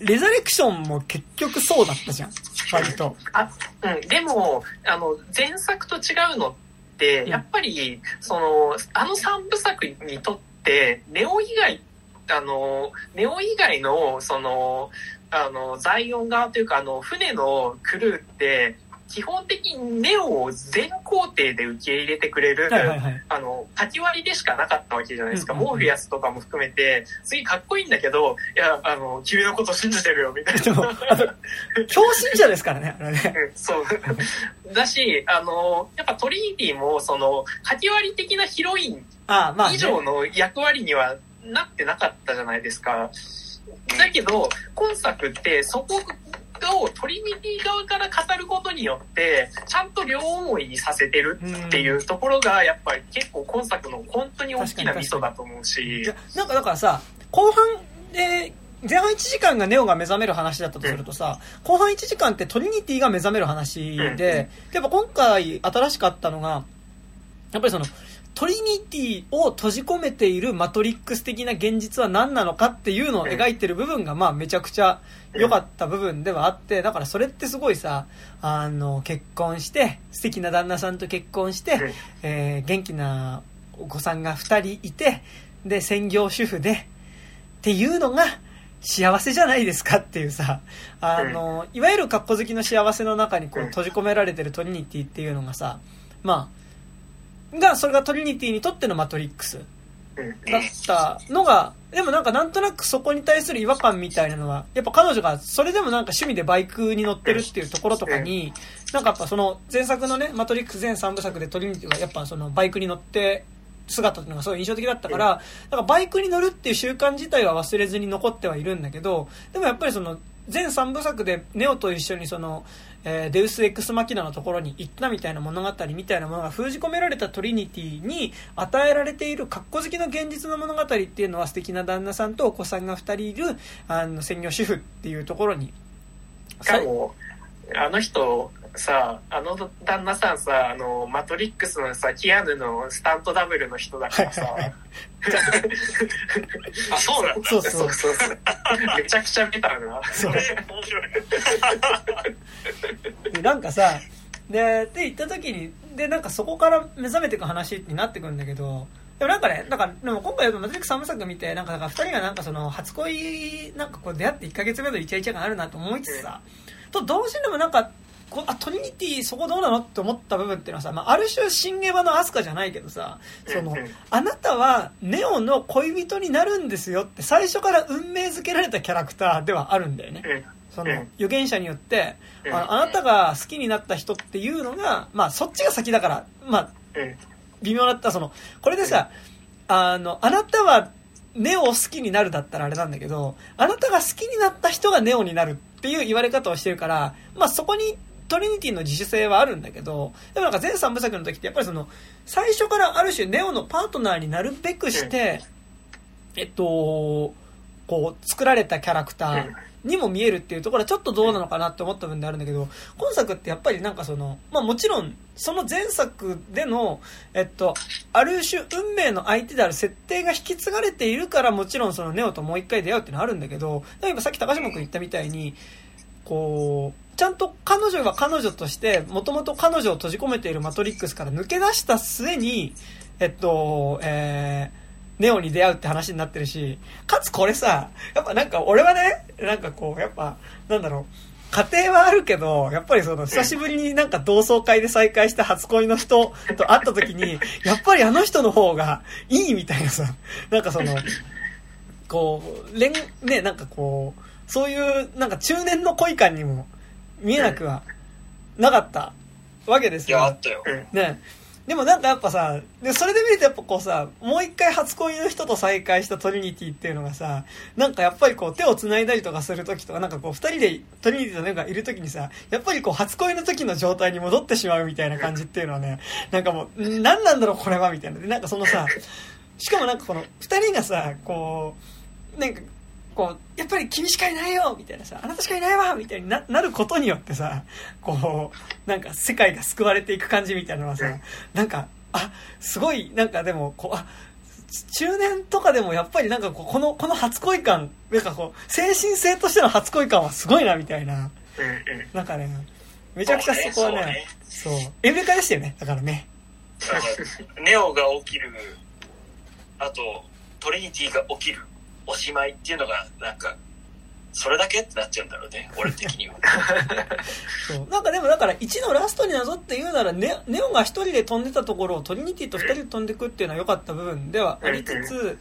レザレクションも結局そうだったじゃん。割と。あ、うん。でも、あの、前作と違うのって、やっぱり、その、あの三部作にとって、ネオ以外、あの、ネオ以外の、その、あの、ザイオン側というか、あの、船のクルーって、基本的にネオを全工程で受け入れてくれる、はいはいはい。あの、書き割りでしかなかったわけじゃないですか。うんうんうんモーフィアスとかも含めて、次かっこいいんだけど、いや、あの、君のこと信じてるよ、みたいな。でも、あと、強信者ですからね、あれね。うんそう。だし、あの、やっぱトリニティも、その、書き割り的なヒロイン以。上の役割にはなってなかったじゃないですか。だけど、今作ってそこをトリニティ側から語ることによって、ちゃんと両思いにさせてるっていうところが、やっぱり結構今作の本当に大きなミソだと思ういしや、なんかだからさ、後半で、前半1時間がネオが目覚める話だったとするとさ、後半1時間ってトリニティが目覚める話で、やっぱ今回新しかったのが、やっぱりその、トリニティを閉じ込めているマトリックス的な現実は何なのかっていうのを描いてる部分が、まあめちゃくちゃ良かった部分ではあって、だからそれってすごいさ、あの、結婚して、素敵な旦那さんと結婚して、えー元気なお子さんが2人いて、で、専業主婦で、っていうのが幸せじゃないですかっていうさ、あの、いわゆる格好好きの幸せの中にこううん。閉じ込められてるトリニティっていうのがさ、まあ、が、それがトリニティにとってのマトリックスうん。だったのが、でもなんかなんとなくそこに対する違和感みたいなのは、やっぱ彼女がそれでもなんか趣味でバイクに乗ってるっていうところとかに、なんかやっぱその前作のね、マトリックス全3部作でトリニティがやっぱそのバイクに乗って姿っていうのがすごい印象的だったから、なんかバイクに乗るっていう習慣自体は忘れずに残ってはいるんだけど、でもやっぱりその全3部作でネオと一緒にその、えーデウス・エクス・マキナのところに行ったみたいな物語みたいなものが封じ込められたトリニティに与えられている格好好きの現実の物語っていうのは素敵な旦那さんとお子さんが2人いるあの専業主婦っていうところに。しかも、あの人さ、あの旦那さんさ、あの、マトリックスのさ、キアヌのスタントダブルの人だからさ、あ、そうなんだ。そうそうそう。めちゃくちゃメタルな。そ面白い。でなんかさでって言った時にでなんかそこから目覚めていく話になってくるんだけどでもなんかねなんかでも今回マトリックス3部作見てなんかだから2人がなんかその初恋なんかこう出会って1ヶ月目のイチャイチャ感あるなと思いつつさ、と同時にもなんかこうあトリニティそこどうなのって思った部分っていうのはさ、まあ、ある種新ゲバのアスカじゃないけどさそのあなたはネオの恋人になるんですよって最初から運命づけられたキャラクターではあるんだよね。うん。そのうん。預言者によって、うん。ああなたが好きになった人っていうのが、まあそっちが先だから、まあうん。微妙だった、その、これでさ、あの、あなたはネオを好きになるだったらあれなんだけど、あなたが好きになった人がネオになるっていう言われ方をしてるから、まあそこにトリニティの自主性はあるんだけど、でもなんか全3部作の時ってやっぱりその、最初からある種ネオのパートナーになるべくして、えっと、こう、作られたキャラクターにも見えるっていうところはちょっとどうなのかなって思った部分であるんだけど、今作ってやっぱりなんかその、まあもちろん、その前作での、えっと、ある種運命の相手である設定が引き継がれているからもちろんそのネオともう一回出会うっていうのはあるんだけど、今さっき高島君言ったみたいに、こう、ちゃんと彼女が彼女として、もともと彼女を閉じ込めているマトリックスから抜け出した末に、えっと、えー、ネオに出会うって話になってるし、かつこれさ、やっぱなんか俺はね、なんかこう、やっぱ、なんだろう、家庭はあるけど、やっぱりその、久しぶりになんか同窓会で再会した初恋の人と会った時に、やっぱりあの人の方がいいみたいなさ、なんかその、こう、恋、ね、なんかこう、そういう、なんか中年の恋感にも見えなくはなかったわけですよ。いや、あったよ。ね。でもなんかやっぱさ、で、それで見るとやっぱこうさ、もう一回初恋の人と再会したトリニティっていうのがさ、なんかやっぱりこう手を繋いだりとかするときとか、なんかこう二人でトリニティとネオがいるときにさ、やっぱりこう初恋の時の状態に戻ってしまうみたいな感じっていうのはね、なんかもう、ん何なんだろうこれはみたいな。で、なんかそのさ、しかもなんかこの二人がさ、こう、なんか、こう、やっぱり君しかいないよみたいなさ、あなたしかいないわみたいにななることによってさ、こう、なんか世界が救われていく感じみたいなのはさ、なんか、あ、すごい、なんかでも、こう、あ、中年とかでもやっぱりなんかこうこの、この初恋感、なんかこう、精神性としての初恋感はすごいな、みたいな。うんうん。なんかね、めちゃくちゃそこはね、そう,、エブレカでしたよね、だからね。ネオが起きる、あと、トリニティが起きる、おしまいっていうのが、なんか、それだけってなっちゃうんだろうね、俺的には。そう。なんかでもだから1のラストになぞって言うならネ、ネオが一人で飛んでたところをトリニティと二人で飛んでくっていうのは良かった部分ではありつつ、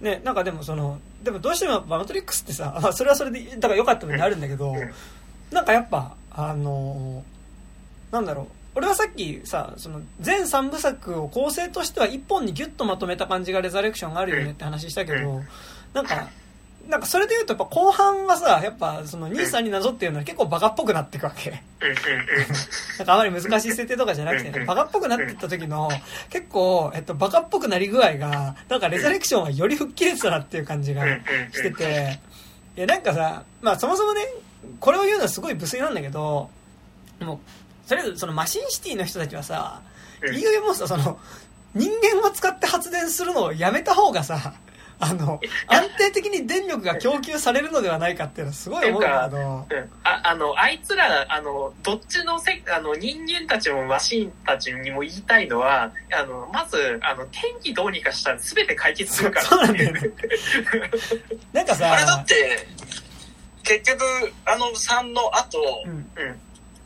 ね、なんかでもその、でもどうしてもマトリックスってさ、ま あそれはそれで、だから良かった部分であるんだけど、なんかやっぱ、あのーなんだろう。俺はさっきさ、その、全3部作を構成としては一本にギュッとまとめた感じがレザレクションがあるよねって話したけど、なんか、なんかそれで言うとやっぱ後半はさ、やっぱその兄さんになぞっていうのは結構バカっぽくなっていくわけ。なんかあまり難しい設定とかじゃなくてね、バカっぽくなっていった時の、結構、えっと、バカっぽくなり具合が、なんかレザレクションはより吹っ切れてたなっていう感じがしてて、いやなんかさ、まあそもそもね、これを言うのはすごい無粋なんだけど、もう、とりあえずそのマシンシティの人たちはさ、うんいよいよもうさ、その、人間を使って発電するのをやめた方がさ、あの、安定的に電力が供給されるのではないかっていうのはすごい思うんだけど、うん。ああのあいつらあのどっちのせあの人間たちもマシンたちにも言いたいのはあのまずあの天気どうにかしたら全て解決するから。そうなんだよね。なんかさ、あれだって、結局、あの3の後、うん、うん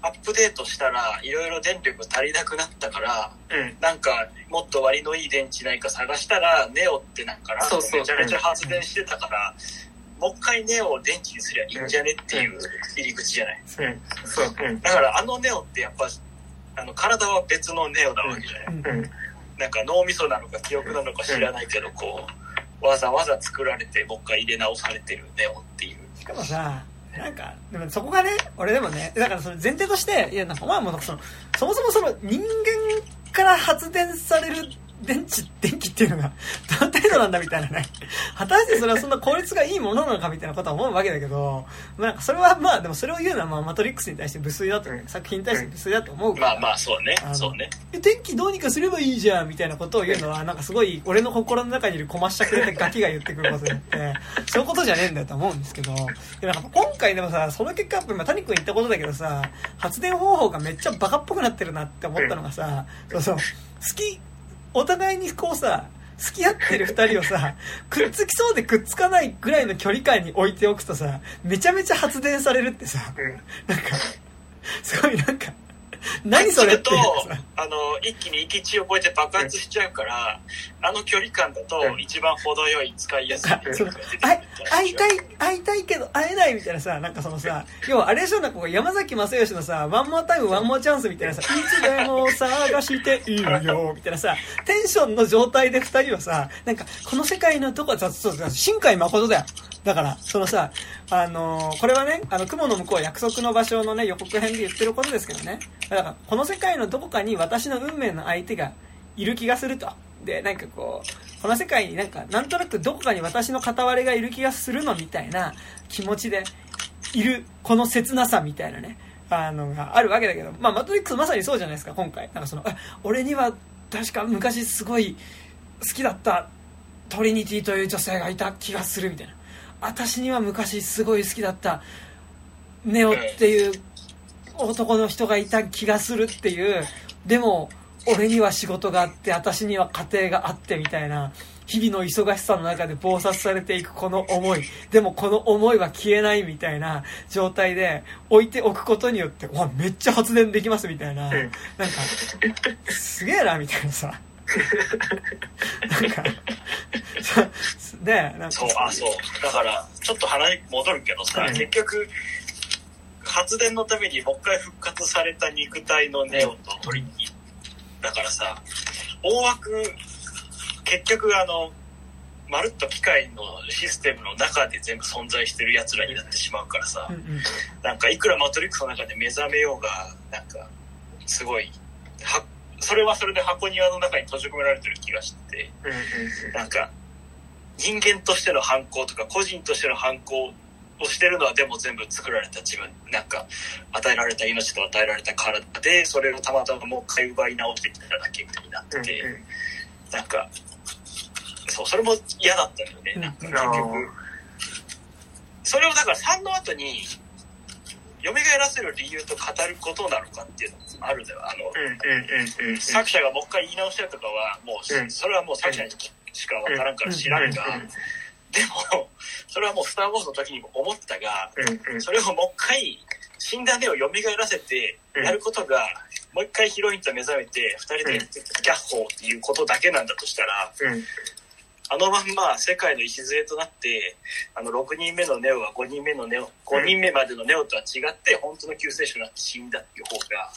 アップデートしたら、いろいろ電力足りなくなったから、うん。なんか、もっと割のいい電池ないか探したら、ネオってなんかな、そうそう。めちゃめちゃ発電してたから、もう一回ネオを電池にすりゃいいんじゃねっていう入り口じゃない？うん。そう。うん。だからあのネオってやっぱ、あの、体は別のネオなわけじゃない？うん。うん。なんか脳みそなのか記憶なのか知らないけど、こう、わざわざ作られて、もう一回入れ直されてるネオっていう。しかもさ、なんか、でもそこがね、俺でもね、だからその前提として、いや、なんかお前もその、そもそもその人間から発電される電池、電気っていうのが、どの程度なんだみたいなね。果たしてそれはそんな効率がいいものなのかみたいなことは思うわけだけど、まあなんかそれはまあ、でもそれを言うのはまあ、マトリックスに対して無粋だと、うん作品に対して無粋だと思うから。まあまあ、そうねそうね。え天気どうにかすればいいじゃんみたいなことを言うのはなんかすごい俺の心の中にいるこましゃくれたガキが言ってくることであってそういうことじゃねえんだよと思うんですけどでなんか今回でもさその結果今谷君言ったことだけどさ発電方法がめっちゃバカっぽくなってるなって思ったのがさそうそう好きお互いにこうさ付き合ってる二人をさ、くっつきそうでくっつかないぐらいの距離感に置いておくとさ、めちゃめちゃ発電されるってさ、うん。なんか、すごいなんか、何それって。するとさ、あの、一気に行き地を超えて爆発しちゃうから、あの距離感だとうん。一番程よい使いやすい会い会いたい、会いたいけど会えないみたいなさ、なんかそのさ、要はあれでしょ、なんか山崎まさよしのさ、ワンモアタイム、ワンモアチャンスみたいなさ、いつでも探しているよ、みたいなさ、テンションの状態で二人はさ、なんか、この世界のどこだ、そうそう、新海誠だよ。だから、そのさ、あのーこれはね、あの、雲の向こう約束の場所のね、予告編で言ってることですけどね。だから、この世界のどこかに私の運命の相手がいる気がすると。で、なんかこう、この世界になんか、なんとなくどこかに私の片割れがいる気がするのみたいな気持ちでいる、この切なさみたいなね、あの、があるわけだけど、まあ、マトリックスまさにそうじゃないですか、今回。なんかその、俺には確か昔すごい好きだったトリニティという女性がいた気がするみたいな。私には昔すごい好きだったネオっていう男の人がいた気がするっていう、でも、俺には仕事があって、私には家庭があってみたいな、日々の忙しさの中で暴殺されていくこの思い。でもこの思いは消えないみたいな状態で置いておくことによって、わ、めっちゃ発電できますみたいな、んなんか、すげえなみたいなさ。なんか、ねえ、なんか。そう、あ、そう。だから、ちょっと話戻るけどさ、うん結局、発電のためにもう一回復活された肉体のネオとトリニティ。だからさ、大枠、結局あの、まるっと機械のシステムの中で全部存在してる奴らになってしまうからさ、うんうんなんかいくらマトリックスの中で目覚めようが、なんか、すごい、は、それはそれで箱庭の中に閉じ込められてる気がしてなんか、人間としての反抗とか、個人としての反抗をしてるのはでも全部作られた自分、なんか、与えられた命と与えられた体で、それをたまたまもう一回奪い直してきただけみたいになってて、なんか、そう、それも嫌だったよね。うんなん。か結局。それをだから3の後に、蘇らせる理由と語ることなのかっていうのもあるんだよ。あの。作者がもう一回言い直したとかは、もう、うん。それはもう作者にしかわからんから知らんが、うんでも、それはもうスター・ウォーズの時にも思ったが、それをもう一回、死んだ根を蘇らせてやることが、もう一回ヒロインと目覚めて、二人でギャッホーっていうことだけなんだとしたら、うんあのまんま世界の礎となって、あの6人目のネオは5人目のネオ、5人目までのネオとは違って、本当の救世主になって死んだっていう方が、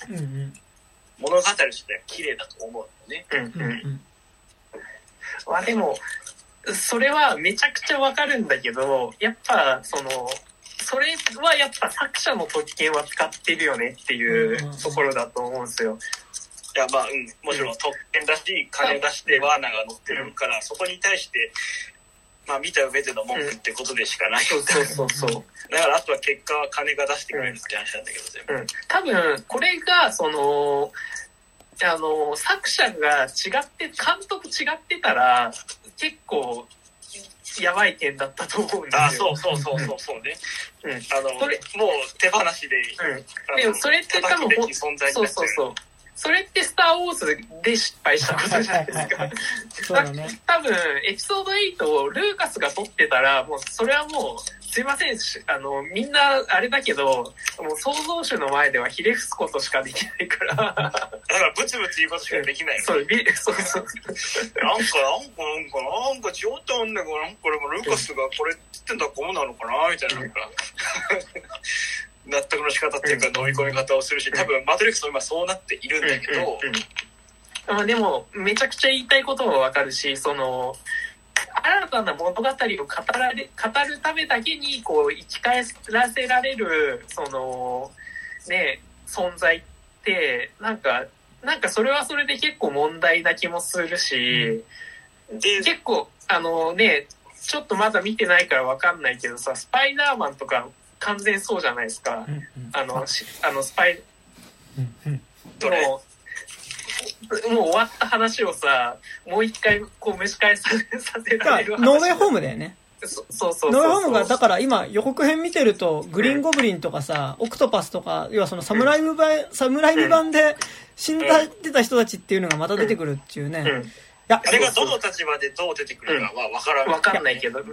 物語としては綺麗だと思うのね。うんうんうん。まあでも、それはめちゃくちゃわかるんだけど、やっぱその、それはやっぱ作者の特権は使ってるよねっていうところだと思うんですよ。いや、まあ、うん、もちろん特権だし、金出してワーナーが乗ってるから、そこに対して、まあ、見た上での文句ってことでしかない。そうそうそうそう。だから、あとは結果は金が出してくれるって話なんだけど、全部。うん、多分これがそのあの作者が違って監督違ってたら結構やばい点だったと思うんですよ。あ、そうそうそうそうそうね。うんあの、それもう手放しで、うん、あでのもそれって多分存在にそうそうそう。それってスター・ウォーズで失敗したことじゃないですか。ね。多分、エピソード8をルーカスが撮ってたら、もう、それはもう、すいませんし、あの、みんな、あれだけど、もう、創造主の前ではひれ伏すことしかできないから、だから、ブツブツ言うことしかできないよ。そう、びそうそう。なんか、なんか、なんか、なんか違ったんだけど、なんか、これもルーカスがこれって言ってんだこうなのかなみたいな、なんか、納得の仕方っていうか、飲み込み方をするし、多分、マトリックスも今そうなっているんだけど、うんうんうんまあでも、めちゃくちゃ言いたいこともわかるし、その、新たな物語を語られ、語るためだけに、こう、生き返らせられる、その、ね、存在って、なんか、なんかそれはそれで結構問題な気もするし、で、結構、あのね、ちょっとまだ見てないからわかんないけどさ、スパイダーマンとか完全そうじゃないですか。うんうんあの、しあの、スパイ、うんうんどれ？もう、もう終わった話をさ、もう一回こう蒸し返ささせらられる話。ノーウェイホームだよね。そそうそうそうそう。ノイホームが、だから今予告編見てると、グリーンゴブリンとかさ、オクトパスとか、要はそのサムライム版、サムライム版で死んだ、出た人たちっていうのがまた出てくるっていうね。いうん。や、あれがどの立場でどう出てくるかはわからん。わかんないけど、うん。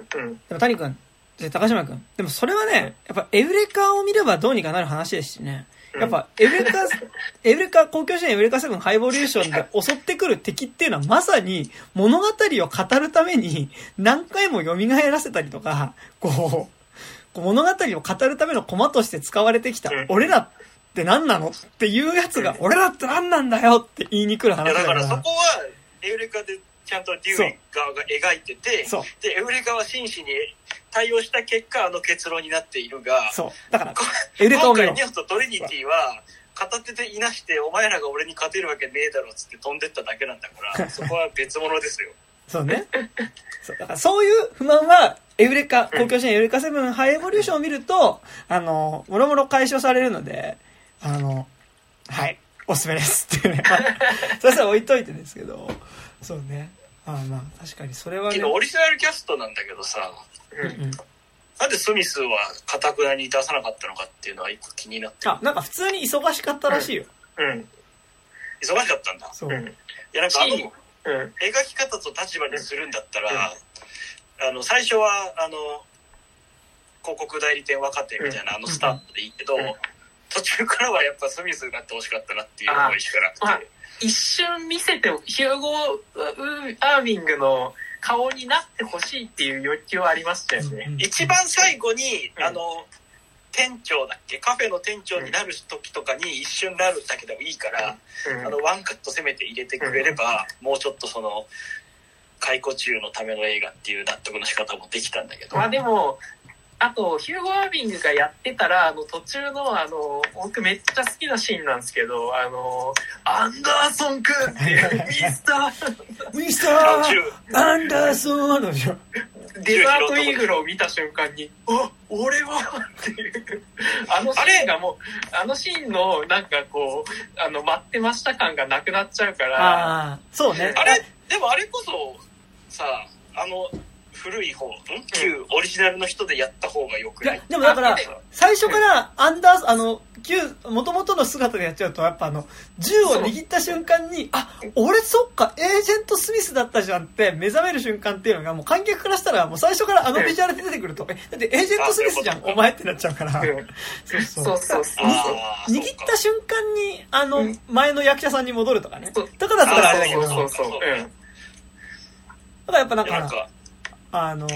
でも谷君、で高島君。でもそれはね、やっぱエウレカを見ればどうにかなる話ですしね。やっぱ、エウレカ、エウレカ、公共支援エウレカセブンハイボリューションで襲ってくる敵っていうのはまさに物語を語るために何回も蘇らせたりとか、こう、こう物語を語るための駒として使われてきたうん俺らって何なのっていうやつが、俺らって何なんだよって言いに来るいや、だ話だか。かららそこは、エウレカでちゃんとデューイ側が描いてて。で、エウレカは真摯に対応した結果、あの結論になっているが、そう。だから、エウレカを見ろ今回。ネオとトリニティは、片手でいなして、お前らが俺に勝てるわけねえだろっつって飛んでっただけなんだから、そこは別物ですよ。そうね。そう、だからそういう不満は、エウレカ、公共支援エウレカセブンハイエボリューションを見ると、あの、もろもろ解消されるので、あの、はい、おすすめですっていうね。まあ、それは置いといてですけど、そうね。あまあ、確かにそれはね。昨日オリジナルキャストなんだけどさ、うんうんうんなんでスミスはかたくなに出さなかったのかっていうのは一個気になってる。あ、なんか普通に忙しかったらしいよ。うん。忙しかったんだ。そう。うん。いや、なんかあの、しうん。描き方と立場にするんだったら、あの、最初は、あの、広告代理店若手みたいなあのスタートでいいけど、うん途中からはやっぱスミスになってほしかったなっていう思いしかなくて。あ一瞬見せて、ヒューゴー・アービングの顔になってほしいっていう欲求はありましたよね。一番最後に、うん。あの、店長だっけ？カフェの店長になる時とかに一瞬なるだけでもいいから、うん。あの、ワンカットせめて入れてくれれば、もうちょっとその、解雇中のための映画っていう納得の仕方もできたんだけど。まあでも、あと、ヒューゴ・アービングがやってたら、あの、途中の、あの、僕めっちゃ好きなシーンなんですけど、あの、アンダーソン君っていう、ミスター、ミスあター！アンダーソンのでしょ。デザートイーグルを見た瞬間に、あ、俺は？っていう、あのシーンがもう、あのシーンのなんかこう、あの、待ってました感がなくなっちゃうから、ああ、そうね。あれ、でもあれこそ、さ、あの古い方、ん？旧オリジナルの人でやった方がよくい？やない、でもだからあ、最初からアンダー、あの、旧、元々の姿でやっちゃうと、やっぱあの、銃を握った瞬間に、あ、俺そっか、エージェント・スミスだったじゃんって目覚める瞬間っていうのが、もう観客からしたら、もう最初からあのビジュアルで出てくると、え、だってエージェント・スミスじゃん、お前ってなっちゃうから。そうそう。そうそうそう握った瞬間に、あのうん、前の役者さんに戻るとかね。だからだったらあれだけど、そうだそうそう。うん。からやっぱなんか、あの、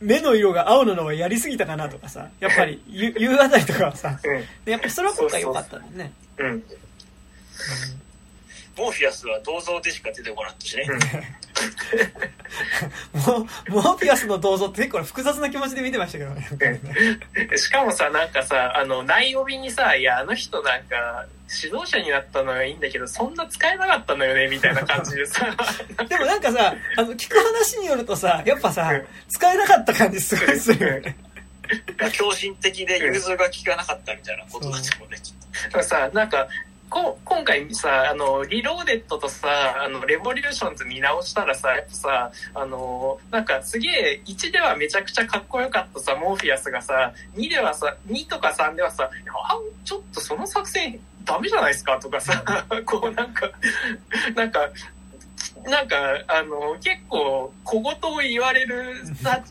目の色が青なのはやりすぎたかなとかさ、やっぱり言う言うあたりとかはさ、でやっぱそれは今回良かったんだよね。うん。うん。モーフィアスは銅像でしか出てこなかったしね。もう、モーフィアスの銅像って結構複雑な気持ちで見てましたけどね。しかもさ、なんかさ、あの、内容日にさ、いや、あの人なんか、指導者になったのはいいんだけど、そんな使えなかったのよね、みたいな感じでさ。でもなんかさ、あの、聞く話によるとさ、やっぱさ、使えなかった感じすごいするよね。狂信的で融通が効かなかったみたいなことだと思うね。だからさ、なんか、こ今回さ、あの、リローデッドとさ、あの、レボリューションズ見直したらさ、やっぱさ、あの、なんかすげえ、1ではめちゃくちゃかっこよかったさ、モーフィアスがさ、2ではさ、2とか3ではさ、あ、ちょっとその作戦ダメじゃないですかとかさ、こうなんか、なんか、なんか、あの、結構、小言を言われる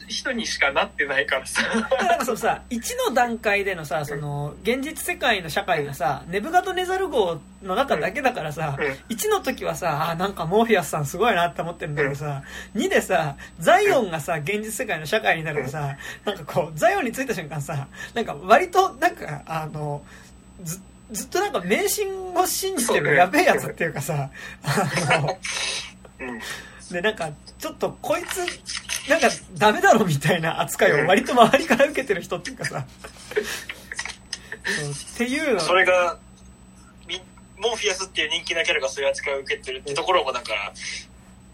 人にしかなってないからさ。なんかそのさ、1の段階でのさ、その、現実世界の社会がさ、ネブガドネザル号の中だけだからさ、1の時はさ、あ、なんかモーフィアスさんすごいなって思ってるんだけどさ、2でさ、ザイオンがさ、現実世界の社会になるとさ、なんかこう、ザイオンに着いた瞬間さ、なんか割と、なんか、あの、ず、ずっとなんか迷信を信じてるやべえやつっていうかさ、あの、うん。で、なんか、ちょっとこいつ、なんかダメだろみたいな扱いを割と周りから受けてる人っていうかさ、そうっていう。のそれが、みモーフィアスっていう人気なキャラがそういう扱いを受けてるってところもなんか、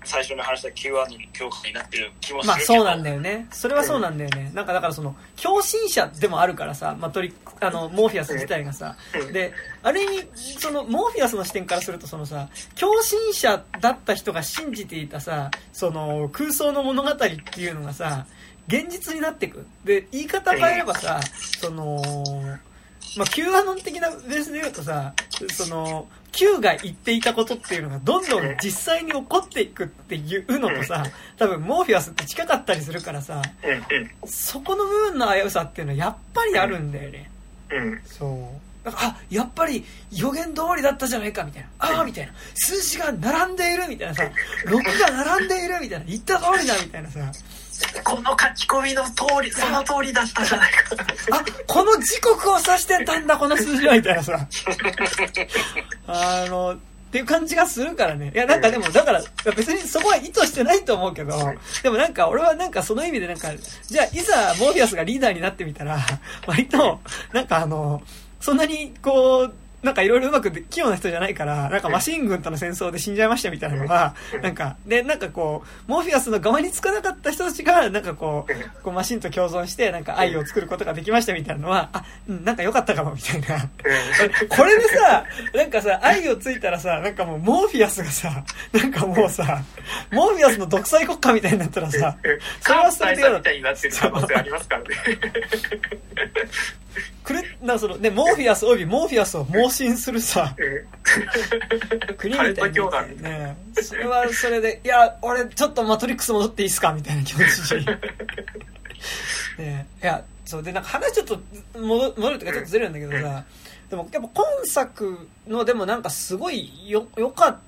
最初に話した Q ワードの強化になってる気もすまあるけど。そうなんだよね。それはそうなんだよね。なんかだからその、共振者でもあるからさ、マトリック、あの、モーフィアス自体がさ。で、ある意味、その、モーフィアスの視点からするとそのさ、共振者だった人が信じていたさ、その、空想の物語っていうのがさ、現実になってく。で、言い方変えればさ、その、まあ、Q アノン的なベースで言うとさ、その、Q が言っていたことっていうのがどんどん実際に起こっていくっていうのとさ、多分モーフィアスって近かったりするからさ。そこの部分の危うさっていうのはやっぱりあるんだよね。うん。そう。なんかあ、やっぱり予言通りだったじゃないかみたいな。ああ、みたいな。数字が並んでいるみたいなさ。6が並んでいるみたいな。言った通りだみたいなさ。この書き込みの通り、その通りだったじゃないか。あ、この時刻を指してたんだ、この数字はみたいなさ。あの、っていう感じがするからね。いや、なんかでも、だから、別にそこは意図してないと思うけど、でもなんか俺はなんかその意味でなんか、じゃあいざモーフィアスがリーダーになってみたら、割と、なんかあの、そんなにこう、なんかいろいろうまくで器用な人じゃないから、なんかマシン軍との戦争で死んじゃいましたみたいなのが、なんか、で、なんかこう、モーフィアスの側につかなかった人たちが、なんかこう、こうマシンと共存して、なんか愛を作ることができましたみたいなのは、あ、うん、なんか良かったかもみたいな。これでさ、なんかさ、ザイオンついたらさ、なんかもうモーフィアスがさ、なんかもうさ、モーフィアスの独裁国家みたいになったらさ、それはそれで嫌だみたいになってる可能性ありますからね。くれ、なんかそのね、モーフィアスおよびモーフィアスを盲信するさ、国みたいになね。それはそれで、いや、俺ちょっとマトリックス戻っていいっすかみたいな気持ちに。ね。いや、そうで、なんか話ちょっと戻戻るとかちょっとずれるんだけどさ、でもやっぱ今作のでもなんかすごいよ、よかった。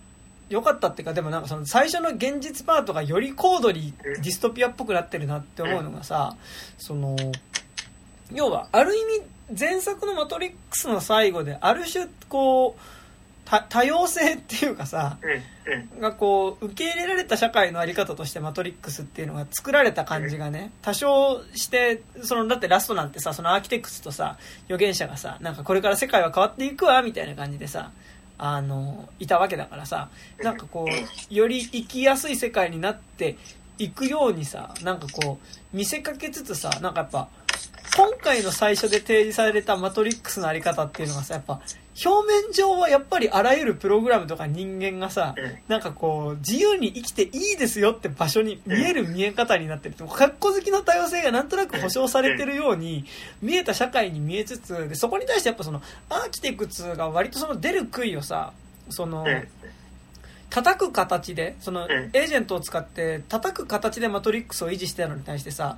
よかったっていうか、でもなんかその最初の現実パートがより高度にディストピアっぽくなってるなって思うのがさ、その、要は、ある意味、前作のマトリックスの最後で、ある種、こう、た多様性っていうかさ、うん。うん。がこう、受け入れられた社会のあり方としてマトリックスっていうのが作られた感じがね、多少して、その、だってラストなんてさ、そのアーキテクスとさ、預言者がさ、なんかこれから世界は変わっていくわ、みたいな感じでさ、あの、いたわけだからさ、なんかこう、より生きやすい世界になっていくようにさ、なんかこう、見せかけつつさ、なんかやっぱ、今回の最初で提示されたマトリックスのあり方っていうのがさ、やっぱ、表面上はやっぱりあらゆるプログラムとか人間がさ、なんかこう、自由に生きていいですよって場所に見える見え方になってる。格好好きの多様性がなんとなく保障されてるように見えた社会に見えつつ、で、そこに対してやっぱその、アーキテクツが割とその出る杭をさ、その、叩く形で、その、エージェントを使って叩く形でマトリックスを維持してたのに対してさ、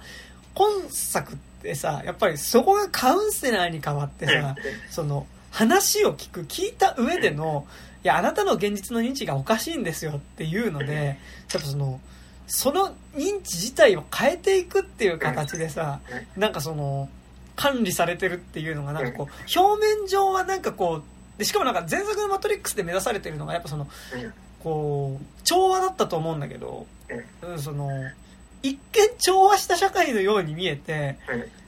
今作ってさ、やっぱりそこがカウンセラーに変わってさ、その、話を聞く、聞いた上での、いや、あなたの現実の認知がおかしいんですよっていうので、やっぱその、その認知自体を変えていくっていう形でさ、なんかその、管理されてるっていうのがなんかこう、表面上はなんかこう、で、しかもなんか前作のマトリックスで目指されてるのが、やっぱその、こう、調和だったと思うんだけど、うん、その、一見調和した社会のように見えて、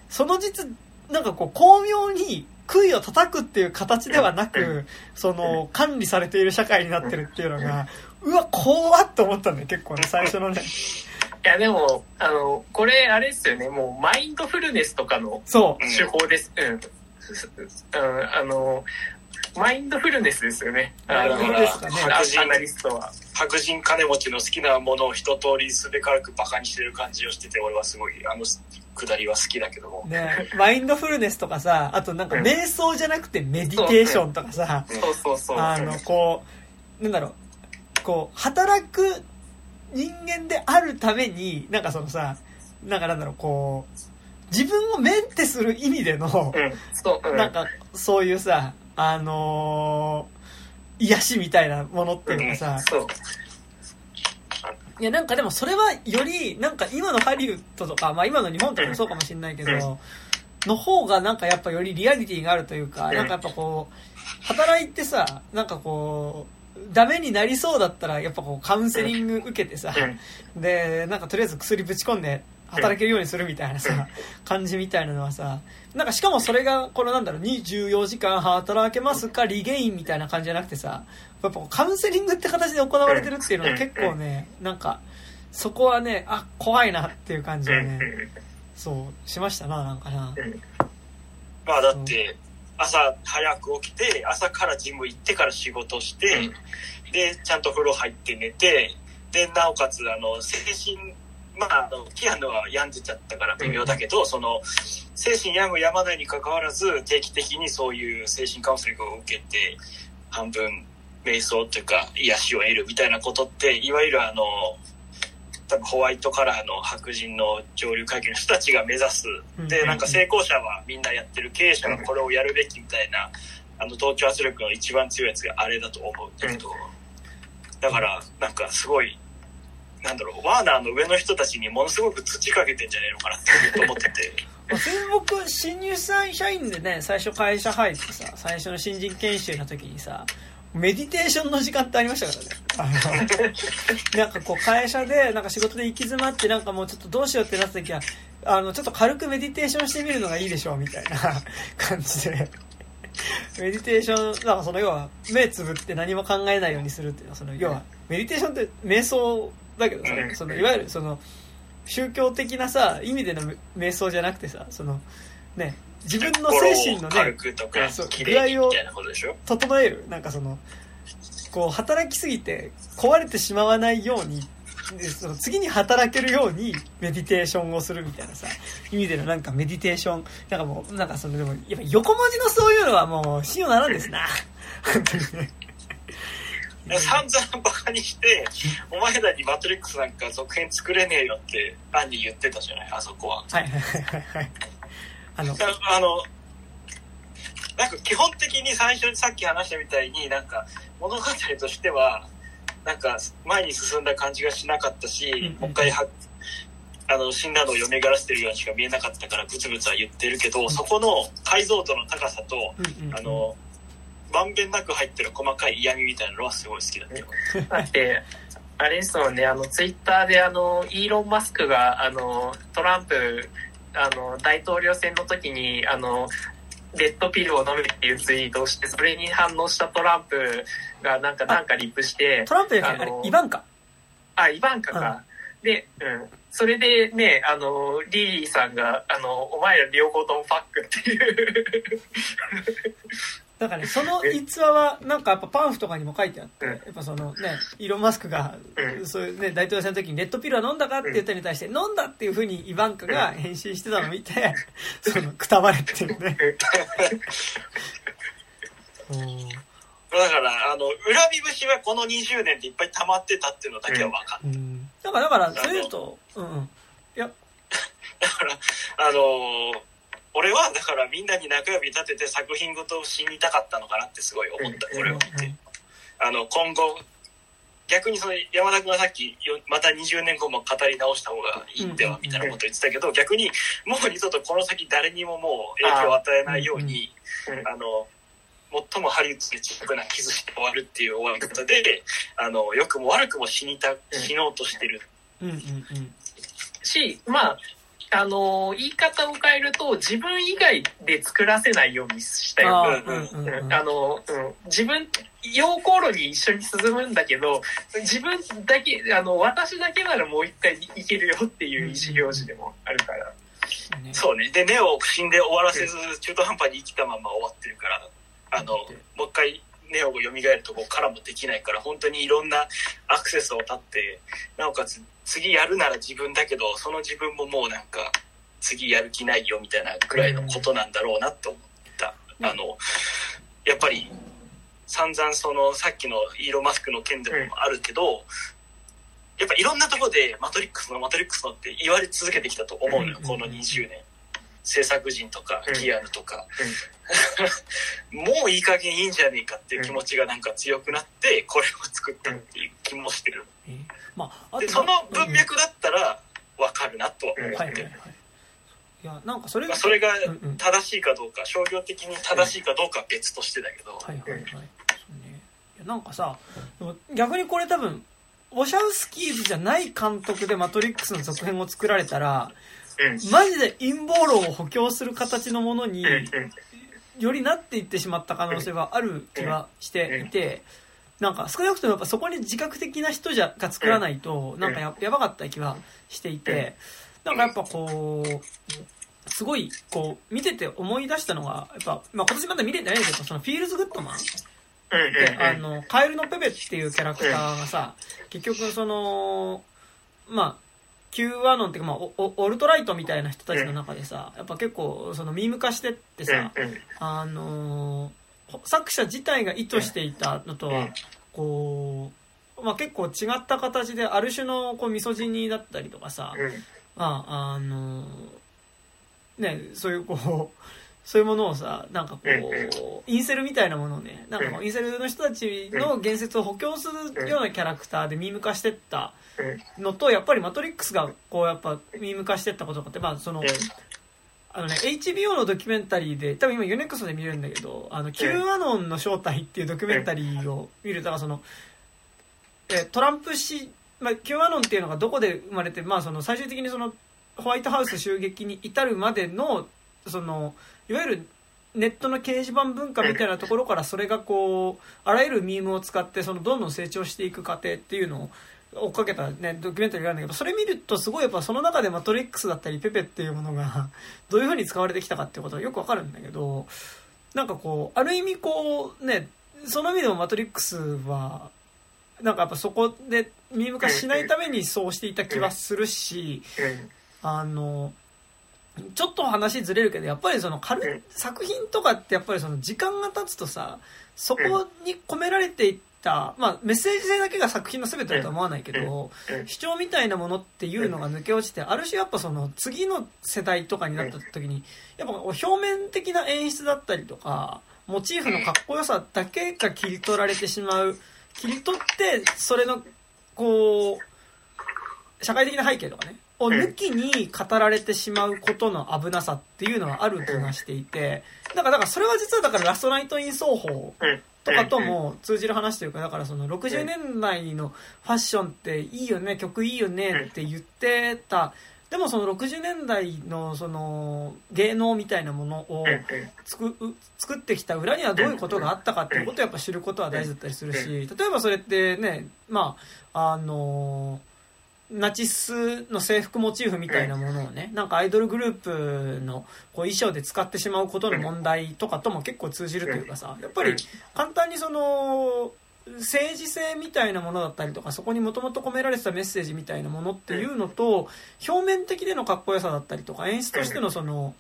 その実、なんかこう、巧妙に杭を叩くっていう形ではなく、その、管理されている社会になってるっていうのが、うわ、怖っと思ったんだよ、結構ね、最初のね。いや、でも、あの、これ、あれですよね、もう、マインドフルネスとかの手法です。う。うん。うん、あの、マインドフルネスですよね。マインドフルネスかね。アナリストは。白人金持ちの好きなものを一通りすべからくバカにしてる感じをしてて、俺はすごい、あのくだりは好きだけども。ねマインドフルネスとかさ、あとなんか瞑想じゃなくてメディテーションとかさ、そうそうそう。あの、こう、なんだろう、こう、働く人間であるために、なんかそのさ、なんかなんだろう、こう、自分をメンテする意味での、うん、そう、うん、なんか、そういうさ、あのー、癒しみたいなものっていうのがさ、うん、いや、なんかでもそれはより、なんか今のハリウッドとか、まあ今の日本とかもそうかもしれないけど、の方がなんかやっぱよりリアリティがあるというか、なんかやっぱこう、働いてさ、なんかこう、ダメになりそうだったら、やっぱこうカウンセリング受けてさ、で、なんかとりあえず薬ぶち込んで、働けるようにするみたいなさ、感じみたいなのはさ、なんかしかもそれが、このなんだろう、24時間働けますかリゲインみたいな感じじゃなくてさ、やっぱカウンセリングって形で行われてるっていうのは結構ね、なんか、そこはね、あ、怖いなっていう感じをね、そう、しましたな、なんかな。まあだって、朝早く起きて、朝からジム行ってから仕事して、で、ちゃんと風呂入って寝て、で、なおかつ、あの、精神まあ、あの、ピアノは病んでちゃったから微妙だけど、うん、その、精神病む病まないに関わらず、定期的にそういう精神カウンセリングを受けて、半分、瞑想というか、癒しを得るみたいなことって、いわゆるあの、多分ホワイトカラーの白人の上流階級の人たちが目指す。で、なんか成功者はみんなやってる、経営者がこれをやるべきみたいな、あの、同調圧力の一番強いやつがあれだと思うんだけど、だから、なんかすごい、なんだろう、ワーナーの上の人たちにものすごく土かけてんじゃねえのかなって思ってて。そ れ僕、新入社員でね、最初会社入ってさ、最初の新人研修の時にさ、メディテーションの時間ってありましたからね。なんかこう会社で、なんか仕事で行き詰まって、なんかもうちょっとどうしようってなった時は、あの、ちょっと軽くメディテーションしてみるのがいいでしょう、みたいな 感じで。メディテーション、なんかその要は、目つぶって何も考えないようにするっていうのは、その要は、メディテーションって瞑想だけどさ、そのいわゆるその宗教的なさ意味での瞑想じゃなくてさそのね自分の精神のね具合を整える。なんかそのこう働きすぎて壊れてしまわないようにでその次に働けるようにメディテーションをするみたいなさ意味でのなんかメディテーション。なんかもうなんかそのでもやっぱ横文字のそういうのはもう信用ならんですな。本当にね散々バカにして、お前らにマトリックスなんか続編作れねえよってアンに言ってたじゃない、あそこは。はいはいはいはい。あの、あの、なんか基本的に最初にさっき話したみたいになんか物語としては、なんか前に進んだ感じがしなかったし、うんうん、もう一回は、あの、死んだのを蘇らせてるようにしか見えなかったからブツブツは言ってるけど、そこの解像度の高さと、うんうんうん、あの、まんべんなく入ってる細かい嫌味みたいなのはすごい好きだったよ。だって、あれですもんね、あの、ツイッターであの、イーロン・マスクが、あの、トランプ、あの、大統領選の時に、あの、レッドピルを飲めっていうツイートをして、それに反応したトランプがなんか、なんかリップして。トランプじゃなイバンカ。あ、イバンカか。で、うん。それでね、あの、リリーさんが、あの、お前ら両方ともファックっていう。だからね、その逸話は、なんかやっぱパンフとかにも書いてあって、うんやっぱそのね、イーロン・マスクが、うんそういうね、大統領選の時にレッドピルは飲んだかって言ったに対して、飲んだっていうふうにイバンカが返信してたのを見て、その、くたばれっていうね。うん。だから、あの、恨み節はこの20年でいっぱい溜まってたっていうのだけは分かる。うん。だから、だから、それ言うと、うんうん。いや、だから、あのー俺は、だからみんなに中指立てて作品ごと死にたかったのかなってすごい思った、これを見て。あの、今後、逆にその山田君がさっきよまた20年後も語り直した方がいいんではみたいなこと言ってたけど逆にもう二度とこの先誰にももう影響を与えないようにうんあの最もハリウッドで小さな傷して終わるっていう終わり方であの良くも悪くも死にた死のうとしてる。し、まあ、あの、言い方を変えると、自分以外で作らせないようにしたよ。あの、うん、自分、陽光炉に一緒に進むんだけど、自分だけ、あの、私だけならもう一回いけるよっていう意思表示でもあるから。ねそうね。でネオを死んで終わらせず中途半端に生きたまま終わってるから。あのもう一回ネオが蘇るとこからもできないから本当にいろんなアクセスを立ってなおかつ次やるなら自分だけどその自分ももうなんか次やる気ないよみたいなくらいのことなんだろうなと思った、うん。あのやっぱり散々そのさっきのイーロン・マスクの件でもあるけど、やっぱいろんなところでマトリックスのマトリックスのって言われ続けてきたと思うのよ、うん。この20年。制作人とかうん。キアヌとか、もういい加減いいんじゃねえかっていう気持ちがなんか強くなってこれを作ったっていう気もしてる。えーまあ、でその文脈だったらわかるなとは思うん。ってそれが、まあ、それがうんうん。正しいかどうか商業的に正しいかどうかは別としてだけど、はいはいはい。そうね。いやなんかさ、逆にこれ多分、ウォシャウスキーズじゃない監督でマトリックスの続編を作られたら、うん。マジで陰謀論を補強する形のものにうんうんよりなっていってしまった可能性はある気はしていて、なんか少なくともやっぱそこに自覚的な人じゃが作らないと、なんかややばかった気はしていて、なんかやっぱこう、すごい、こう、見てて思い出したのが、やっぱ、まあ今年まだ見れてないんだけど、そのフィールズ・グッド・マンで、あの、カエルのペペっていうキャラクターがさ、結局その、まあ、Q アノンっていうか、まあ、おおオルトライトみたいな人たちの中でさ、やっぱ結構、そのミーム化してってさ、あのー作者自体が意図していたのとはうん、こう、まあ結構違った形で、ある種のこうミソジニーだったりとかさ、うんまあ、あのーね、そういうこう、そういうものをさ、なんかこうインセルみたいなものをね、なんかこうインセルの人たちの言説を補強するようなキャラクターでミーム化してったのと、やっぱりマトリックスがこうやっぱミーム化してったこととかって、まあその、あのね、HBO のドキュメンタリーで、多分今 U-NEXT で見れるんだけど、あの、Q アノンの正体っていうドキュメンタリーを見ると、その、え、トランプ氏、まあ、Q アノンっていうのがどこで生まれて、まあその最終的にその、ホワイトハウス襲撃に至るまでの、その、いわゆるネットの掲示板文化みたいなところからそれがこう、あらゆるミームを使って、その、どんどん成長していく過程っていうのを、追っかけたね、ドキュメンタリーがあるんだけど、それ見るとすごいやっぱその中でマトリックスだったりペペっていうものが、どういう風に使われてきたかっていうことがよくわかるんだけど、なんかこう、ある意味こう、ね、その意味でもマトリックスは、なんかやっぱそこでミーム化しないためにそうしていた気はするし、あの、ちょっと話ずれるけど、やっぱりその軽い作品とかってやっぱりその時間が経つとさ、そこに込められていった、まあメッセージ性だけが作品の全てだとは思わないけど、主張みたいなものっていうのが抜け落ちて、ある種やっぱその次の世代とかになった時に、やっぱ表面的な演出だったりとか、モチーフのかっこよさだけが切り取られてしまう。切り取って、それの、こう、社会的な背景とかね、を抜きに語られてしまうことの危なさっていうのはある気がしていて、だから、だからそれは実はだからラストナイト・イン奏法とかとも通じる話というか、だからその60年代のファッションっていいよね、曲いいよねって言ってた、でもその60年代のその芸能みたいなものを作作ってきた裏にはどういうことがあったかっていうことをやっぱ知ることは大事だったりするし、例えばそれってね、まあ、あの、ナチスの制服モチーフみたいなものをね、なんかアイドルグループのこう衣装で使ってしまうことの問題とかとも結構通じるというかさ、やっぱり簡単にその、政治性みたいなものだったりとか、そこにもともと込められてたメッセージみたいなものっていうのと、表面的でのかっこよさだったりとか、演出としてのその、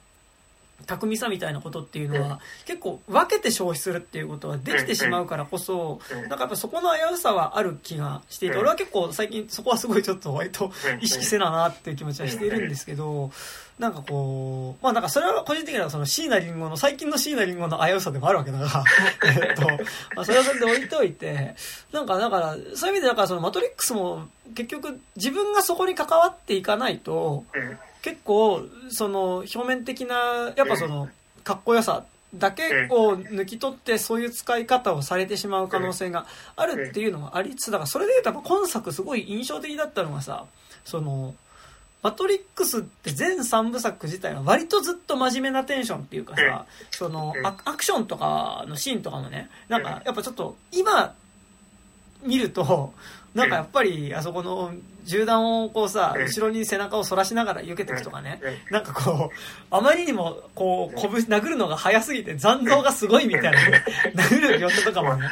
巧みさみたいなことっていうのは、結構分けて消費するっていうことはできてしまうからこそ、なんかやっぱそこの危うさはある気がしていて、俺は結構最近そこはすごいちょっと割と意識せななっていう気持ちはしているんですけど、なんかこう、まあなんかそれは個人的にはその椎名林檎の、最近の椎名林檎の危うさでもあるわけだが、えっと、まあそれはそれで置いといて、なんかだから、そういう意味でだからそのマトリックスも結局自分がそこに関わっていかないと、結構、その、表面的な、やっぱその、かっこよさだけを抜き取ってそういう使い方をされてしまう可能性があるっていうのがありつつ、だからそれで言うと今作すごい印象的だったのがさ、その、マトリックスって全3部作自体は割とずっと真面目なテンションっていうかさ、そのアクションとかのシーンとかもね、なんかやっぱちょっと今見ると、なんかやっぱり、あそこの銃弾をこうさ、後ろに背中を反らしながら避けていくとかね、なんかこう、あまりにも、こう、拳、殴るのが早すぎて残像がすごいみたいな、ね、殴る描写とかもね。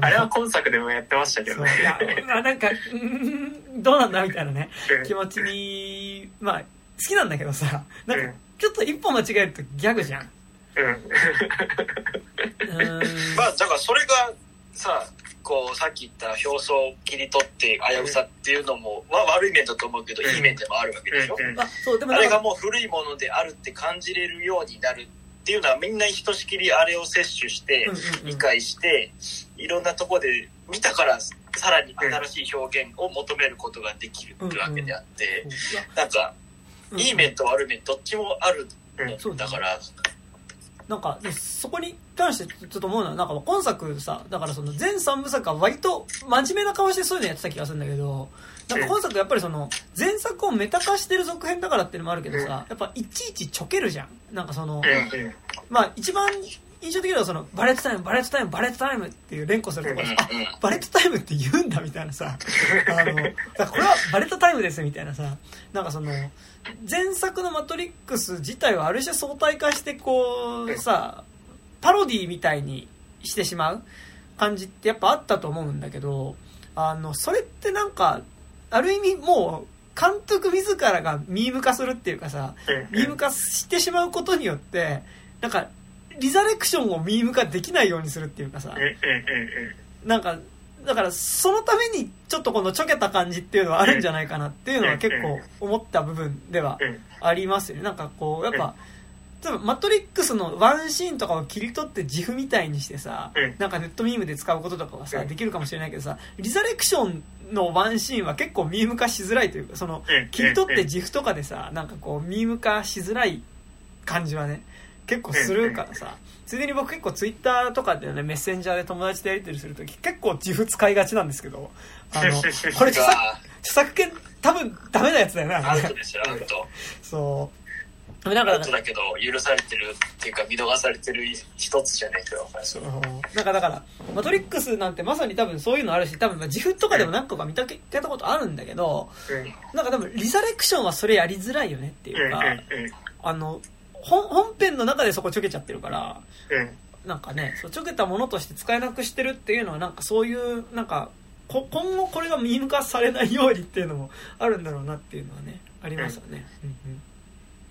あれは今作でもやってましたけどね。いや、なんか、うん、どうなんだみたいなね、気持ちに、まあ、好きなんだけどさ、なんか、ちょっと一歩間違えるとギャグじゃん。うん。うん。まあ、だからそれがさ、こう、さっき言った表層を切り取って危うさっていうのも、まあ悪い面だと思うけど、いい面でもあるわけでしょ、あそうでもあれがもう古いものであるって感じれるようになるっていうのはみんなひとしきりあれを摂取して、理解して、いろんなとこで見たからさらに新しい表現を求めることができるってわけであって、なんか、いい面と悪い面どっちもあるだから、なんか、そこに関してちょっと思うのは、なんか今作さ、だからその全3部作は割と真面目な顔してそういうのやってた気がするんだけど、なんか今作やっぱりその、前作をメタ化してる続編だからっていうのもあるけどさ、やっぱいちいちちょけるじゃん。なんかその、まあ一番印象的なのはその、バレットタイム、バレットタイム、バレットタイムっていう連呼するところで、あ、バレットタイムって言うんだみたいなさ、あの、これはバレットタイムですみたいなさ、なんかその、前作のマトリックス自体はある種相対化してこうさパロディみたいにしてしまう感じってやっぱあったと思うんだけどあのそれってなんかある意味もう監督自らがミーム化するっていうかさミーム化してしまうことによってなんかリザレクションをミーム化できないようにするっていうかさなんかだからそのためにちょっとこのちょけた感じっていうのはあるんじゃないかなっていうのは結構思った部分ではありますよね。なんかこう、やっぱ、例えばマトリックスのワンシーンとかを切り取って自負みたいにしてさ、なんかネットミームで使うこととかはさ、できるかもしれないけどさ、リザレクションのワンシーンは結構ミーム化しづらいというか、その、切り取って自負とかでさ、なんかこう、ミーム化しづらい感じはね、結構するからさ、ついでに僕結構ツイッターとかでね、メッセンジャーで友達とやり取りするとき結構自負使いがちなんですけど、あの、これ著作著作権多分ダメなやつだよね、アウトですよ、アウト。そう。だから、アウトだけど、許されてるっていうか、見逃されてる一つじゃないけど。そう。なんかだから、マトリックスなんてまさに多分そういうのあるし、多分自負とかでも何個か見たけたことあるんだけど、うん、なんか多分リザレクションはそれやりづらいよねっていうか、あの、本本編の中でそこちょけちゃってるから、うん、なんかねそうちょけたものとして使えなくしてるっていうのはなんかそういうなんかこ今後これがミーム化されないようにっていうのもあるんだろうなっていうのはねありますよね、うん。うんうん。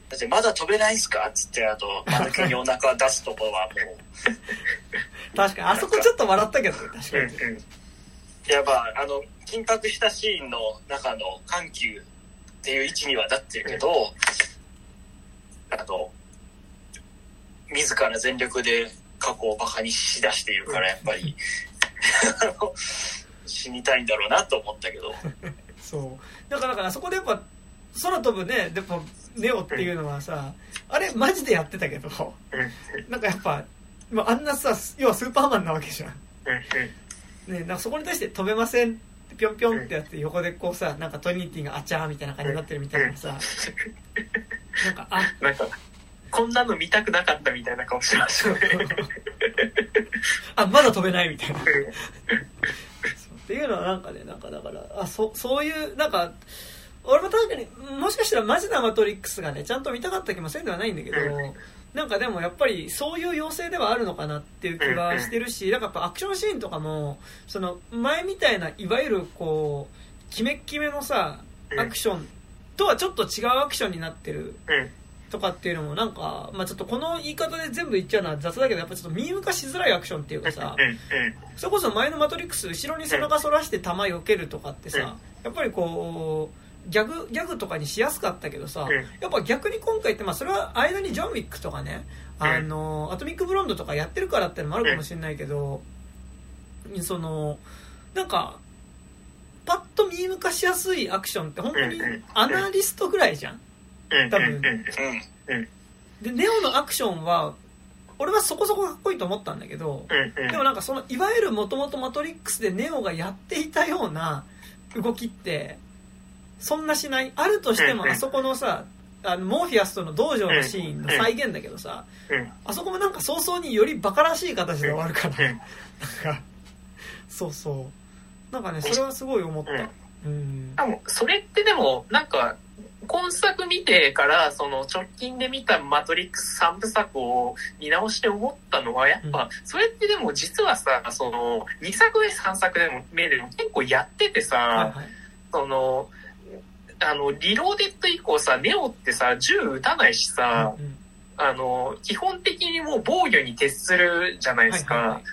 だってまだ飛べないんすか？っつってあとマヌケにお腹出すところはもう。確かに。あそこちょっと笑ったけど確かに、うんうん、やっぱあの緊迫したシーンの中の緩急っていう位置にはなってるけど、うん、あの自ら全力で過去をバカにしだしているからやっぱり。死にたいんだろうなと思ったけど。そう。だからだからそこでやっぱ空飛ぶねでもネオっていうのはさ、あれマジでやってたけど、なんかやっぱあんなさ要はスーパーマンなわけじゃん、ね、なんかそこに対して飛べませんぴょんぴょんってやって横でこうさなんかトリニティがあちゃーみたいな感じになってるみたいなさ、なんかあなんかこんなの見たくなかったみたいな顔してましたね。あ、まだ飛べないみたいな。っていうのはなんかねなんかだからあそそういうなんか俺も確かにもしかしたらマジなマトリックスがねちゃんと見たかった気もせんではないんだけど、なんかでもやっぱりそういう要請ではあるのかなっていう気はしてるし、なんかやっぱアクションシーンとかも、その前みたいないわゆるこう、キメッキメのさ、アクションとはちょっと違うアクションになってるとかっていうのもなんか、まあちょっとこの言い方で全部言っちゃうのは雑だけど、やっぱちょっとミーム化しづらいアクションっていうかさ、それこそ前のマトリックス後ろに背中反らして弾避けるとかってさ、やっぱりこう、ギャグ、ギャグとかにしやすかったけどさ、やっぱ逆に今回って、まあそれは間にジョン・ウィックとかね、あの、アトミック・ブロンドとかやってるからってのもあるかもしれないけど、その、なんか、パッとミーム化しやすいアクションって本当にアナリストぐらいじゃん多分。で、ネオのアクションは、俺はそこそこかっこいいと思ったんだけど、でもなんかその、いわゆるもともとマトリックスでネオがやっていたような動きって、そんなしない。あるとしてもあそこのさあのモーフィアスとの道場のシーンの再現だけどさあそこもなんか早々によりバカらしい形で終わるからなんかそうそう。なんかねそれはすごい思った。うん。それってでもなんか今作見てからその直近で見たマトリックス3部作を見直して思ったのはやっぱそれってでも実はさその2作目3作目でも結構やっててさ、そのあの、リローデッド以降さ、ネオってさ、銃撃たないしさ、うんうん、あの、基本的にもう防御に徹するじゃないですか。はいはいはい、っ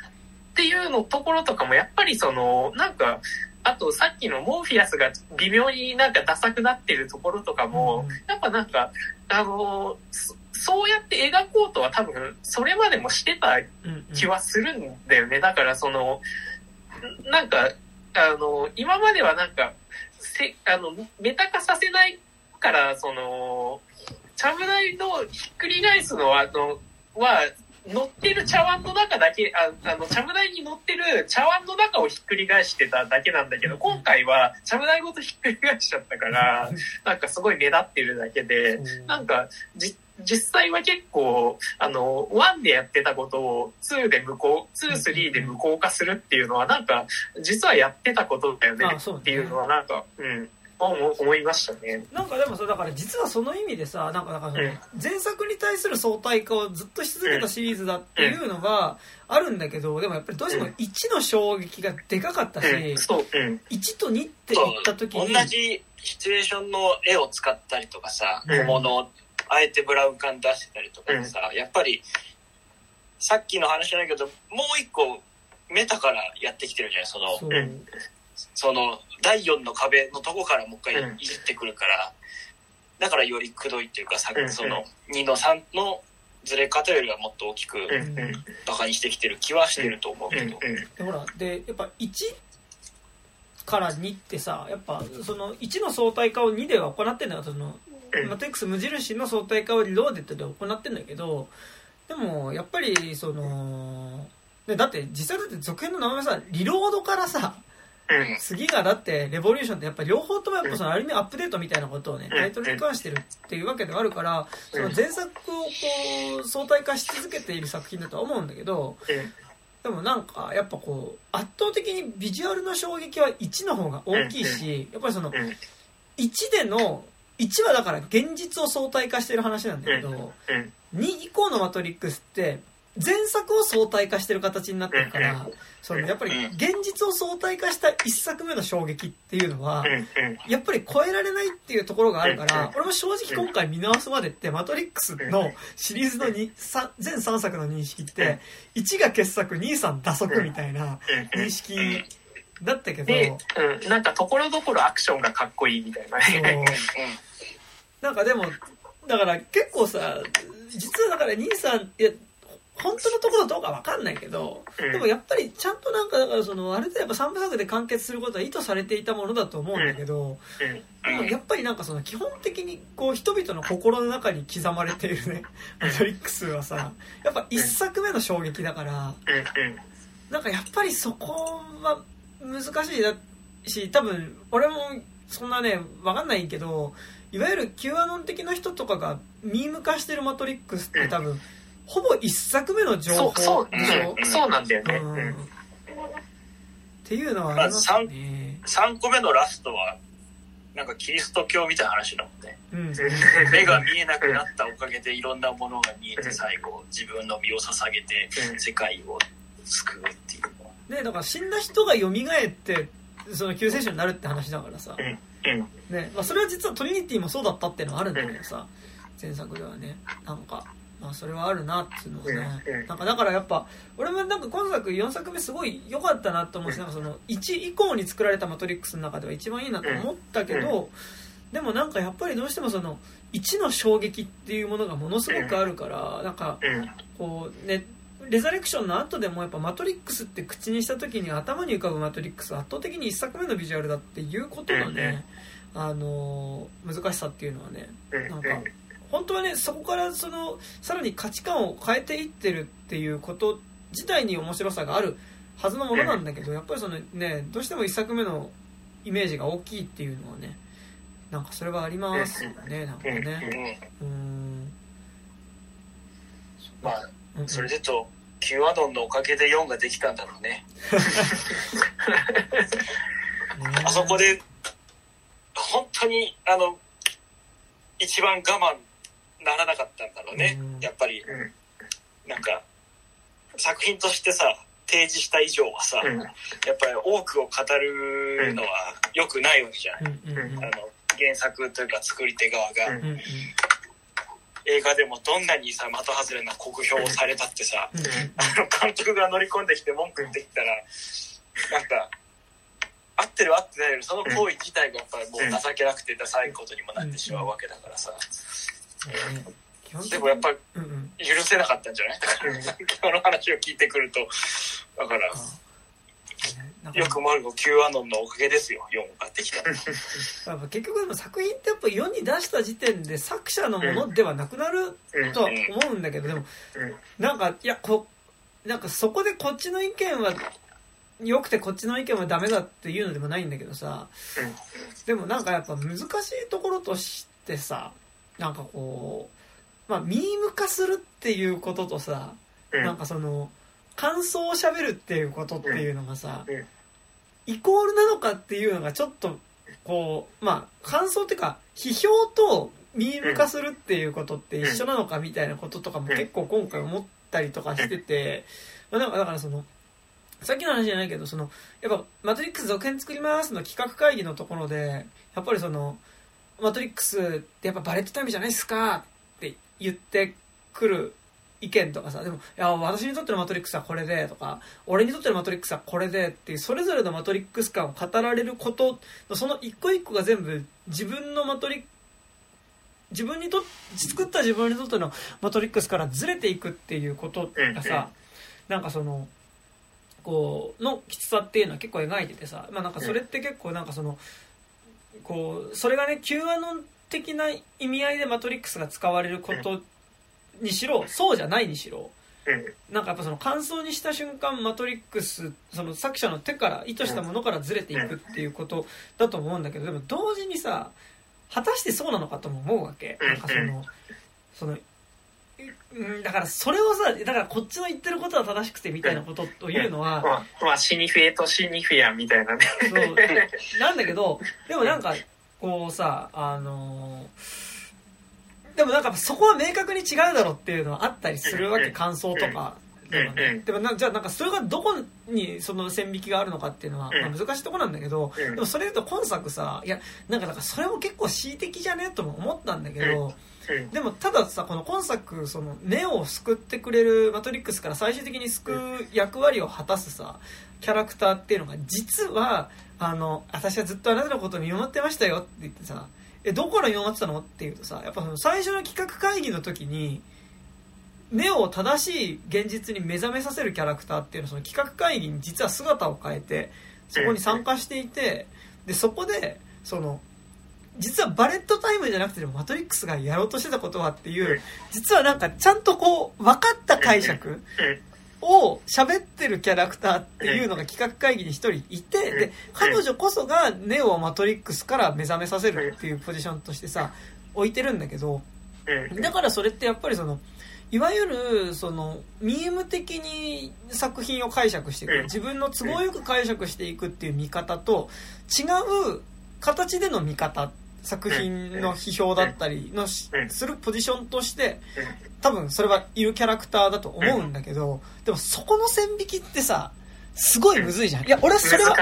ていうのところとかも、やっぱりその、なんか、あとさっきのモーフィアスが微妙になんかダサくなってるところとかも、うん、やっぱなんか、あの、そうやって描こうとは多分、それまでもしてた気はするんだよね。だからその、なんか、あの、今まではなんか、せ、あの、メタ化させないから、その、ちゃぶ台のひっくり返すのは、あの、は、乗ってる茶碗の中だけ、ああの、ちゃぶ台に乗ってる茶碗の中をひっくり返してただけなんだけど、今回はちゃぶ台ごとひっくり返しちゃったから、なんかすごい目立ってるだけで、なんか、じ、実際は結構、あの、1でやってたことを2で無効、2、3で無効化するっていうのはなんか、実はやってたことだよね。っていうのはなんか、うん。思いましたね。なんかでもさ、だから実はその意味でさ、なんかだから前作に対する相対化をずっとし続けたシリーズだっていうのがあるんだけど、でもやっぱりどうしても1の衝撃がでかかったし、1と2って言った時に。同じシチュエーションの絵を使ったりとかさ、小物あえてブラウン管出してたりとかでさ、うん、やっぱり、さっきの話じゃないけど、もう一個、メタからやってきてるじゃないその、その、第4の壁のとこからもう一回いじってくるから、だからよりくどいっていうか、さその、2の3のずれ方よりはもっと大きく、バカにしてきてる気はしてると思うけど。でほら、で、やっぱ1から2ってさ、やっぱ、その1の相対化を2では行ってんだよ、その、マトリックス無印の相対化をリローデッドで行ってんだけど、でも、やっぱり、その、でだって実際だって続編の名前さ、リロードからさ、次がだってレボリューションってやっぱ両方ともやっぱそのある意味アップデートみたいなことをね、タイトルに関してるっていうわけではあるから、その前作をこう相対化し続けている作品だとは思うんだけど、でもなんかやっぱこう圧倒的にビジュアルの衝撃は1の方が大きいし、やっぱりその1での1はだから現実を相対化してる話なんだけど、2以降のマトリックスって前作を相対化してる形になってるから、そのやっぱり現実を相対化した1作目の衝撃っていうのは、やっぱり超えられないっていうところがあるから、俺も正直今回見直すまでって、マトリックスのシリーズの2全3作の認識って、1が傑作、2、3打足みたいな認識だったけど、うん、なんかところどころアクションがかっこいいみたいな。ね。なんかでも、だから結構さ、実はだから兄さん、いや、本当のところどうかわかんないけど、でもやっぱりちゃんとなんかだからその、ある程度やっぱ3部作で完結することは意図されていたものだと思うんだけど、でもやっぱりなんかその基本的にこう人々の心の中に刻まれているね、マトリックスはさ、やっぱ1作目の衝撃だから、なんかやっぱりそこは難しいだし、多分俺もそんなね、わかんないけど、いわゆる Q アノン的な人とかがミーム化してるマトリックスって多分、ほぼ一作目の情報そうそう,、そうなんだよね、うん、っていうのはありますね。3個目のラストは、なんかキリスト教みたいな話だもんね。うん。目が見えなくなったおかげでいろんなものが見えて最後自分の身を捧げて世界を救うっていう。ね、だから死んだ人が蘇って、その救世主になるって話だからさ。うん。ね、まあそれは実はトリニティもそうだったっていうのはあるんだけどさ、前作ではね、なんか、まあそれはあるなっていうのはねなんかだからやっぱ、俺もなんか今作4作目すごい良かったなと思うし、なんかその1以降に作られたマトリックスの中では一番いいなと思ったけど、でもなんかやっぱりどうしてもその1の衝撃っていうものがものすごくあるから、なんかうん。こうね、レザレクションの後でもやっぱマトリックスって口にした時に頭に浮かぶマトリックスは圧倒的に1作目のビジュアルだっていうことのね、あのー難しさっていうのはね、うん。なんか本当はね、そこからその、さらに価値観を変えていってるっていうこと自体に面白さがあるはずのものなんだけど、やっぱりそのね、どうしても1作目のイメージが大きいっていうのはね、なんかそれはありますよね、なんかうん。ね。うーん。まあ、それでと、キュアドンのおかげで4ができたんだろうね。ねあそこで、本当に、あの、一番我慢ならなかったんだろうねうん。やっぱり、うんなんか、作品としてさ、提示した以上はさ、うん。やっぱり多くを語るのは良くないわけじゃない。うんあの、原作というか作り手側が、うんうんうん映画でもどんなにさ、的外れな酷評をされたってさ、あの、監督が乗り込んできて文句言ってきたら、なんか、合ってる合ってないより、その行為自体がやっぱりもう情けなくてダサいことにもなってしまうわけだからさ。でもやっぱり許せなかったんじゃない？だから、さっきの話を聞いてくると、だから、よくも悪く Q アノンのおかげですよ、4ができたの。やっぱ結局でも作品ってやっぱ世に出した時点で作者のものではなくなるうん。とは思うんだけどでもうん。なんかいやこなんかそこでこっちの意見は良くてこっちの意見はダメだっていうのでもないんだけどさ。でもなんかやっぱ難しいところとしてさなんかこうまあミーム化するっていうこととさうん。なんかその感想を喋るっていうことっていうのがさ、うん。イコールなのかっていうのがちょっとこうまあ感想っていうか批評とミーム化するっていうことって一緒なのかみたいなこととかも結構今回思ったりとかしてて、まあ、なんかだからそのさっきの話じゃないけどそのやっぱ「マトリックス続編作ります」の企画会議のところでやっぱりその「マトリックスってやっぱバレットタイムじゃないですか」って言ってくる意見とかさ、でも、いや、私にとってのマトリックスはこれで、とか、俺にとってのマトリックスはこれでっていう、それぞれのマトリックス感を語られること、その一個一個が全部自分のマトリック自分にと作った自分にとってのマトリックスからずれていくっていうことがさ、なんかその、こう、のきつさっていうのは結構描いててさ、まあなんかそれって結構なんかその、こう、それがね、Q アノン的な意味合いでマトリックスが使われることにしろ、そうじゃないにしろ、うん。なんかやっぱその感想にした瞬間マトリックスその作者の手から意図したものからずれていくっていうことだと思うんだけどでも同時にさ果たしてそうなのかとも思うわけ。なんかそのそのうんだからそれをさだからこっちの言ってることは正しくてみたいなことというのはまあ、まあ、シニフェとシニフェアみたいなね。そうなんだけどでもなんかこうさあのでもなんかそこは明確に違うだろうっていうのはあったりするわけ感想とか。でもうん。うんねでもなじゃあなんかそれがどこにその線引きがあるのかっていうのは、うん。まあ、難しいところなんだけどうん。でもそれだと今作さいやなんかだからそれも結構恣意的じゃね？とも思ったんだけどうん。でもたださこの今作そのネオを救ってくれるマトリックスから最終的に救う役割を果たすさキャラクターっていうのが実はあの私はずっとあなたのことを見守ってましたよって言ってさえどこから見守ってたのっていうとさやっぱその最初の企画会議の時にネオを正しい現実に目覚めさせるキャラクターっていうのはその企画会議に実は姿を変えてそこに参加していてでそこでその実はバレットタイムじゃなくてマトリックスがやろうとしてたことはっていう実はなんかちゃんとこう分かった解釈を喋ってるキャラクターっていうのが企画会議に一人いてで彼女こそがネオをマトリックスから目覚めさせるっていうポジションとしてさ置いてるんだけどうん。だからそれってやっぱりそのいわゆる、その、ミーム的に作品を解釈していく、自分の都合よく解釈していくっていう見方と、違う形での見方、作品の批評だったりのするポジションとして、多分それはいるキャラクターだと思うんだけど、でもそこの線引きってさ、すごいむずいじゃん。いや、俺はそれは、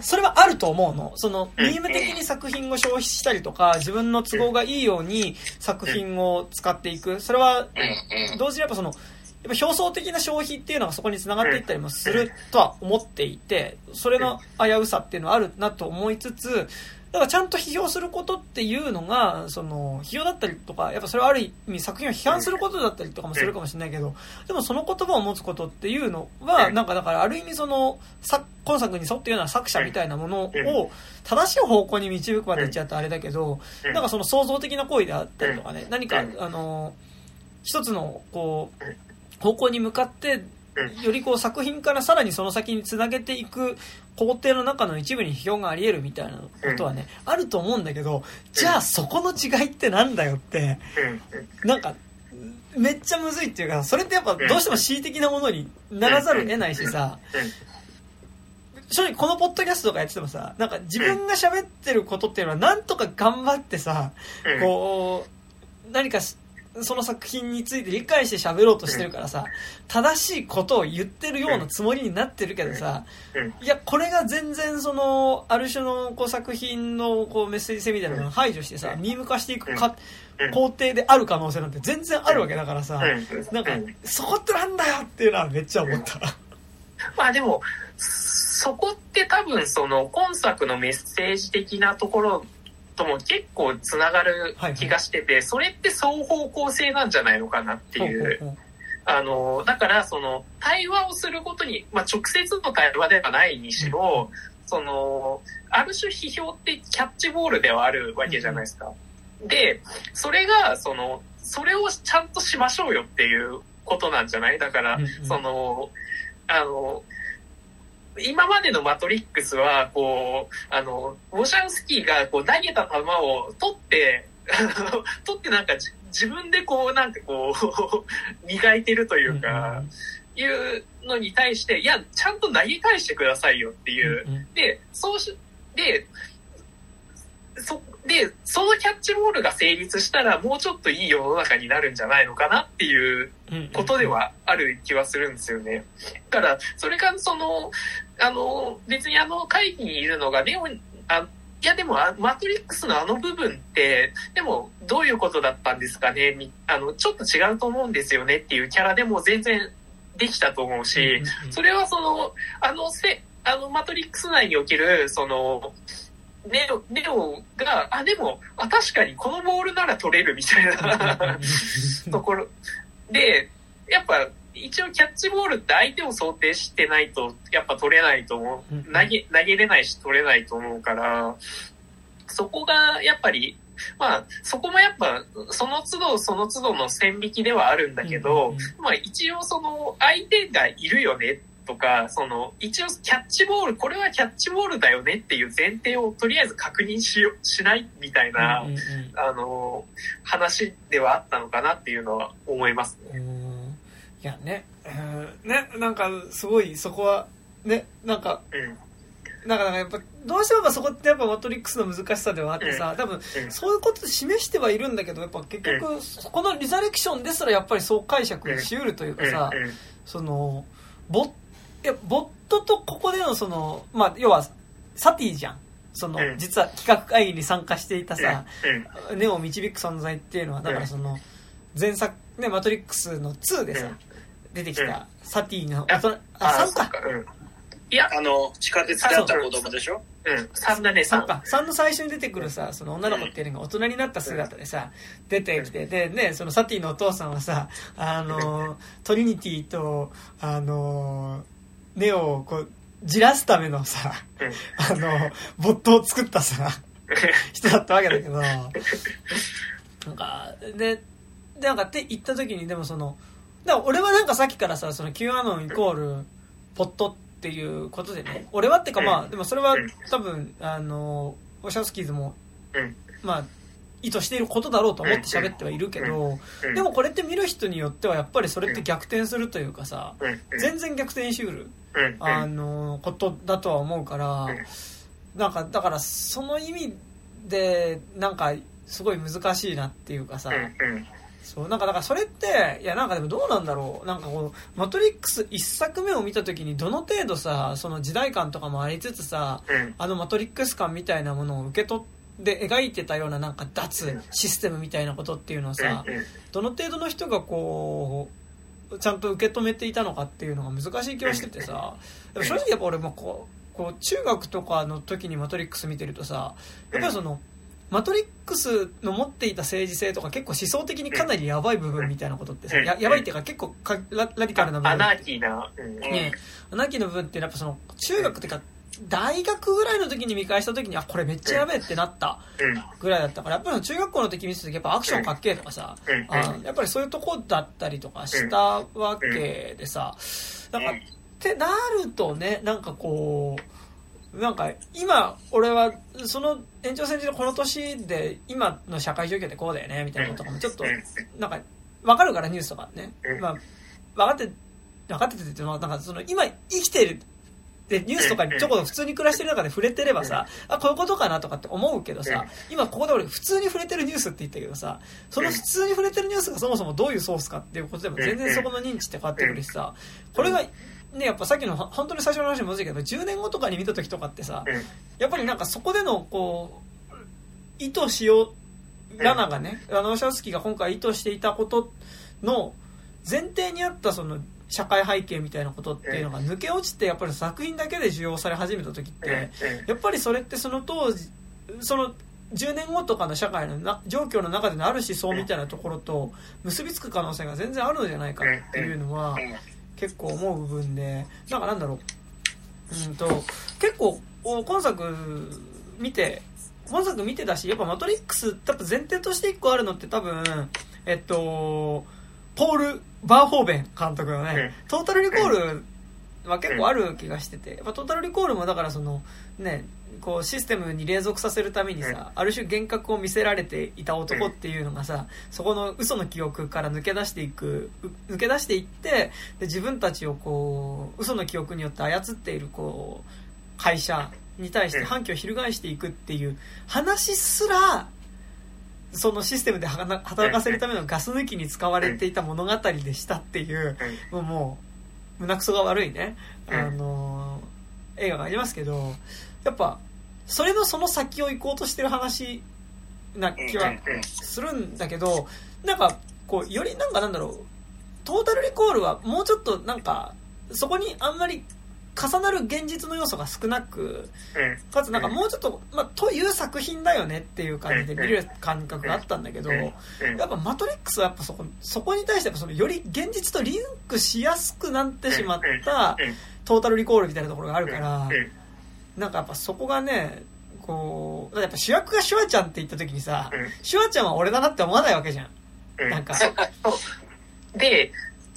それはあると思うの。その、ミーム的に作品を消費したりとか、自分の都合がいいように作品を使っていく。それは、同時にやっぱその、やっぱ表層的な消費っていうのがそこに繋がっていったりもするとは思っていて、それの危うさっていうのはあるなと思いつつ、だからちゃんと批評することっていうのが、その、批評だったりとか、やっぱそれはある意味作品を批判することだったりとかもするかもしれないけど、でもその言葉を持つことっていうのは、なんかだからある意味その、今作に沿ったような作者みたいなものを正しい方向に導くまで言っちゃうとあれだけど、なんかその創造的な行為であったりとかね、何か、あの、一つの、こう、方向に向かって、よりこう作品からさらにその先につなげていく工程の中の一部に批評があり得るみたいなことはね、あると思うんだけど、じゃあそこの違いってなんだよって、なんか、めっちゃむずいっていうか、それってやっぱどうしても恣意的なものにならざるを得ないしさ、正直このポッドキャストとかやっててもさ、なんか自分が喋ってることっていうのはなんとか頑張ってさ、こう、何かその作品について理解して喋ろうとしてるからさ、正しいことを言ってるようなつもりになってるけどさ、いや、これが全然その、ある種のこう作品のこうメッセージ性みたいなのを排除してさ、ミーム化していくか、工程である可能性なんて全然あるわけだからさ、なんか、そこってなんだよっていうのはめっちゃ思った。まあでも、そこって多分その今作のメッセージ的なところとも結構つながる気がしてて、それって双方向性なんじゃないのかなっていう。あの、だからその対話をすることに、まあ直接の対話ではないにしろ、うん、その、ある種批評ってキャッチボールではあるわけじゃないですか。うん、で、それが、その、それをちゃんとしましょうよっていうことなんじゃない？だから、うん、その、あの、今までのマトリックスは、こう、あの、ウォシャンスキーがこう投げた球を取って、取ってなんか自分でこう、なんかこう 磨いてるというか、いうのに対して、いや、ちゃんと投げ返してくださいよっていう。で、そうし、で、そ、で、そのキャッチボールが成立したら、もうちょっといい世の中になるんじゃないのかなっていうことではある気はするんですよね。だから、それがその、あの、別にあの会議にいるのがネオ、あいやでもマトリックスのあの部分って、でもどういうことだったんですかねあの、ちょっと違うと思うんですよねっていうキャラでも全然できたと思うし、それはその、あのせ、あのマトリックス内における、その、ネオ、ネオが、あ、でも、あ、確かにこのボールなら取れるみたいな ところ。で、やっぱ、一応キャッチボールって相手を想定してないと、やっぱ取れないと思う。投げ、投げれないし取れないと思うから、そこがやっぱり、まあ、そこもやっぱ、その都度その都度の線引きではあるんだけど、まあ一応その相手がいるよねとか、その、一応キャッチボール、これはキャッチボールだよねっていう前提をとりあえず確認しよ、しないみたいな、うんうんうん、あの、話ではあったのかなっていうのは思いますね。いやね、ね、なんかすごいそこは、ね、なんか、うん。なんかやっぱどうしてもそこってやっぱマトリックスの難しさではあってさ多分そういうことで示してはいるんだけどやっぱ結局このリザレクションですらやっぱりそう解釈しうるというかさそのボッいや、ボットとここでのその、まあ、要は、サティじゃん。その、うん、実は企画会議に参加していたさ、うん、ネオを導く存在っていうのは、だからその、前作、ね、マトリックスの2でさ、出てきたサティの大人、あ、3か。いや、あの、地下鉄であった子供でしょ？う。ん、3だね、3。か。3の最初に出てくるさ、その女の子っていうのが大人になった姿でさ、出てきて、で、ね、そのサティのお父さんはさ、あの、トリニティと、あの、ネオをこう、じらすためのさ、あの、ボットを作ったさ、人だったわけだけど、なんか、で、で、なんかって言った時に、でもその、だから俺はなんかさっきからさ、その Q アノンイコール、ポットっていうことでね、俺はってかまあ、でもそれは多分、あの、オシャスキーズも、まあ、意図していることだろうと思って喋ってはいるけど、でもこれって見る人によってはやっぱりそれって逆転するというかさ、全然逆転しうる、あの、ことだとは思うから、なんか、だからその意味で、なんか、すごい難しいなっていうかさ、そう、なんか、だからそれって、いや、なんかでもどうなんだろう。なんかこう、マトリックス一作目を見た時にどの程度さ、その時代感とかもありつつさ、あのマトリックス感みたいなものを受け取って、で描いてたようななんか脱システムみたいなことっていうのをさ、どの程度の人がこう、ちゃんと受け止めていたのかっていうのが難しい気がしててさ、正直やっぱ俺もこう、こう中学とかの時にマトリックス見てるとさ、やっぱりその、マトリックスの持っていた政治性とか結構思想的にかなりやばい部分みたいなことってさ、ややばいっていうか結構かララディカルな部分。アナーキーな。ね。アナーキーの部分ってやっぱその中学ってか、大学ぐらいの時に見返した時に、あ、これめっちゃやべえってなったぐらいだったから、やっぱり中学校の時見てた時やっぱアクションかっけえとかさ、あやっぱりそういうとこだったりとかしたわけでさ、なんか、ってなるとね、なんかこう、なんか、今、俺は、その延長線上のこの年で、今の社会状況ってこうだよね、みたいなこととかも、ちょっと、なんか、わかるからニュースとかね。まあ、分かって、分かってて、なんかその、今生きてるで、ニュースとかにちょこちょ普通に暮らしてる中で触れてればさ、あ、こういうことかなとかって思うけどさ、今ここで俺普通に触れてるニュースって言ったけどさ、その普通に触れてるニュースがそもそもどういうソースかっていうことでも全然そこの認知って変わってくるしさ、これがね、やっぱさっきの本当に最初の話も難しいけど、10年後とかに見た時とかってさ、やっぱりなんかそこでの、こう、意図しよう、ラナがね、あの、シャスキーが今回意図していたことの前提にあったその社会背景みたいなことっていうのが抜け落ちてやっぱり作品だけで受容され始めた時ってやっぱりそれってその当時その10年後とかの社会のな状況の中でのある思想みたいなところと結びつく可能性が全然あるのじゃないかっていうのは結構思う部分で、なんかなんだろう。うんと、結構、今作見て、今作見てたし、やっぱマトリックス、多分前提として一個あるのって多分、えっと、ポール・バーホーベン監督のね、トータルリコールは結構ある気がしてて、やっぱトータルリコールもだからその、ね、こうシステムに隷属させるためにさ、ある種幻覚を見せられていた男っていうのがさ、そこの嘘の記憶から抜け出していく、抜け出していって、で自分たちをこう、嘘の記憶によって操っているこう、会社に対して反旗を翻していくっていう話すら、そのシステムで働かせるためのガス抜きに使われていた物語でしたっていう、もう、胸くそが悪いね、あの映画がありますけど、やっぱ、それのその先を行こうとしてる話な気はするんだけど、なんか、こう、よりなんかなんだろう、トータルリコールはもうちょっとなんか、そこにあんまり重なる現実の要素が少なく、かつなんかもうちょっと、まあ、という作品だよねっていう感じで見る感覚があったんだけど、やっぱマトリックスはやっぱそこ、そこに対してそのより現実とリンクしやすくなってしまったトータルリコールみたいなところがあるから、なんかやっぱそこがね、こう、やっぱ主役がシュワちゃんって言った時にさ、うん、シュワちゃんは俺だなって思わないわけじゃん、なんか。で、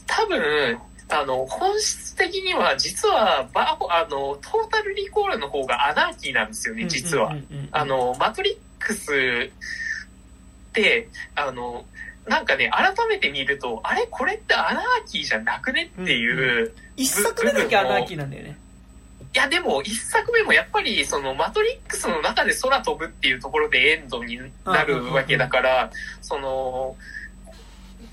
多分、あの、本質的には、実は、バあの、トータルリコールの方がアナーキーなんですよね、実は。あの、マトリックスって、あの、なんかね、改めて見ると、あれこれってアナーキーじゃなくねっていう、うんうん、一作目だけアナーキーなんだよね。いや、でも、一作目もやっぱり、その、マトリックスの中で空飛ぶっていうところでエンドになるわけだから、その、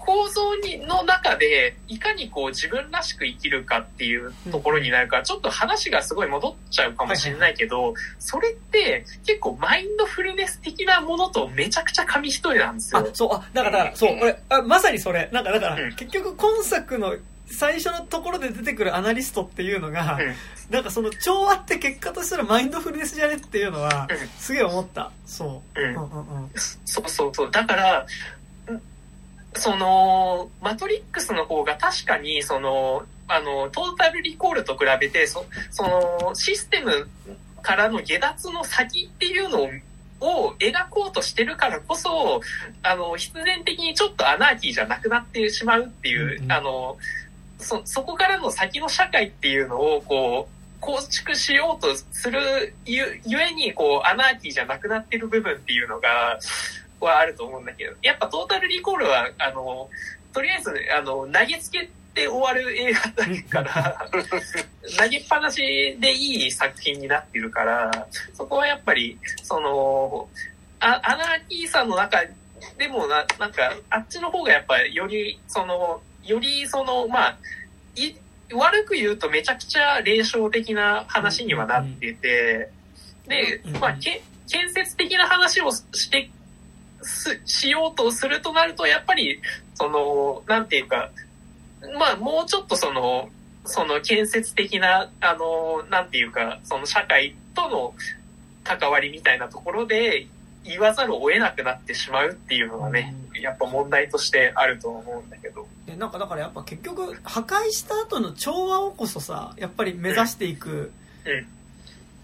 構造にの中で、いかにこう自分らしく生きるかっていうところになるから、ちょっと話がすごい戻っちゃうかもしれないけど、それって結構マインドフルネス的なものとめちゃくちゃ紙一重なんですよ。あ、そう、あ、だから、そう、俺、あまさにそれ。なんかだから、結局今作の最初のところで出てくるアナリストっていうのが、うん、なんかその調和って結果としたらマインドフルネスじゃねっていうのは、すげえ思った。そう。うん。うんうんうん、そうそうそう。だから、その、マトリックスの方が確かに、その、あの、トータルリコールと比べて、そその、システムからの下脱の先っていうのをを描こうとしてるからこそ、あの、必然的にちょっとアナーキーじゃなくなってしまうっていう、うんうん、あの、そ、そこからの先の社会っていうのを、こう、構築しようとするゆ、ゆえに、こう、アナーキーじゃなくなってる部分っていうのが、はあると思うんだけど、やっぱトータルリコールは、あの、とりあえず、あの、投げつけて終わる映画だから、投げっぱなしでいい作品になってるから、そこはやっぱり、その、あアナーキーさんの中でもな、なんか、あっちの方がやっぱりより、その、よりその、まあ、い、悪く言うとめちゃくちゃ霊障的な話にはなってて、でうん、まあ、け建設的な話をして、す、しようとするとなると、やっぱり、その、なんていうか、まあ、もうちょっとその、その建設的な、あの、なんていうか、その社会との関わりみたいなところで言わざるを得なくなってしまうっていうのがね、やっぱ問題としてあると思うんだけど。でなんかだからやっぱ結局破壊した後の調和をこそさやっぱり目指していくうん。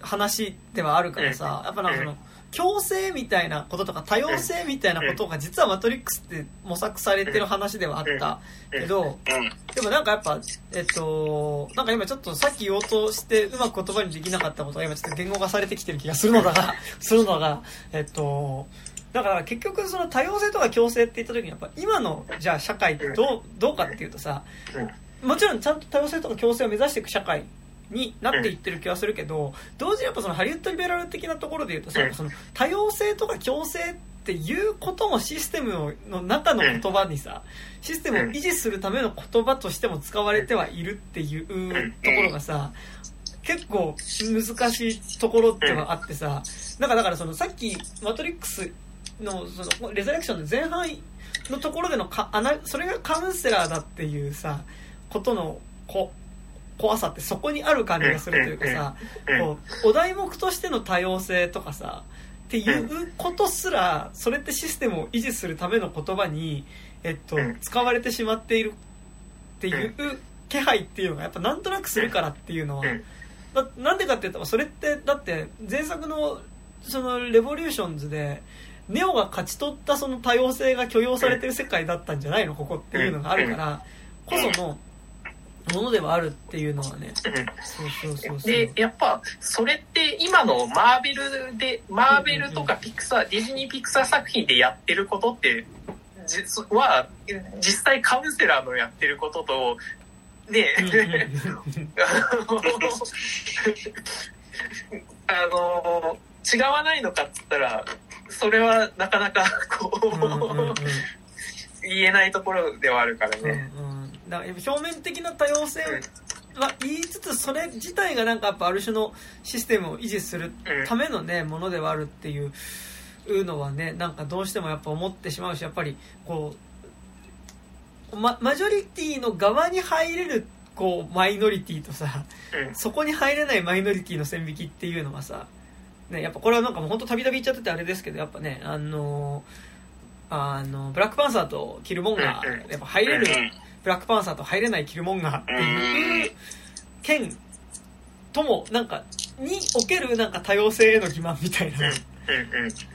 話ではあるからさやっぱなんかその共生みたいなこととか多様性みたいなことが実はマトリックスって模索されてる話ではあったけどうん。でもなんかやっぱえっとなんか今ちょっとさっき言おうとしてうまく言葉にできなかったことが今ちょっと言語化されてきてる気がするのだが するのがえっとだから結局その多様性とか共生って言った時にやっぱ今のじゃあ社会ってどうどうかっていうとさもちろんちゃんと多様性とか共生を目指していく社会になっていってる気はするけど同時にやっぱそのハリウッドリベラル的なところで言うとその多様性とか共生っていうこともシステムの中の言葉にさシステムを維持するための言葉としても使われてはいるっていうところがさ結構難しいところではあってさなんかだからそのさっき「マトリックスの」そのレザレクションの前半のところでのかあなそれがカウンセラーだっていうさことのこ怖さってそこにある感じがするというかさこうお題目としての多様性とかさっていうことすらそれってシステムを維持するための言葉に、えっとうん、使われてしまっているっていう気配っていうのがやっぱなんとなくするからっていうのはうんだなんでかって言ったらそれってだって前作のそのレボリューションズでネオが勝ち取ったその多様性が許容されてる世界だったんじゃないの？ここっていうのがあるからこそのものではあるっていうのはね。そうそうそうで、やっぱ、それって今のマーベルで、マーベルとかピクサー、ディズニーピクサー作品でやってることって、実は、実際カウンセラーのやってることと、ね、うんうんうん あの、違わないのかっつったら、それはなかなか、こうんうんうんう、言えないところではあるからうんね。うんだから表面的な多様性は言いつつそれ自体がなんかやっぱある種のシステムを維持するためのねものではあるっていうのはねなんかどうしてもやっぱ思ってしまうしやっぱりこうママジョリティの側に入れるこうマイノリティとさうん。そこに入れないマイノリティの線引きっていうのはさ、ね、やっぱこれはなんかもう本当たびたび言っちゃっててあれですけどやっぱねあのあのブラックパンサーとキルモンガうんうん。ーやっぱ入れるうんブラックパンサーと入れないキルモンガーっていう件ともなんかにおけるなんか多様性への欺瞞みたいな。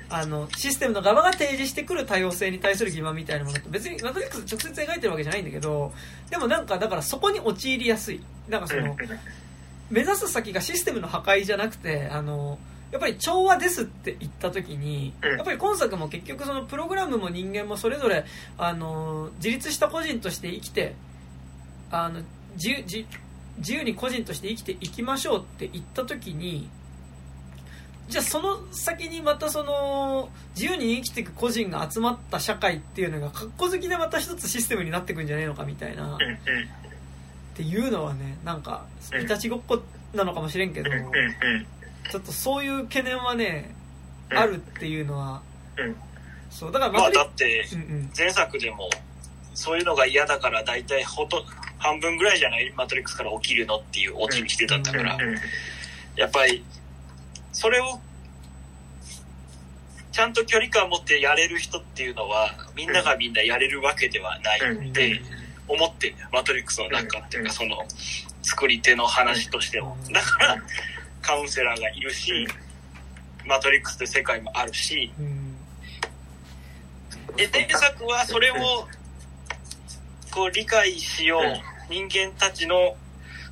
あのシステムの側が提示してくる多様性に対する欺瞞みたいなものと別にマトリックス直接描いてるわけじゃないんだけどでもなんかだからそこに陥りやすい。なんかその目指す先がシステムの破壊じゃなくてあのやっぱり調和ですって言った時にうん。やっぱり今作も結局そのプログラムも人間もそれぞれあの自立した個人として生きてあの自由自自由に個人として生きていきましょうって言った時にじゃあその先にまたその自由に生きていく個人が集まった社会っていうのが格好好きでまた一つシステムになっていくんじゃないのかみたいな。っていうのはねなんかうん。いたちごっこなのかもしれんけど、ちょっとそういう懸念はね、うん。あるっていうのは、うん。そうだからまあだって前作でもそういうのが嫌だから大体ほと半分ぐらいじゃない？マトリックスから起きるのっていうオチにしてたんだから。やっぱりそれをちゃんと距離感を持ってやれる人っていうのはみんながみんなやれるわけではないうん。って思ってマトリックスの中っていうかその作り手の話としてもだからカウンセラーがいるしマトリックスという世界もあるし。うん。で前作はそれをこう理解しよう人間たちの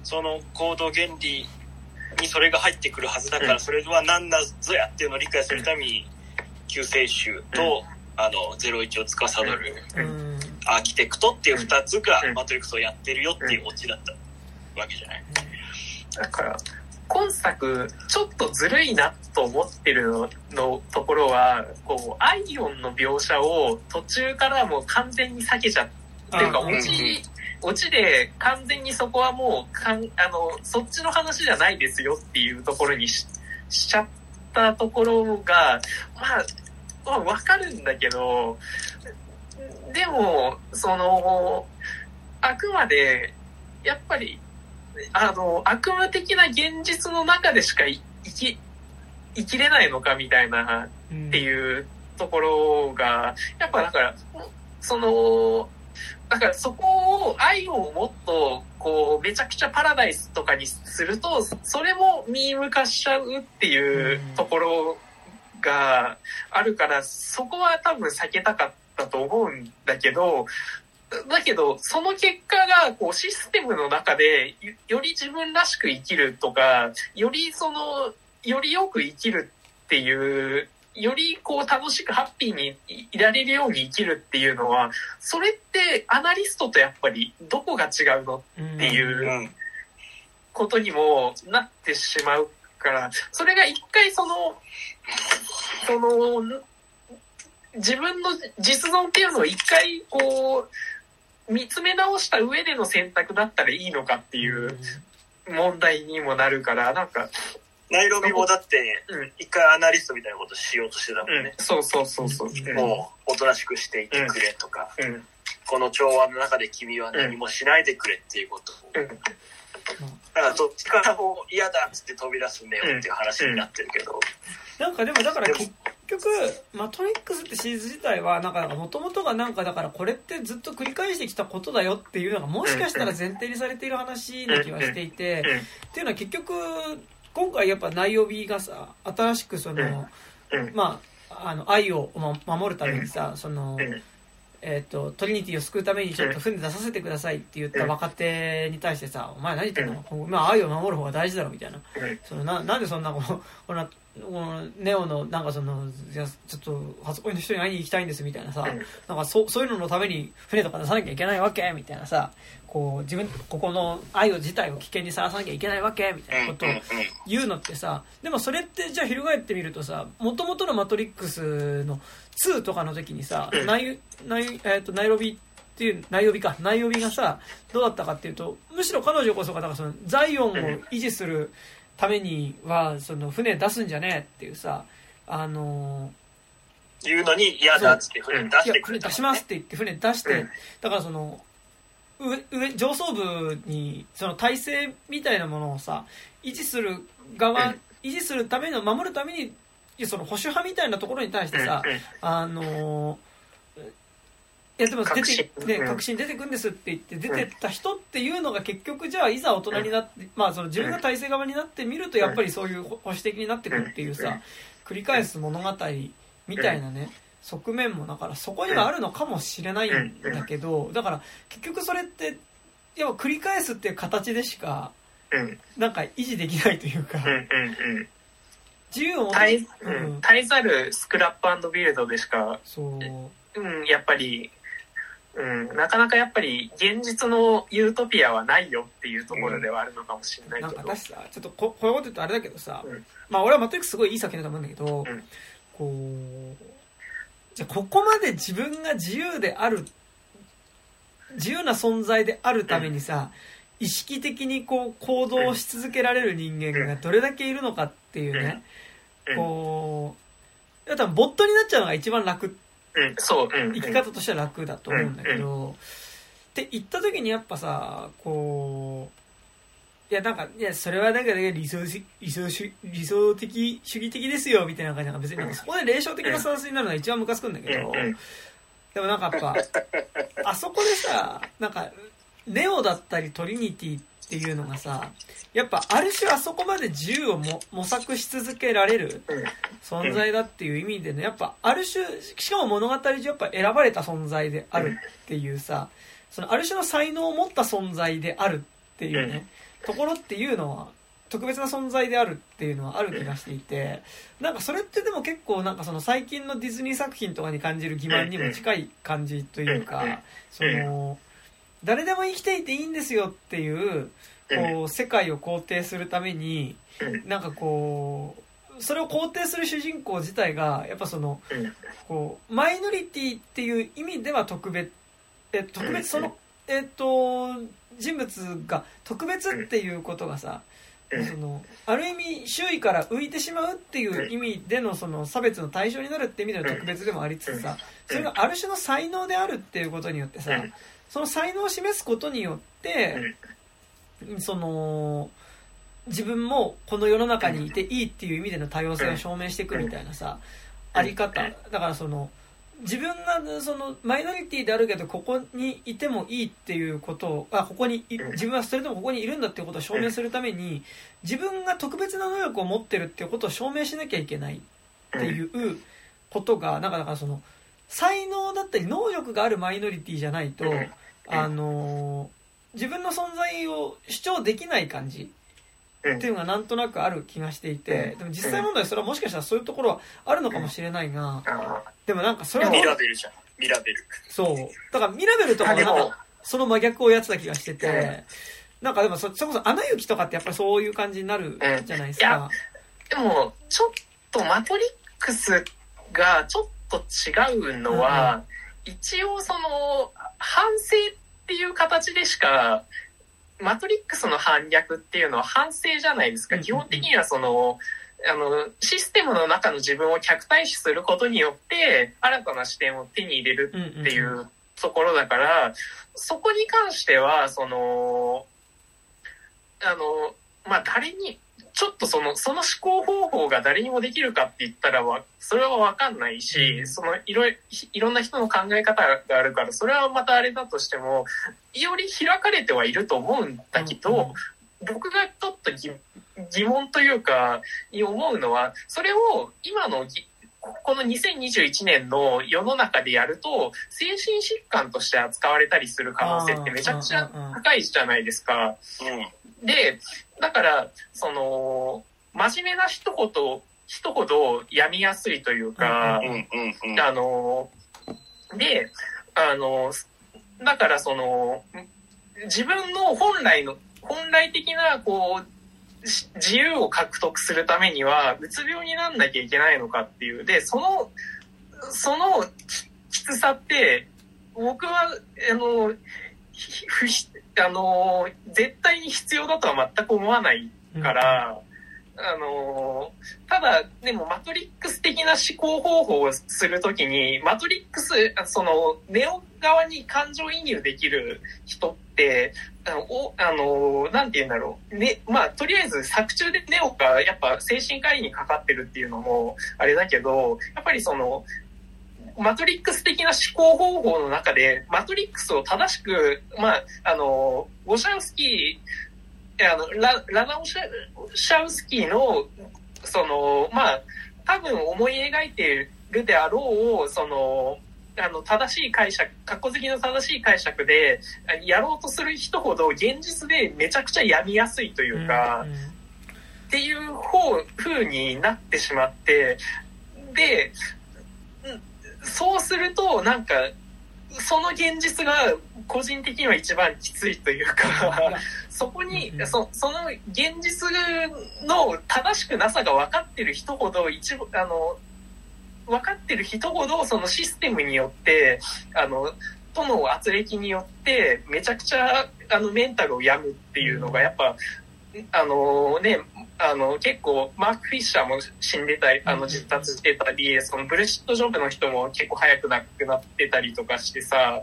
その行動原理にそれが入ってくるはずだかうん。らそれは何なぞやっていうのを理解するために救世主とあの、01を司るうん。アーキテクトっていう二つがうん。マトリックスをやってるよっていうオチだったわけじゃない。だから、今作、ちょっとずるいなと思ってるののところは、こう、アイオンの描写を途中からもう完全に避けちゃっていうか、あオチ、オチで完全にそこはもうかん、あの、そっちの話じゃないですよっていうところにししちゃったところが、まあ、まあ、わかるんだけど、でも、その、あくまで、やっぱり、あの、悪夢的な現実の中でしかい生き、生きれないのかみたいなうん。っていうところが、やっぱだから、その、だからそこを愛をもっと、こう、めちゃくちゃパラダイスとかにすると、それもミーム化しちゃうっていうところがあるから、そこは多分避けたかったと思うんだけど、だけど、その結果が、こう、システムの中で、よより自分らしく生きるとか、よりその、よりよく生きるっていう、よりこう楽しくハッピーにいられるように生きるっていうのは、それってアナリストとやっぱりどこが違うのうんっていううん。ことにもなってしまうから、それが一回その、その、自分の実存っていうのを一回こう、見つめ直した上での選択だったらいいのかっていう問題にもなるから、なんか、ナイロビもだってうん、一回アナリストみたいなことしようとしてたもんね。そうそうそうそう。うんもう、おとなしくしていてくれとか、うん。この調和の中で君は何もしないでくれっていうことを。うん。だからどっちからも嫌だっつって飛び出すネオっていう話になってるけど、なんかでもだから結局マトリックスってシリーズ自体はなんかもともとがなんかだからこれってずっと繰り返してきたことだよっていうのがもしかしたら前提にされている話な気はしていてっていうのは結局今回やっぱ内容日がさ新しくそのうん。まああの愛をま守るためにさそのうん。えー、とトリニティを救うためにちょっと船出させてくださいって言った若手に対してさ「お前何言ってんの、まあ、愛を守る方が大事だろ」みたいな。そのななんでそんなこうこんなこのネオのなんかそのいやちょっと初恋の人に会いに行きたいんですみたいなさ、うん。なんかそそういうののために船とか出さなきゃいけないわけみたいなさこう自分ここの愛を自体を危険にさらさなきゃいけないわけみたいなことを言うのってさでもそれってじゃあ翻ってみるとさもともとの「マトリックス」の2とかの時にさ、うん。ナイナイえー、とナイロビっていうナイロビか。ナイロビがさどうだったかっていうとむしろ彼女こそがだからそのザイオンを維持するためにはその船出すんじゃねえっていうさあの言うのに嫌だっつって船出してくれ。た、出しますって言って船出して、うん。だからその上上上層部にその体制みたいなものをさ維持する側、うん。維持するための守るためにその保守派みたいなところに対してさ、あのいやでも出革てね。革新出てくんですって言って出てった人っていうのが結局じゃあいざ大人になって、まあその自分が体制側になってみるとやっぱりそういう保守的になってくるっていううん。さ繰り返す物語みたいなね側面もだからそこにはあるのかもしれないんだけどだから結局それってやっぱ繰り返すっていう形でしかうん。なんか維持できないというか。自由を持絶えてうん。絶えざるスクラップビルドでしか、そう。うん、やっぱり、うん、なかなかやっぱり現実のユートピアはないよっていうところではあるのかもしれないなんけど。か私さちょっとここういうこと言うとあれだけどさ、うん。まあ俺はマトリックスすごいいい作品だと思うんだけど、うん。こうじゃあここまで自分が自由である自由な存在であるためにさ、意識的にこう行動し続けられる人間がどれだけいるのかっていうね、うん。こう多分ボットになっちゃうのが一番楽うん、そう、うん。生き方としては楽だと思うんだけど、って言った時にやっぱさこういやなんかいやそれはなんかね理想し理想主理想的主義的ですよみたいな感じなんか別にそこで霊障的なスタンスになるのが一番ムカつくんだけど、うん。うん。でもなんかやっぱあそこでさなんかネオだったりトリニティってていうのがさやっぱある種あそこまで自由をも模索し続けられる存在だっていう意味でねやっぱある種しかも物語上やっぱ選ばれた存在であるっていうさそのある種の才能を持った存在であるっていうね、ところっていうのは特別な存在であるっていうのはある気がしていて、なんかそれってでも結構なんかその最近のディズニー作品とかに感じる欺瞞にも近い感じというか、その、誰でも生きていていいんですよっていう、こう、世界を肯定するために、なんかこう、それを肯定する主人公自体が、やっぱその、こう、マイノリティっていう意味では特別、え、特別、その、えっと、人物が特別っていうことがさ、その、ある意味周囲から浮いてしまうっていう意味でのその差別の対象になるって意味での特別でもありつつさ、それがある種の才能であるっていうことによってさ、その才能を示すことによって、その、自分もこの世の中にいていいっていう意味での多様性を証明していくみたいなさ、あり方。だからその、自分がそのマイノリティであるけどここにいてもいいっていうことをあここにい自分はそれでもここにいるんだっていうことを証明するために自分が特別な能力を持ってるっていうことを証明しなきゃいけないっていうことがなんかだからその才能だったり能力があるマイノリティじゃないとあの自分の存在を主張できない感じっていうのがなんとなくある気がしていて、でも実際問題それはもしかしたらそういうところはあるのかもしれないが、でもなんかそれは。ミラベルじゃん。ミラベル。そう。だからミラベルとかもなんか、その真逆をやってた気がしてて、なんかでもそ、それこそアナ雪とかってやっぱりそういう感じになるじゃないですか。でも、ちょっとマトリックスがちょっと違うのは、うん、一応その、反省っていう形でしか、マトリックスの反逆っていうのは反省じゃないですか。基本的にはその、あの、システムの中の自分を客体視することによって、新たな視点を手に入れるっていうところだから、そこに関しては、その、あの、まあ、誰に、ちょっとその、その思考方法が誰にもできるかって言ったらわ、それはわかんないし、そのいろいろんな人の考え方があるから、それはまたあれだとしても、より開かれてはいると思うんだけど、僕がちょっと疑問というか、思うのは、それを今のこの2021年の世の中でやると、精神疾患として扱われたりする可能性ってめちゃくちゃ高いじゃないですか。うん、で、だから、その、真面目な人ほど、人ほど病みやすいというか、あの、で、あの、だからその、自分の本来の、本来的な、こう、自由を獲得するためには、うつ病になんなきゃいけないのかっていう。で、その、そのきつさって、僕は、あの、不あの、絶対に必要だとは全く思わないから、うん、あの、ただ、でもマトリックス的な思考方法をするときに、マトリックス、その、ネオ側に感情移入できる人って、あの、おあのなんて言うんだろう。ね、まあ、とりあえず作中でネオがやっぱ精神科医にかかってるっていうのもあれだけど、やっぱりその、マトリックス的な思考方法の中で、マトリックスを正しく、まあ、あの、ゴシャウスキー、あの、ララナオシャウスキーの、その、まあ、多分思い描いてるであろう、その、あの、正しい解釈、格好好きの正しい解釈で、やろうとする人ほど現実でめちゃくちゃ病みやすいというか、うんうん、っていう方、風になってしまって、で、そうすると、なんか、その現実が個人的には一番きついというか、そこに、そその現実の正しくなさが分かってる人ほど、一部、あの、分かってる人ほど、そのシステムによって、あの、との圧力によって、めちゃくちゃ、あの、メンタルを病むっていうのが、やっぱ、あのね、あの、結構、マーク・フィッシャーも死んでたり、あの、自殺してたり、そのブルシットジョブの人も結構早く亡くなってたりとかしてさ、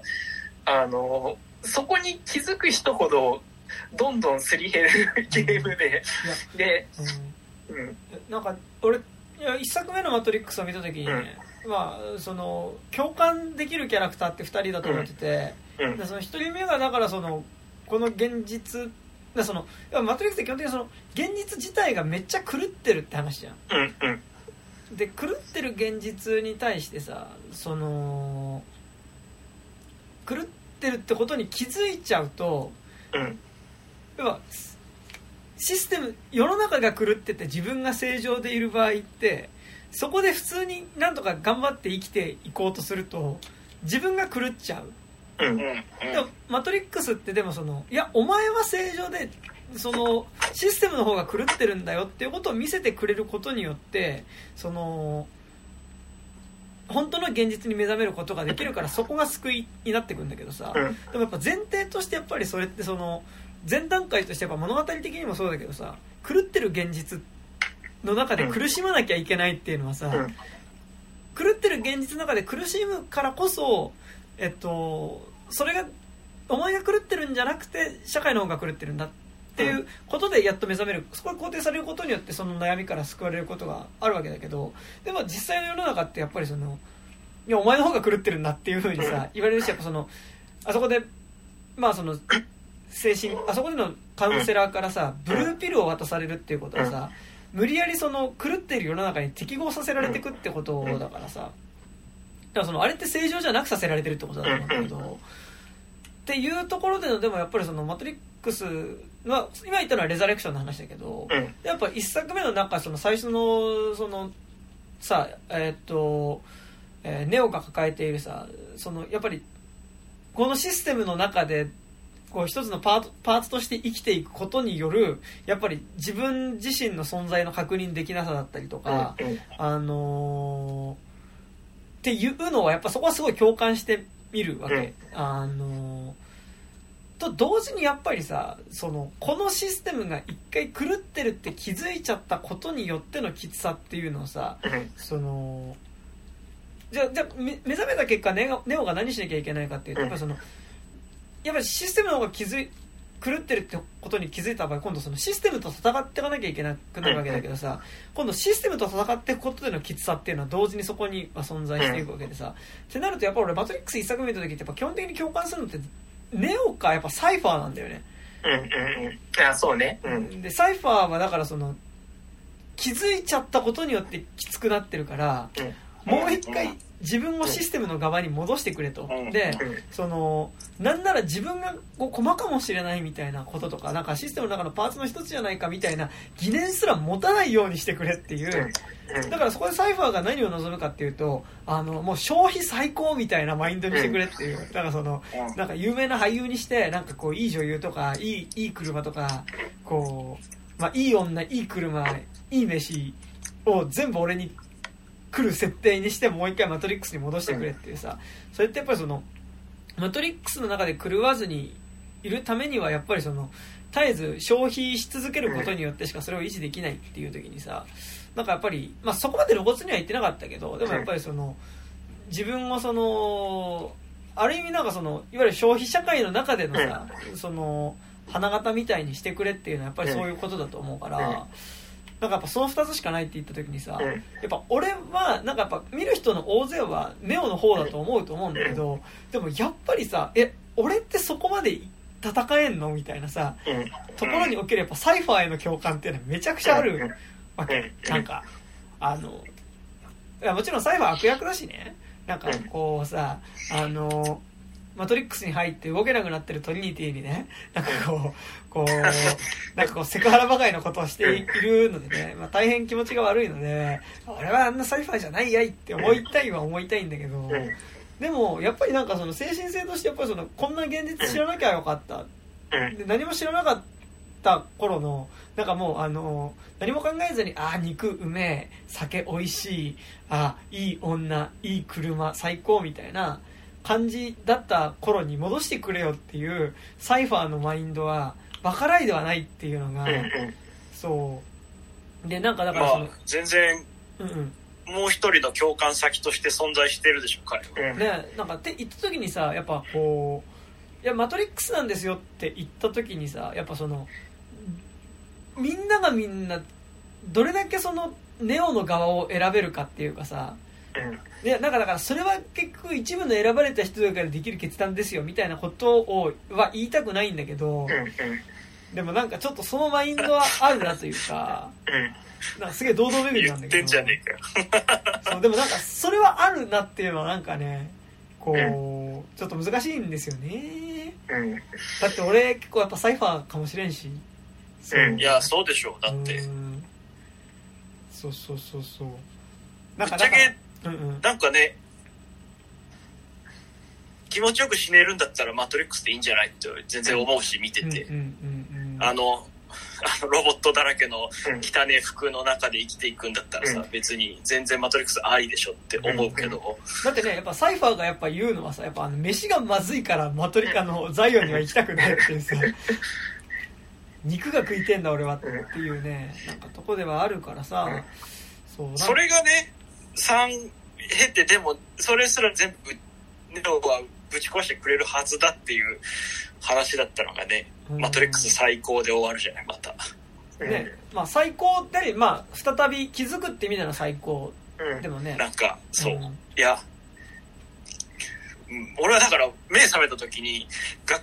あの、そこに気づく人ほど、どんどんすり減るゲームで、で、うん。なんか、俺、いや、一作目のマトリックスを見たときにね、うん、まあ、その、共感できるキャラクターって二人だと思ってて、うん、でその一人目が、だからその、この現実、でそのマトリックスって基本的にその現実自体がめっちゃ狂ってるって話じゃん。うんうん、で狂ってる現実に対してさその狂ってるってことに気づいちゃうと、うん、システム世の中が狂ってて自分が正常でいる場合ってそこで普通になんとか頑張って生きていこうとすると自分が狂っちゃう。でもマトリックスってでもそのいやお前は正常でそのシステムの方が狂ってるんだよっていうことを見せてくれることによってその本当の現実に目覚めることができるからそこが救いになってくんだけどさ。うん。でもやっぱ前提としてやっぱりそれってその前段階としてやっぱ物語的にもそうだけどさ狂ってる現実の中で苦しまなきゃいけないっていうのはさ、うん。狂ってる現実の中で苦しむからこそえっとそれがお前が狂ってるんじゃなくて社会の方が狂ってるんだっていうことでやっと目覚める。そこが肯定されることによってその悩みから救われることがあるわけだけどでも実際の世の中ってやっぱりそのいやお前の方が狂ってるんだっていうふうにさ言われるしやっぱそのあそこでまあその精神あそこでのカウンセラーからさブルーピルを渡されるっていうことはさ無理やりその狂っている世の中に適合させられていくってことだからさ。だからそのあれって正常じゃなくさせられてるってことだと思うんだけどっていうところでのでもやっぱりそのマトリックスは今言ったのはレザレクションの話だけどうん。やっぱ一作目のなんかその最初のそのさえーっと、えーネオが抱えているさそのやっぱりこのシステムの中でこう一つのパートパーツとして生きていくことによるやっぱり自分自身の存在の確認できなさだったりとか、うん。あのーっていうのはやっぱそこはすごい共感してみるわけ。あのーと同時にやっぱりさそのこのシステムが一回狂ってるって気づいちゃったことによってのきつさっていうのをさうん。そのじゃあじゃ目覚めた結果ネオが何しなきゃいけないかっていうとやっぱりそのやっぱりシステムの方が気づい狂ってるってことに気づいた場合今度そのシステムと戦っていかなきゃいけなくなるわけだけどさ今度システムと戦っていくことでのきつさっていうのは同時にそこには存在していくわけでさってなるとやっぱ俺マトリックス一作目見た時ってやっぱ基本的に共感するのってネオかやっぱサイファーなんだよねうんうんうんあそうね。うん。でサイファーはだからその気づいちゃったことによってきつくなってるからもう一回自分をシステムの側に戻してくれと。うん。でうん。そのなんなら自分がこう駒かもしれないみたいなこととかなんかシステムの中のパーツの一つじゃないかみたいな疑念すら持たないようにしてくれっていう。うん。だからそこでサイファーが何を望むかっていうとあのもう消費最高みたいなマインドにしてくれっていう。だからそのうん。なんか有名な俳優にしてなんかこういい女優とかいいいい車とかこう、まあ、いい女いい車いい飯を全部俺に来る設定にしてもう一回マトリックスに戻してくれっていうさそれってやっぱりそのマトリックスの中で狂わずにいるためにはやっぱりその絶えず消費し続けることによってしかそれを維持できないっていう時にさなんかやっぱり、まあ、そこまで露骨には言ってなかったけどでもやっぱりその自分をそのある意味なんかそのいわゆる消費社会の中でのさその花形みたいにしてくれっていうのはやっぱりそういうことだと思うから、うんなんかやっぱその2つしかないって言った時にさ、うんやっぱ俺はなんかやっぱ見る人の大勢はネオの方だと思うと思うんだけどでもやっぱりさえ俺ってそこまで戦えんのみたいなさうんところにおけるやっぱサイファーへの共感っていうのはめちゃくちゃあるわけ。うんなんかあのいやもちろんサイファー悪役だしね。なんかこうさあのマトリックスに入って動けなくなってるトリニティにねなんかこう こうなんかこうセクハラばかりのことをしているのでね、まあ、大変気持ちが悪いので俺はあんなサイファーじゃないやいって思いたいは思いたいんだけどうん。でもやっぱりなんかその精神性としてやっぱりそのこんな現実知らなきゃよかった。うん。で何も知らなかった頃のなんかもうあの何も考えずにああ肉うめえ酒おいしいああいい女いい車最高みたいな感じだった頃に戻してくれよっていうサイファーのマインドはバカライではないっていうのが、うんうん。そう。でなんかだかまらその、あ、全然、うんうん。もう一人の共感先として存在してるでしょ、彼は。うんね、なんかって言った時にさやっぱこう「いやマトリックスなんですよ」って言った時にさやっぱそのみんながみんなどれだけそのネオの側を選べるかっていうかさうん。いやなんかだからそれは結局一部の選ばれた人だからできる決断ですよみたいなことをは言いたくないんだけどうんうん。でもなんかちょっとそのマインドはあるなというかうん。なんかすげえ堂々巡りなんだけど。言ってんじゃねえかよ。そうでもなんかそれはあるなっていうのはなんかねこううちょっと難しいんですよね。うん。だって俺結構やっぱサイファーかもしれんし。そう。うん。いや、そうでしょう。だって。うん。そうそうそうそう。なんかぶっちゃけ、うんうん。なんかね、気持ちよく死ねるんだったらマトリックスでいいんじゃないって全然思うし、見てて。うんうんうんうん。あの、あのロボットだらけのうん。汚ね服の中で生きていくんだったらさ、うん。別に全然マトリックスありでしょって思うけど、だってねやっぱサイファーがやっぱ言うのはさやっぱあの飯がまずいからマトリカのザイオンには行きたくないっていうさ肉が食いてんだ俺はっていうねなんかとこではあるからさそそれがね、3経てでも、それすら全部、ネオはぶち壊してくれるはずだっていう話だったのがね、うん。マトリックス最高で終わるじゃない、また。ね。まあ最高でまあ再び気づくって意味での最高うん。でもね。なんか、そう。ん。いや、うん、俺はだから目覚めた時にが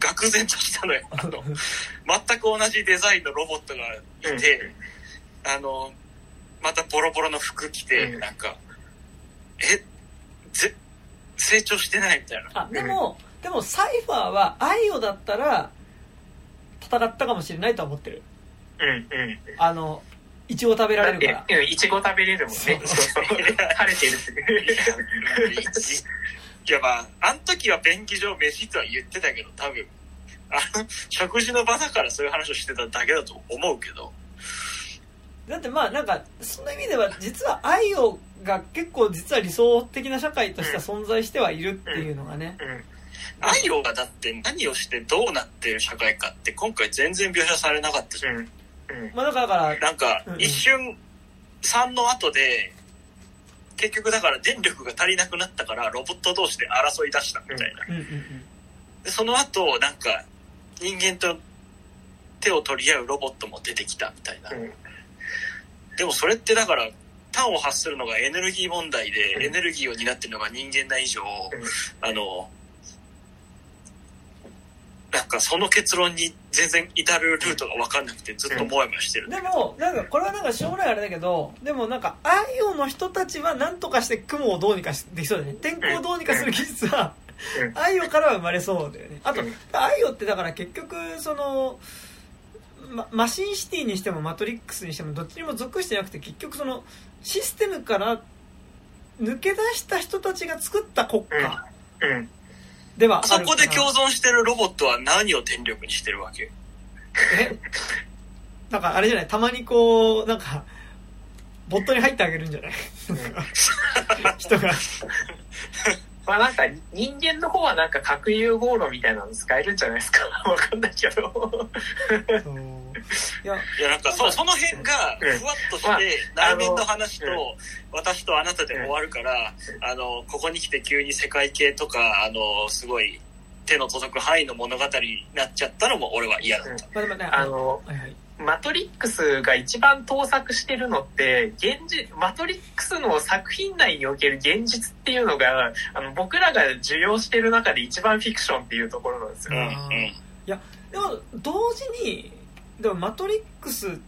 愕然としたのよ。あの 全く同じデザインのロボットがいて、あのまたボロボロの服着て、うん。なんかえぜ成長してないみたいな。あでもでもサイファーはアイオだったら戦ったかもしれないとは思ってる。うんうん。あのイチゴ食べられるから。うんいちご食べれるもんね。そうそう。そう 晴れてるっていや一いやまああの時は便宜上飯とは言ってたけど多分あの食事の場だからそういう話をしてただけだと思うけどだってまあなんかその意味では実はアイオが結構実は理想的な社会としては存在してはいるっていうのがね。うん。アイオがだって何をしてどうなってる社会かって今回全然描写されなかったじゃん。うん。うん。まあだからなんかうんうん。一瞬3の後で結局だから電力が足りなくなったからロボット同士で争い出したみたいな。うんうんうん。でその後なんか人間と手を取り合うロボットも出てきたみたいな。うんでもそれってだから端を発するのがエネルギー問題で、うん。エネルギーを担ってるのが人間な以上、あの、なんかその結論に全然至るルートが分かんなくてずっとモヤモヤしてる。でもなんかこれはなんか将来あれだけどでもなんかアイオの人たちは何とかして雲をどうにかしできそうだよね。天候をどうにかする技術はうん。アイオからは生まれそうだよね。あとうん。アイオってだから結局そのまマシンシティにしてもマトリックスにしてもどっちにも属してなくて結局そのシステムから抜け出した人たちが作った国家うん。ではあるそこで共存してるロボットは何を電力にしてるわけ？え？なんかあれじゃない？たまにこうなんかボットに入ってあげるんじゃない？人が まあなんか人間の方はなんか核融合炉みたいなの使えるんじゃないですか？わかんないけど。いやいやなんかそうその辺がうん。ふわっとまあして内面の話あと私とあなたで終わるからあのここに来て急に世界系とかあのすごい手の届く範囲の物語になっちゃったのも俺は嫌だった。まあでもねあのはいはいマトリックスが一番盗作してるのって、現実、マトリックスの作品内における現実っていうのが、あの、僕らが受容してる中で一番フィクションっていうところなんですよ。うんうん。でも同時にでもマトリックス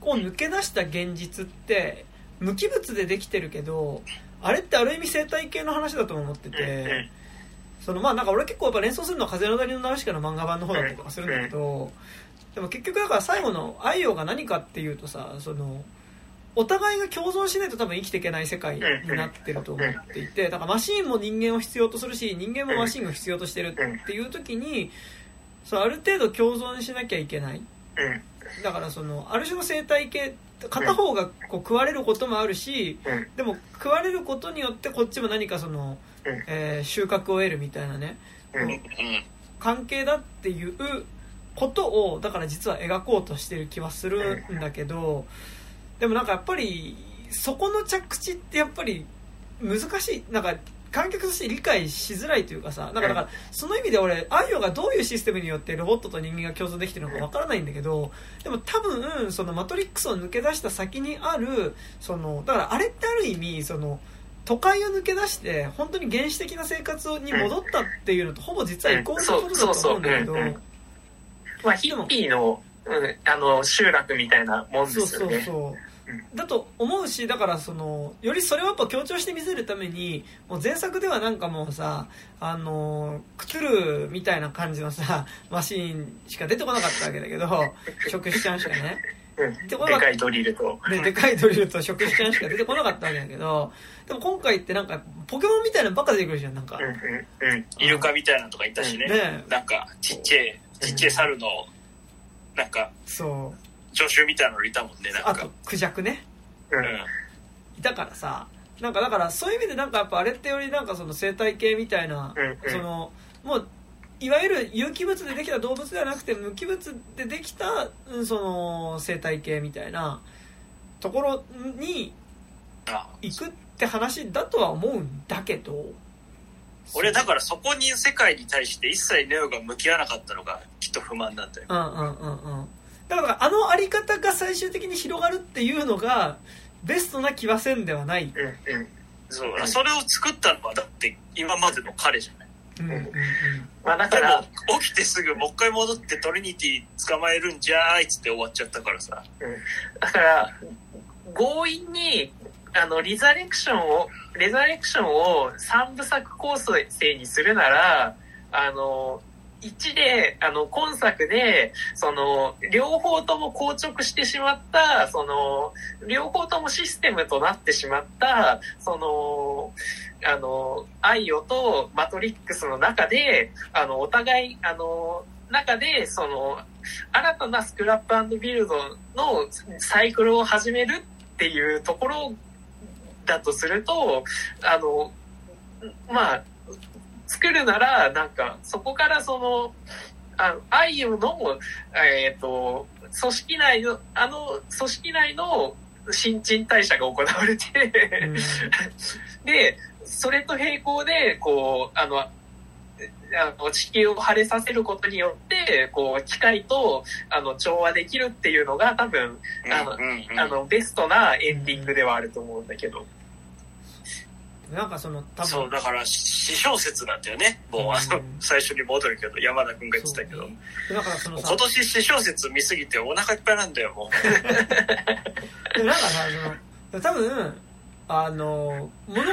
を抜け出した現実って無機物でできてるけどあれってある意味生態系の話だと思ってうんて、そのまあなんか俺結構やっぱ連想するのは風の谷のナウシカの漫画版の方だったりとかするんだけど、でも結局だから最後のアイオが何かっていうとさそのお互いが共存しないと多分生きていけない世界になってると思っていてだからマシーンも人間を必要とするし人間もマシーンを必要としてるっていう時にそうある程度共存しなきゃいけない。うん。だからそのある種の生態系片方がこう食われることもあるしうん。でも食われることによってこっちも何かその、うん。えー収穫を得るみたいなね。関係だっていうことをだから実は描こうとしてる気はするんだけどでもなんかやっぱりそこの着地ってやっぱり難しい。なんか観客として理解しづらいというかさなんかだからその意味で俺アイオがどういうシステムによってロボットと人間が共存できてるのかわからないんだけどでも多分そのマトリックスを抜け出した先にあるそのだからあれってある意味その都会を抜け出して本当に原始的な生活に戻ったっていうのとほぼ実はイコールのことだと思うんだけどまあ、ヒッピーの、うん、あの、集落みたいなもんでそうすよね。そうそうだと思うしだからそのよりそれをやっぱ強調して見せるためにもう前作ではなんかもうさあのクトゥルみたいな感じのさマシーンしか出てこなかったわけだけど 食事ちゃんしかねうん。でかいドリルと。ででかいドリルと食事ちゃんしか出てこなかったわけだけどでも今回ってなんかポケモンみたいなのばっか出てくるじゃんなんかうんうんうん。イルカみたいなのとかいたしね。ねなんか、ちっちゃい、ちっちゃい猿の、なんか、そう助手みたいなのいたもんね、なんかあと。クジャクねうん。いたからさなんかだからそういう意味でなんかやっぱあれってよりなんかその生態系みたいな、うんうんそのもういわゆる有機物でできた動物ではなくて無機物でできたうんその生態系みたいなところにあ行くって話だとは思うんだけど俺だからそこに世界に対して一切ネオが向き合わなかったのがきっと不満なんだよ。うんうんうんうんだからあのあり方が最終的に広がるっていうのがベストな気はせんではない、うんうん。そう、それを作ったのはだって今までの彼じゃない。うんうんうんまあだでから、も起きてすぐもう一回戻ってトリニティ捕まえるんじゃーいっつって終わっちゃったからさ。だから、強引に、あの、リザレクションを、レザレクションを三部作構成にするなら、あの、1で、あの、今作で、その、両方とも硬直してしまった、その、両方ともシステムとなってしまった、その、あの、アイオとマトリックスの中で、あの、お互い、あの、中で、その、新たなスクラップビルドのサイクルを始めるっていうところだとすると、あの、まあ、作るなら、なんか、そこからその、あアイユの、えっ、と、組織内の、あの、組織内の新陳代謝が行われて、うん。で、それと並行で、こう、あの、あの地球を晴れさせることによって、こう、機械と、あの、調和できるっていうのが多分、あのうんうんあの、ベストなエンディングではあると思うんだけど。なんかその多分そう、だから、私小説なんだよね。もう、あのうん、最初に戻るけど、山田くんが言ってたけど。だからそのさ今年私小説見すぎてお腹いっぱいなんだよ、もでもなんかさその多分あの物語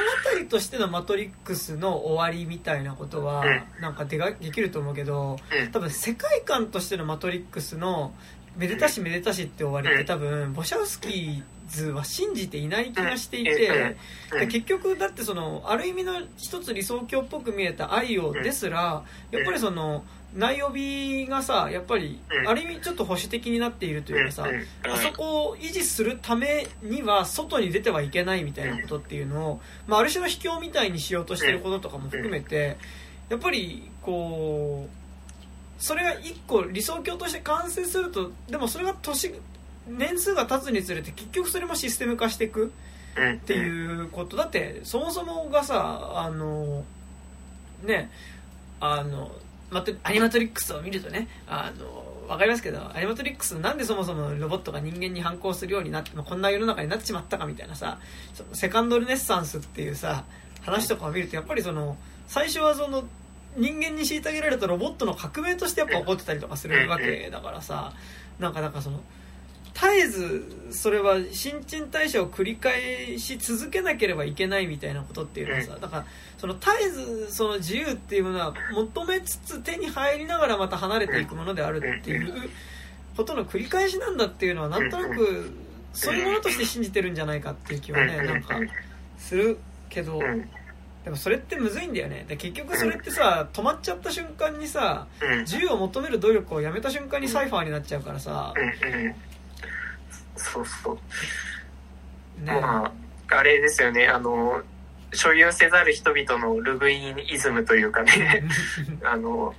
としての「マトリックス」の終わりみたいなことはうなんかでができると思うけどうん。多分世界観としての「マトリックス」の「めでたしめでたし」って終わりって多分ボシャウスキーズは信じていない気がしていてうん結局だってそのある意味の一つ理想郷っぽく見えた愛をですらやっぱりその内帯がさやっぱりうん。ある意味ちょっと保守的になっているというかさ。あそこを維持するためには外に出てはいけないみたいなことっていうのを、まあ、ある種の秘境みたいにしようとしてることとかも含めてやっぱりこうそれが一個理想郷として完成するとでもそれが年年数が経つにつれて結局それもシステム化していくうん。っていうことだってそもそもがさあのねあのまたアニマトリックスを見るとねあのわかりますけどアニマトリックスなんでそもそもロボットが人間に反抗するようになってまあこんな世の中になってしまったかみたいなさそのセカンドルネッサンスっていうさ話とかを見るとやっぱりその最初はその人間に虐げられたロボットの革命としてやっぱ起こってたりとかするわけだからさなんかなんかその絶えずそれは新陳代謝を繰り返し続けなければいけないみたいなことっていうのはさだからその絶えずその自由っていうものは求めつつ手に入りながらまた離れていくものであるっていうことの繰り返しなんだっていうのはなんとなくそういうものとして信じてるんじゃないかっていう気はねなんかするけどうん。でもそれってむずいんだよね。で結局それってさ止まっちゃった瞬間にさうん。自由を求める努力をやめた瞬間にサイファーになっちゃうからさそうそう。ねまあ、あれですよね、あの、所有せざる人々のルグインイズムというかね、あの、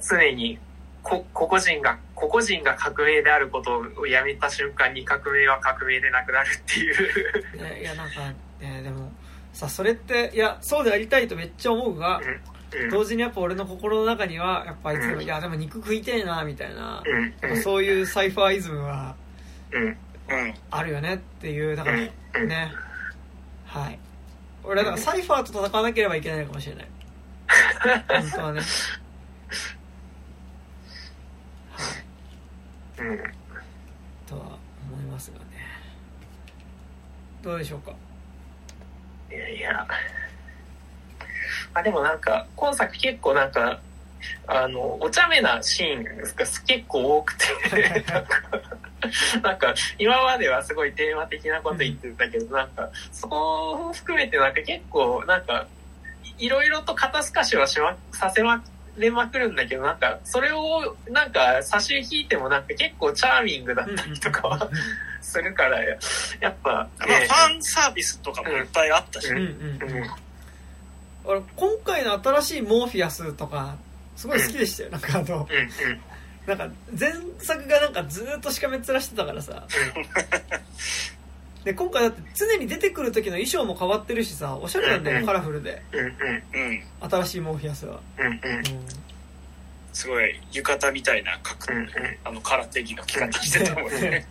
常にこ個々人が、個々人が革命であることをやめた瞬間に革命は革命でなくなるっていう。ねいやなんか、ね、でもさそれっていやそうでありたいとめっちゃ思うがうん同時にやっぱ俺の心の中にはやっぱあいつでもうん。いやでも肉食いてえなみたいなうん。やっぱそういうサイファーイズムは。あるよねっていうだからうん。ね。はい。俺はだからサイファーと戦わなければいけないのかもしれない。本当はね。うんとは思い。まますがねどうでしょうかいやいや。あ、でもなんか、今作結構なんか、あの、お茶目なシーンが結構多くて、なんか、今まではすごいテーマ的なこと言ってたけど、なんか、そこを含めてなんか結構、なんか、いろいろと肩透かしはしま、させまれまくるんだけど、なんか、それを、なんか、差し引いてもなんか結構チャーミングだったりとかはするから、やっぱ、まあ、ファンサービスとかもいっぱいあったし、うんうんうん俺今回の新しいモーフィアスとかすごい好きでしたよ、なんかあの。なんか前作がなんかずーっとしかめっ面してたからさ で今回だって常に出てくる時の衣装も変わってるしさおしゃれなんだよ、うんカラフルで。新しいモーフィアスは、うんうん。うんすごい浴衣みたいな格うんうん。あの空手着の着方してたもんね。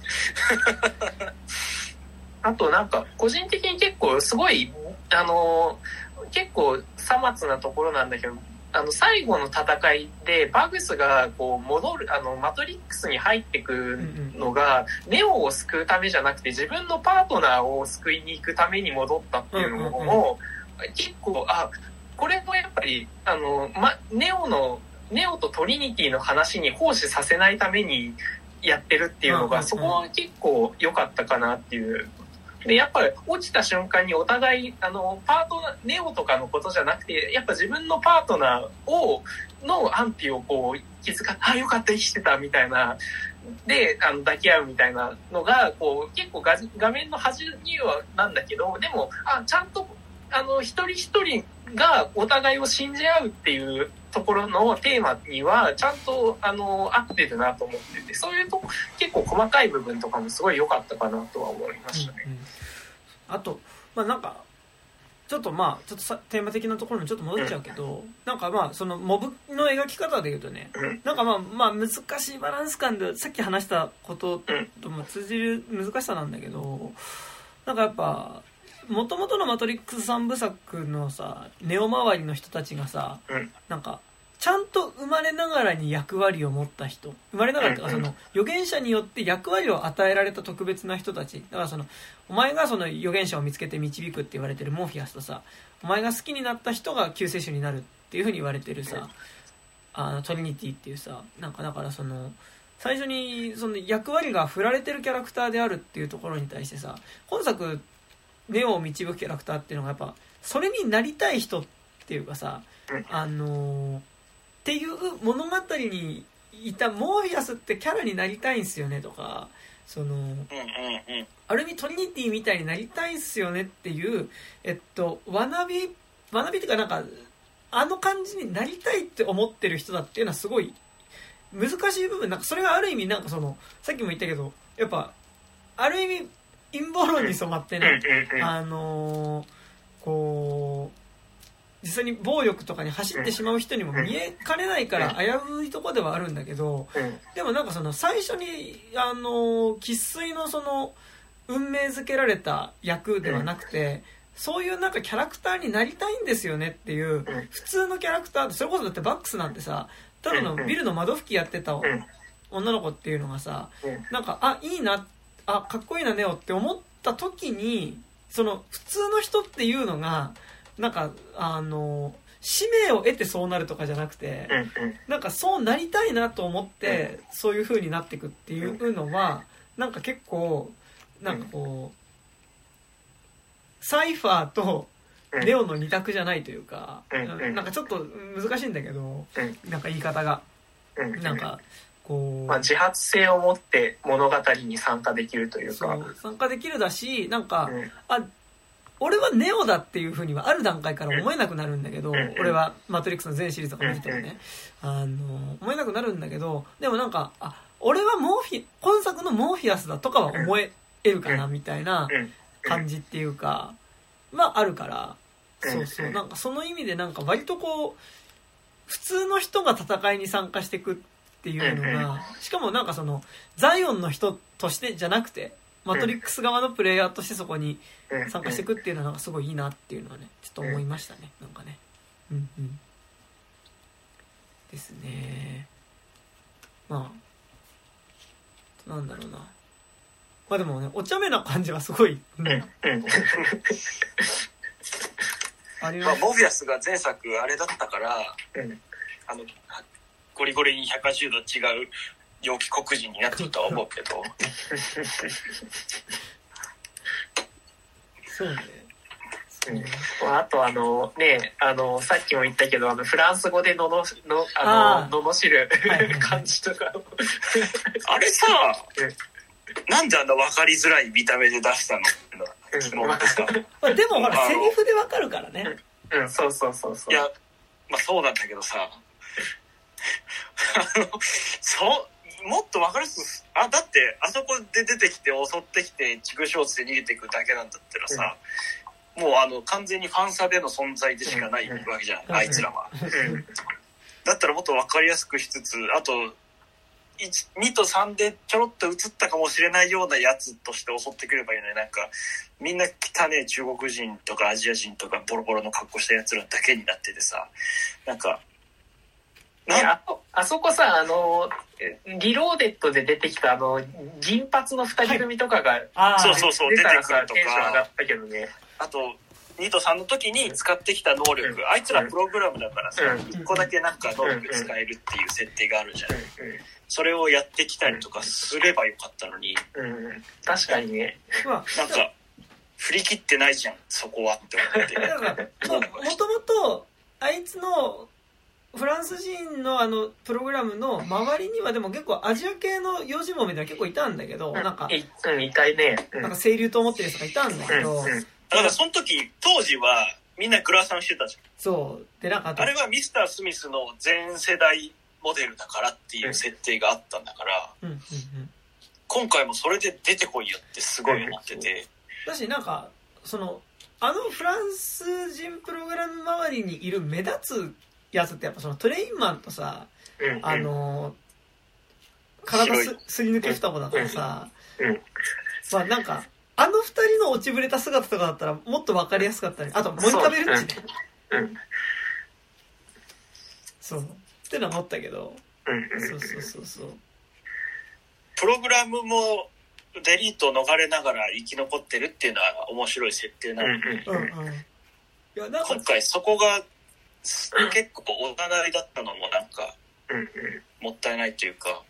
あとなんか、個人的に結構すごい、あのー、結構さまつなところなんだけど、あの、最後の戦いで、バグスがこう戻る、あの、マトリックスに入ってくのが、ネオを救うためじゃなくて、自分のパートナーを救いに行くために戻ったっていうのも、結構、あ、これもやっぱり、あの、ま、ネオの、ネオとトリニティの話に奉仕させないためにやってるっていうのが、そこは結構良かったかなっていう。で、やっぱ落ちた瞬間にお互い、あの、パートナー、ネオとかのことじゃなくて、やっぱ自分のパートナーを、の安否をこう、気づか、あ、よかった、生きてた、みたいな、で、あの、抱き合うみたいなのが、こう、結構画画面の端にはなんだけど、でも、あ、ちゃんと、あの、一人一人がお互いを信じ合うっていうところのテーマには、ちゃんと、あの、合ってるなと思ってて、そういうとこ、結構細かい部分とかもすごい良かったかなとは思いましたね。うんうん。あとまあなんかちょっとまあちょっとさテーマ的なところにちょっと戻っちゃうけど、なんかまあそのモブの描き方で言うとね、うん。なんかまあまあ難しいバランス感でさっき話したこととも通じる難しさなんだけどなんかやっぱもともとの「マトリックス」三部作のさネオ周りの人たちがさ、うん。なんかちゃんと生まれながらに役割を持った人。生まれながらっていうかうんその預言者によって役割を与えられた特別な人たち。だからそのお前がその預言者を見つけて導くって言われてるモーフィアスとさお前が好きになった人が救世主になるっていうふうに言われてるさあのトリニティっていうさなんかだからその最初にその役割が振られてるキャラクターであるっていうところに対してさ本作ネオを導くキャラクターっていうのがやっぱそれになりたい人っていうかさうん。あのーっていう物語にいたモーフィアスってキャラになりたいんすよねとかその。ある意味トリニティみたいになりたいんすよねっていうえっとわなびわなびっていうかなんかあの感じになりたいって思ってる人だっていうのはすごい難しい部分なんかそれがある意味なんかそのさっきも言ったけどやっぱある意味陰謀論に染まってね。あのーこう実際に暴力とかに走ってしまう人にも見えかねないから危ういとこではあるんだけどうんでもなんかその最初にあの生粋のその運命づけられた役ではなくてそういうなんかキャラクターになりたいんですよねっていう普通のキャラクターそれこそだってバックスなんてさただのビルの窓拭きやってたん女の子っていうのがさうんなんかあいいなあかっこいいなネオって思った時にその普通の人っていうのがなんかあの使命を得てそうなるとかじゃなくてなんかそうなりたいなと思ってそういう風になっていくっていうのはなんか結構なんかこうサイファーとレオの二択じゃないというかうんなんかちょっと難しいんだけどなんか言い方が。うんなんかこうまあ、自発性を持って物語に参加できるというか。参加できるだしなんか、うん。あ俺はネオだっていうふうにはある段階から思えなくなるんだけど、うん俺は「マトリックス」の全シリーズとか見ててもね、あの思えなくなるんだけどでもなんかあ俺はモーフィ今作のモーフィアスだとかは思えるかなみたいなうん。感じっていうかまああるから。うん。そうそう。なんかその意味でなんか割とこう普通の人が戦いに参加していくっていうのがしかもなんかそのザイオンの人としてじゃなくてマトリックス側のプレイヤーとしてそこにうん参加していくっていうのはなんかすごいいいなっていうのはねちょっと思いましたね。なんかね。うんうん。ですね。まあなんだろうな。まあでもね、お茶目な感じはすごい、うんうん。うん。まあ、あります。モビアスが前作あれだったから、うんあの、ゴリゴリに180度違う陽気黒人になってるとは思うけど、そうね。うんあとあのね、あの、さっきも言ったけど、あの、フランス語でのの、の、ああの、罵るはいはいはい。感じとか。あれさうん、なんであんな分かりづらい見た目で出したの？ってのは疑問でさ。まあでもほら、セリフでわかるからね。うん、そうそうそうそう。いや、まあそうなんだけどさ、あの、そう、もっと分かりやすく、あ、だって、あそこで出てきて襲ってきて、畜生つで逃げていくだけなんだったらさ、もうあの、完全にファンサでの存在でしかないわけじゃん、うんあいつらは。うん。だったらもっと分かりやすくしつつ、あと、1 2と3でちょろっと映ったかもしれないようなやつとして襲ってくればいいのになんかみんな汚ねえ中国人とかアジア人とかボロボロの格好したやつらだけになっててさなんかね、なあそこさ、あの、リローデッドで出てきたあの、銀髪の二人組とかがああ、そうそうそう出たらさ、出てくるとか。テンション上がったけどね。あと2と3の時に使ってきた能力、うん。あいつらプログラムだからさ、うん。1個だけなんか能力使えるっていう設定があるじゃん、うそれをやってきたりとかすればよかったのに。ん、うん、うん。確かにね。まあ、なんか振り切ってないじゃんそこはって思って。もともと、あいつの、フランス人のあの、プログラムの周りにはでも結構アジア系の幼児もみたいな結構いたんだけど、なんか、いうん、ね。うん。なんか清流と思ってる人がいたんだけど、うんうん。だからその時当時はみんなグラサンしてたじそう。で、なんかあれはミスター・スミスの全世代モデルだからっていう設定があったんだからうんうんうん。今回もそれで出てこいよってすごい思ってて。だし、なんか、その、あのフランス人プログラム周りにいる目立つやつってやっぱそのトレインマンとさ、うん。あの、体すすり抜け双子だからさ、うんまあなんか、あの二人の落ちぶれた姿とかだったらもっとわかりやすかったね。あと、モニカベルッチね。うん。そう。ってのは思ったけど、うん。そうそうそうそう。プログラムもデリート逃れながら生き残ってるっていうのは面白い設定なうんので、うんうん。今、回そこが 結構おざなりだったのもなんかうん。うん。もったいないというか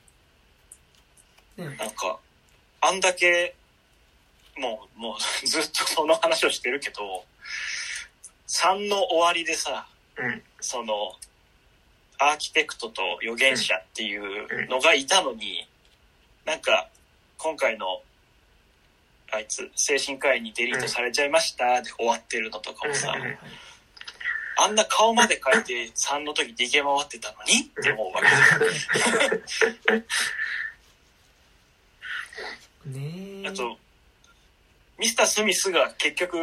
ね、なんかあんだけもうもう ずっとその話をしてるけど3の終わりでさうん。そのアーキテクトと預言者っていうのがいたのになんか今回のあいつ精神科医にデリートされちゃいましたで終わってるのとかもさあんな顔まで変えて3の時逃げ回ってたのにって思うわけねえ。あとミスター・スミスが結局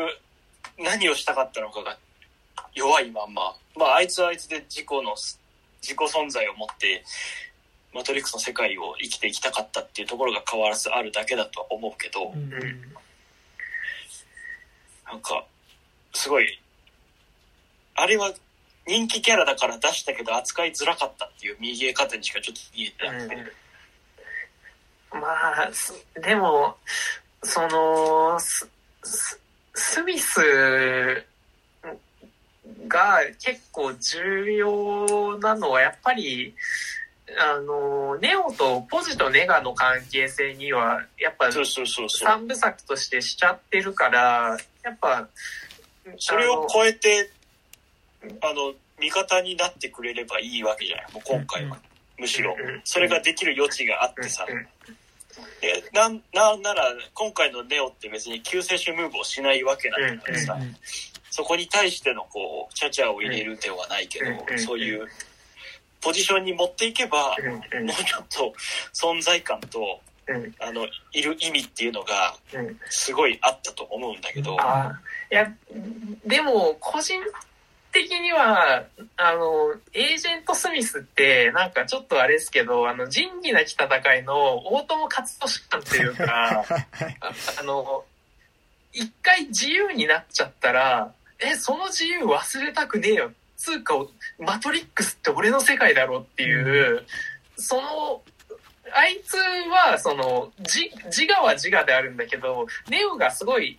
何をしたかったのかが弱いまんま。まああいつはあいつで自己の自己存在を持ってマトリックスの世界を生きていきたかったっていうところが変わらずあるだけだとは思うけど、うんうん。なんかすごいあれは人気キャラだから出したけど扱いづらかったっていう見え方にしかちょっと見えてなくて、まあ、すでも、その、スススミスが結構重要なのは、やっぱり、あの、ネオとポジとネガの関係性には、やっぱ三部作としてしちゃってるから、やっぱ、それを超えてあの味方になってくれればいいわけじゃない。もう今回は、むしろ。うんそれができる余地があってさ、うんでなんなんなら今回のネオって別に救世主ムーブをしないわけなんだからさ、うんそこに対してのこうチャチャを入れるではないけど、うんそういうポジションに持っていけば、もうちょっと存在感とうん。あのいる意味っていうのがうん。すごいあったと思うんだけど、あいや、でも、個人的には、あの、エージェント・スミスって、なんかちょっとあれですけど、あの、仁義なき戦いの大友克俊感というか、あ あの、一回自由になっちゃったら、え、その自由忘れたくねえよ。つうか、マトリックスって俺の世界だろっていう、その、あいつは、その、自自我は自我であるんだけど、ネオがすごい、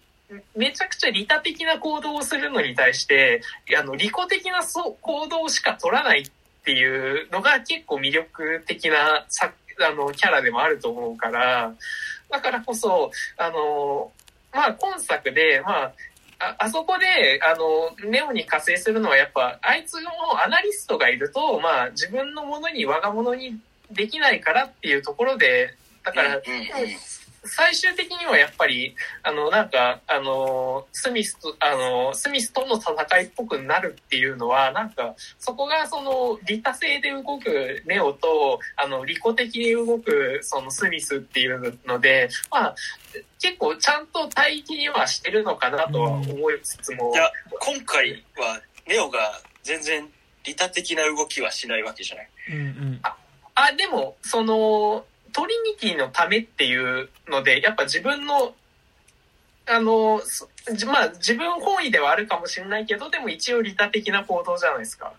めちゃくちゃ利他的な行動をするのに対して、あの、利己的な行動しか取らないっていうのが結構魅力的なさあのキャラでもあると思うから、だからこそ、あの、まあ、今作で、まあ、ああそこで、あの、ネオに加勢するのはやっぱ、あいつのアナリストがいると、まあ、自分のものに我が物にできないからっていうところで、だから、最終的にはやっぱり、あの、なんか、あの、スミスと、あの、スミスとの戦いっぽくなるっていうのは、なんか、そこがその、利他性で動くネオと、あの、利己的に動く、そのスミスっていうので、まあ、結構ちゃんと対比にはしてるのかなとは思いつつも、いや、今回はネオが全然利他的な動きはしないわけじゃない。うんうん。あ、でも、その、トリニティのためっていうので、やっぱ自分の、あの、まあ自分本位ではあるかもしれないけど、でも一応利他的な行動じゃないですか。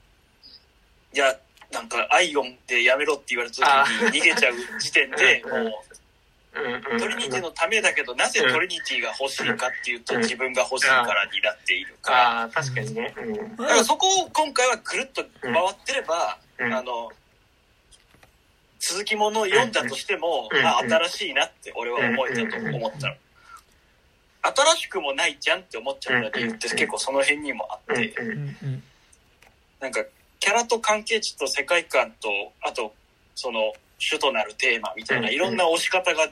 いや、なんか、アイオンでやめろって言われた時に逃げちゃう時点で、もうトリニティのためだけど、なぜトリニティが欲しいかっていうと、自分が欲しいからになっているから。ああ、確かにね。うん。だからそこを今回はくるっと回ってれば、うんあの、続きものを読んだとしても、うんあ、新しいなって俺は思えたと思ったの。新しくもないじゃんって思っちゃった理由って結構その辺にもあって。なんかキャラと関係値と世界観と、あとその主となるテーマみたいなうんいろんな押し方が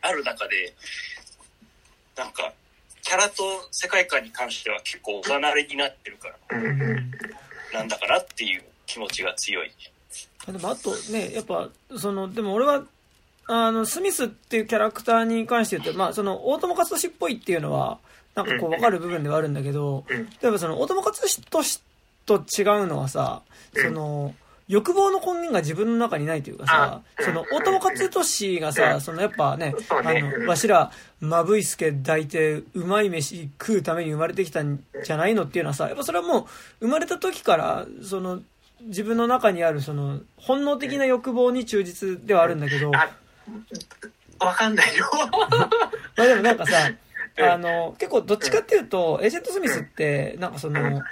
ある中で、なんかキャラと世界観に関しては結構おざなりになってるから、なんだかなっていう気持ちが強い。でもあとね、やっぱ、その、でも俺は、あの、スミスっていうキャラクターに関して言うと、まあ、その、大友克俊っぽいっていうのは、なんかこう、わかる部分ではあるんだけど、うん。例えばその、大友克俊と違うのはさ、その、欲望の根源が自分の中にないというかさ、あその、大友克俊がうさ、ん。そのやっぱね、あの、わしら、まぶいすけ抱いて、うまい飯食うために生まれてきたんじゃないのっていうのはさ、やっぱそれはもう、生まれた時から、その、自分の中にあるその本能的な欲望に忠実ではあるんだけど、まあ、わかんないよ。あでもなんかさ、う んあの、結構どっちかっていうと、エージェント・スミスって、なんかその、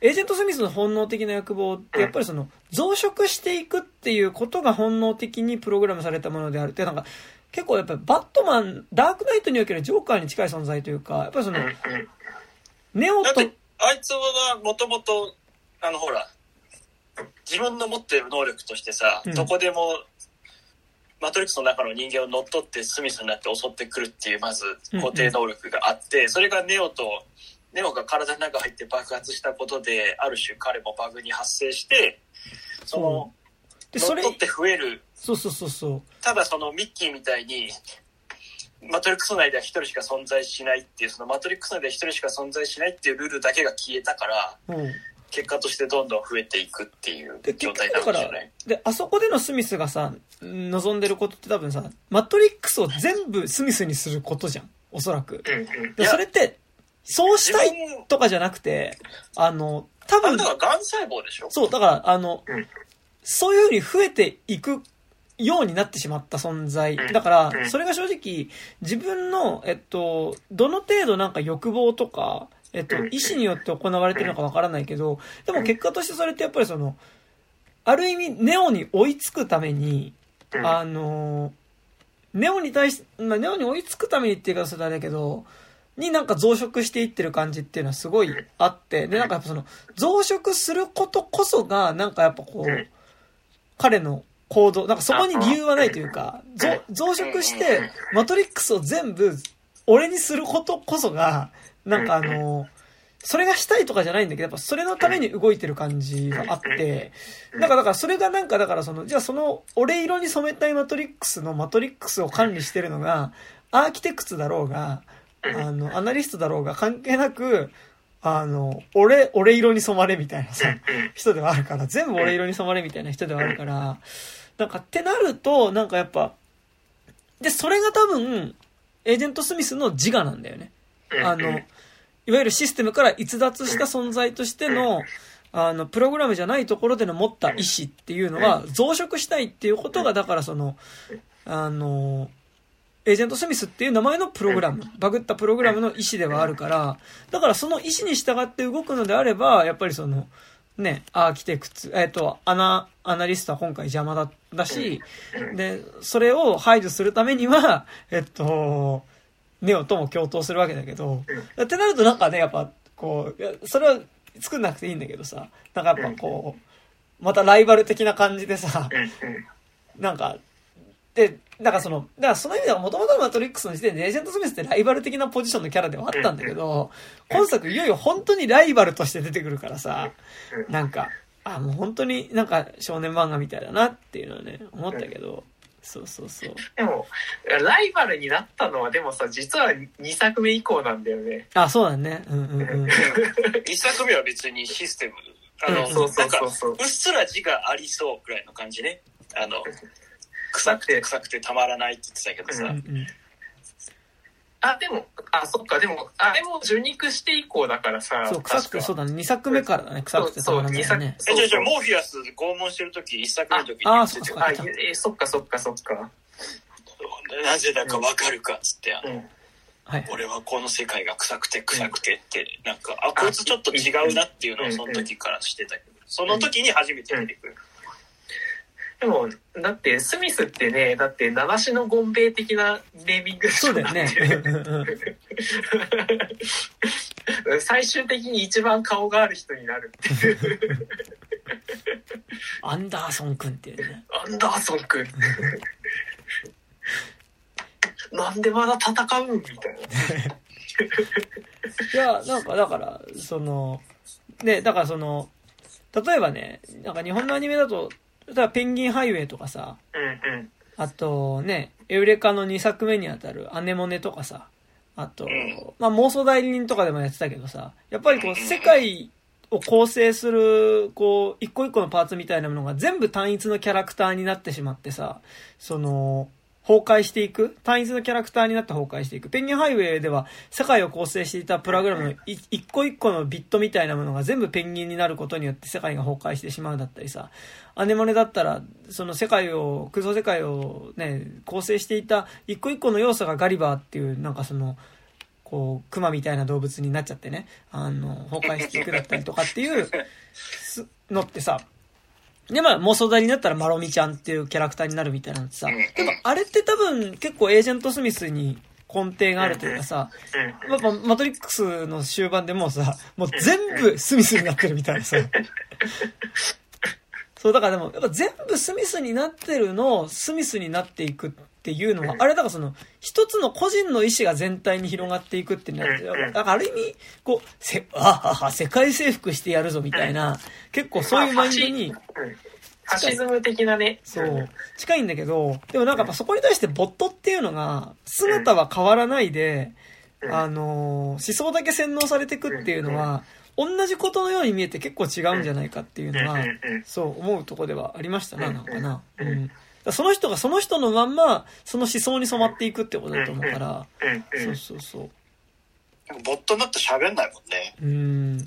エージェント・スミスの本能的な欲望って、やっぱりその、増殖していくっていうことが本能的にプログラムされたものである。って、なんか、結構やっぱりバットマン、ダークナイトにおけるジョーカーに近い存在というか、やっぱりそのネオとだって、あいつはもともと、あのほら、自分の持ってる能力としてさ、うんどこでも、マトリックスの中の人間を乗っ取ってスミスになって襲ってくるっていう、まず固定能力があって、それがネオと、ネオが体の中入って爆発したことで、ある種彼もバグに発生して、その、乗っ取、って増える、そうそうそうそう。ただそのミッキーみたいに、マトリックス内では一人しか存在しないっていう、そのマトリックス内では一人しか存在しないっていうルールだけが消えたから、うん。結果としてどんどん増えていくっていうで、状態なんですよね。、で、あそこでのスミスがさ、望んでることって多分さ、マトリックスを全部スミスにすることじゃん。おそらく。うんうんでそれって、そうしたいとかじゃなくて、あの、多分だ、からがん細胞でしょ？そう、だから、あの、うんそういうふうに増えていくようになってしまった存在。うんだからう、んそれが正直、自分の、えっと、どの程度なんか欲望とか、えっとうん、意思によって行われてるのかわからないけど、でも結果としてそれってやっぱりその、ある意味、ネオに追いつくために、うん。あの、ネオに対し、まあ、ネオに追いつくためにっていう言い方するとあれだけど、になんか増殖していってる感じっていうのはすごいあって、で、なんかやっぱその、増殖することこそが、なんかやっぱこう彼の行動、なんかそこに理由はないというか、増増殖して、マトリックスを全部、俺にすることこそが、なんかあの、それがしたいとかじゃないんだけど、やっぱそれのために動いてる感じがあって、だか、だからそれがなんか、だからその、じゃあその、俺色に染めたいマトリックスのマトリックスを管理してるのが、アーキテクツだろうが、あの、アナリストだろうが関係なく、あの、俺、俺色に染まれみたいなさ、人ではあるから、全部俺色に染まれみたいな人ではあるから、なんかってなると、なんかやっぱ、で、それが多分、エージェント・スミスの自我なんだよね。あの、いわゆるシステムから逸脱した存在としての、あの、プログラムじゃないところでの持った意思っていうのは増殖したいっていうことが、だからその、あの、エージェント・スミスっていう名前のプログラム、バグったプログラムの意思ではあるから、だからその意思に従って動くのであれば、やっぱりその、ね、アーキテクツ、えっ、ー、と、アナ、アナリストは今回邪魔だ、だし、で、それを排除するためには、えっと、ネオとも共闘するわけだけど、ってなるとなんかね、やっぱ、こう、いや、それは作んなくていいんだけどさ、なんかやっぱこう、またライバル的な感じでさ、なんか、で、だからその、だからその意味ではもともとのマトリックスの時点でエージェント・スミスってライバル的なポジションのキャラではあったんだけど、今作いよいよ本当にライバルとして出てくるからさ、なんか、あ、もう本当になんか少年漫画みたいだなっていうのはね、思ったけど、そうそうそう。でも、ライバルになったのはでもさ、実は2作目以降なんだよね。あ、そうだね。うんうんうん。2作目は別にシステム、あの、うん、そうそうそうそう。うっすら字がありそうくらいの感じね。あの、臭くて臭くてたまらないって言ってたけどさ。うんうんあ、でも、あ、そっか、でも、あれも受肉して以降だからさ。そう、臭くて、そうだね。2作目からだね、臭くてたまらないね。え、じゃじゃモーフィアス拷問してるとき、1作目のときにあ、そっか。そっかそっかそっか。なぜだかわかるかっつって、あの、はい、俺はこの世界が臭くて臭くてって、なんか、あ、こいつちょっと違うなっていうのをその時からしてたけど、その時に初めて出てくる。でも、だって、スミスってね、だって、七種のゴンベイ的なネーミングそうだよね。最終的に一番顔がある人になるっていう。アンダーソン君っていうね。アンダーソン君。なんでまだ戦うみたいな。いや、なんか、だから、その、ね、だからその、例えばね、なんか日本のアニメだと、例えばペンギンハイウェイとかさ、うんうん、あとね、エウレカの2作目にあたるアネモネとかさ、あと、まあ妄想代理人とかでもやってたけどさ、やっぱりこう世界を構成する、こう、一個一個のパーツみたいなものが全部単一のキャラクターになってしまってさ、その、崩壊していく単一のキャラクターになって崩壊していく。ペンギンハイウェイでは世界を構成していたプログラムの一個一個のビットみたいなものが全部ペンギンになることによって世界が崩壊してしまうだったりさ。アネモネだったら、その世界を、空想世界をね、構成していた一個一個の要素がガリバーっていう、なんかその、こう、熊みたいな動物になっちゃってね、あの、崩壊していくだったりとかっていうのってさ、で、まあ、妄想代になったらマロミちゃんっていうキャラクターになるみたいなのってさ、でもあれって多分結構エージェントスミスに根底があるというかさ、やっぱマトリックスの終盤でもうさ、もう全部スミスになってるみたいなさ、そう、だからでも、やっぱ全部スミスになってるのをスミスになっていくっていうのは、あれだからその、一つの個人の意思が全体に広がっていくっていうのは、だからある意味、こう、せ、あはは、世界征服してやるぞみたいな、結構そういうマインドに、ファシズム的なね。そう。近いんだけど、でもなんかやっぱそこに対してボットっていうのが、姿は変わらないで、あの、思想だけ洗脳されていくっていうのは、同じことのように見えて結構違うんじゃないかっていうのは、そう思うとこではありましたな、なんかな。うん。その人がその人のまんま、その思想に染まっていくってことだと思うから、そうそうそう。ボットになって喋んないもんね。うん。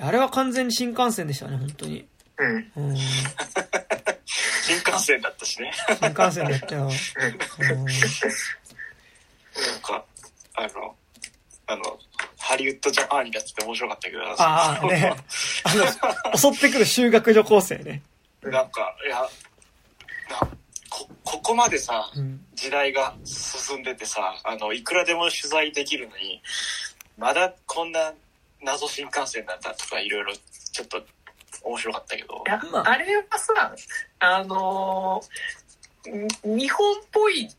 あれは完全に新幹線でしたね、本当に。うん。うん、新幹線だったしね。新幹線だったよ。うん、なんか、あの、あの、ハリウッドジャパンになってて面白かったけど。ああ、ね。あの、襲ってくる修学女高生ね。なんか、いや、こ、ここまでさ、うん、時代が進んでてさ、あの、いくらでも取材できるのに、まだこんな謎新幹線なんだとかいろいろちょっと面白かったけど。いや、あれはさ、あのー日本っぽい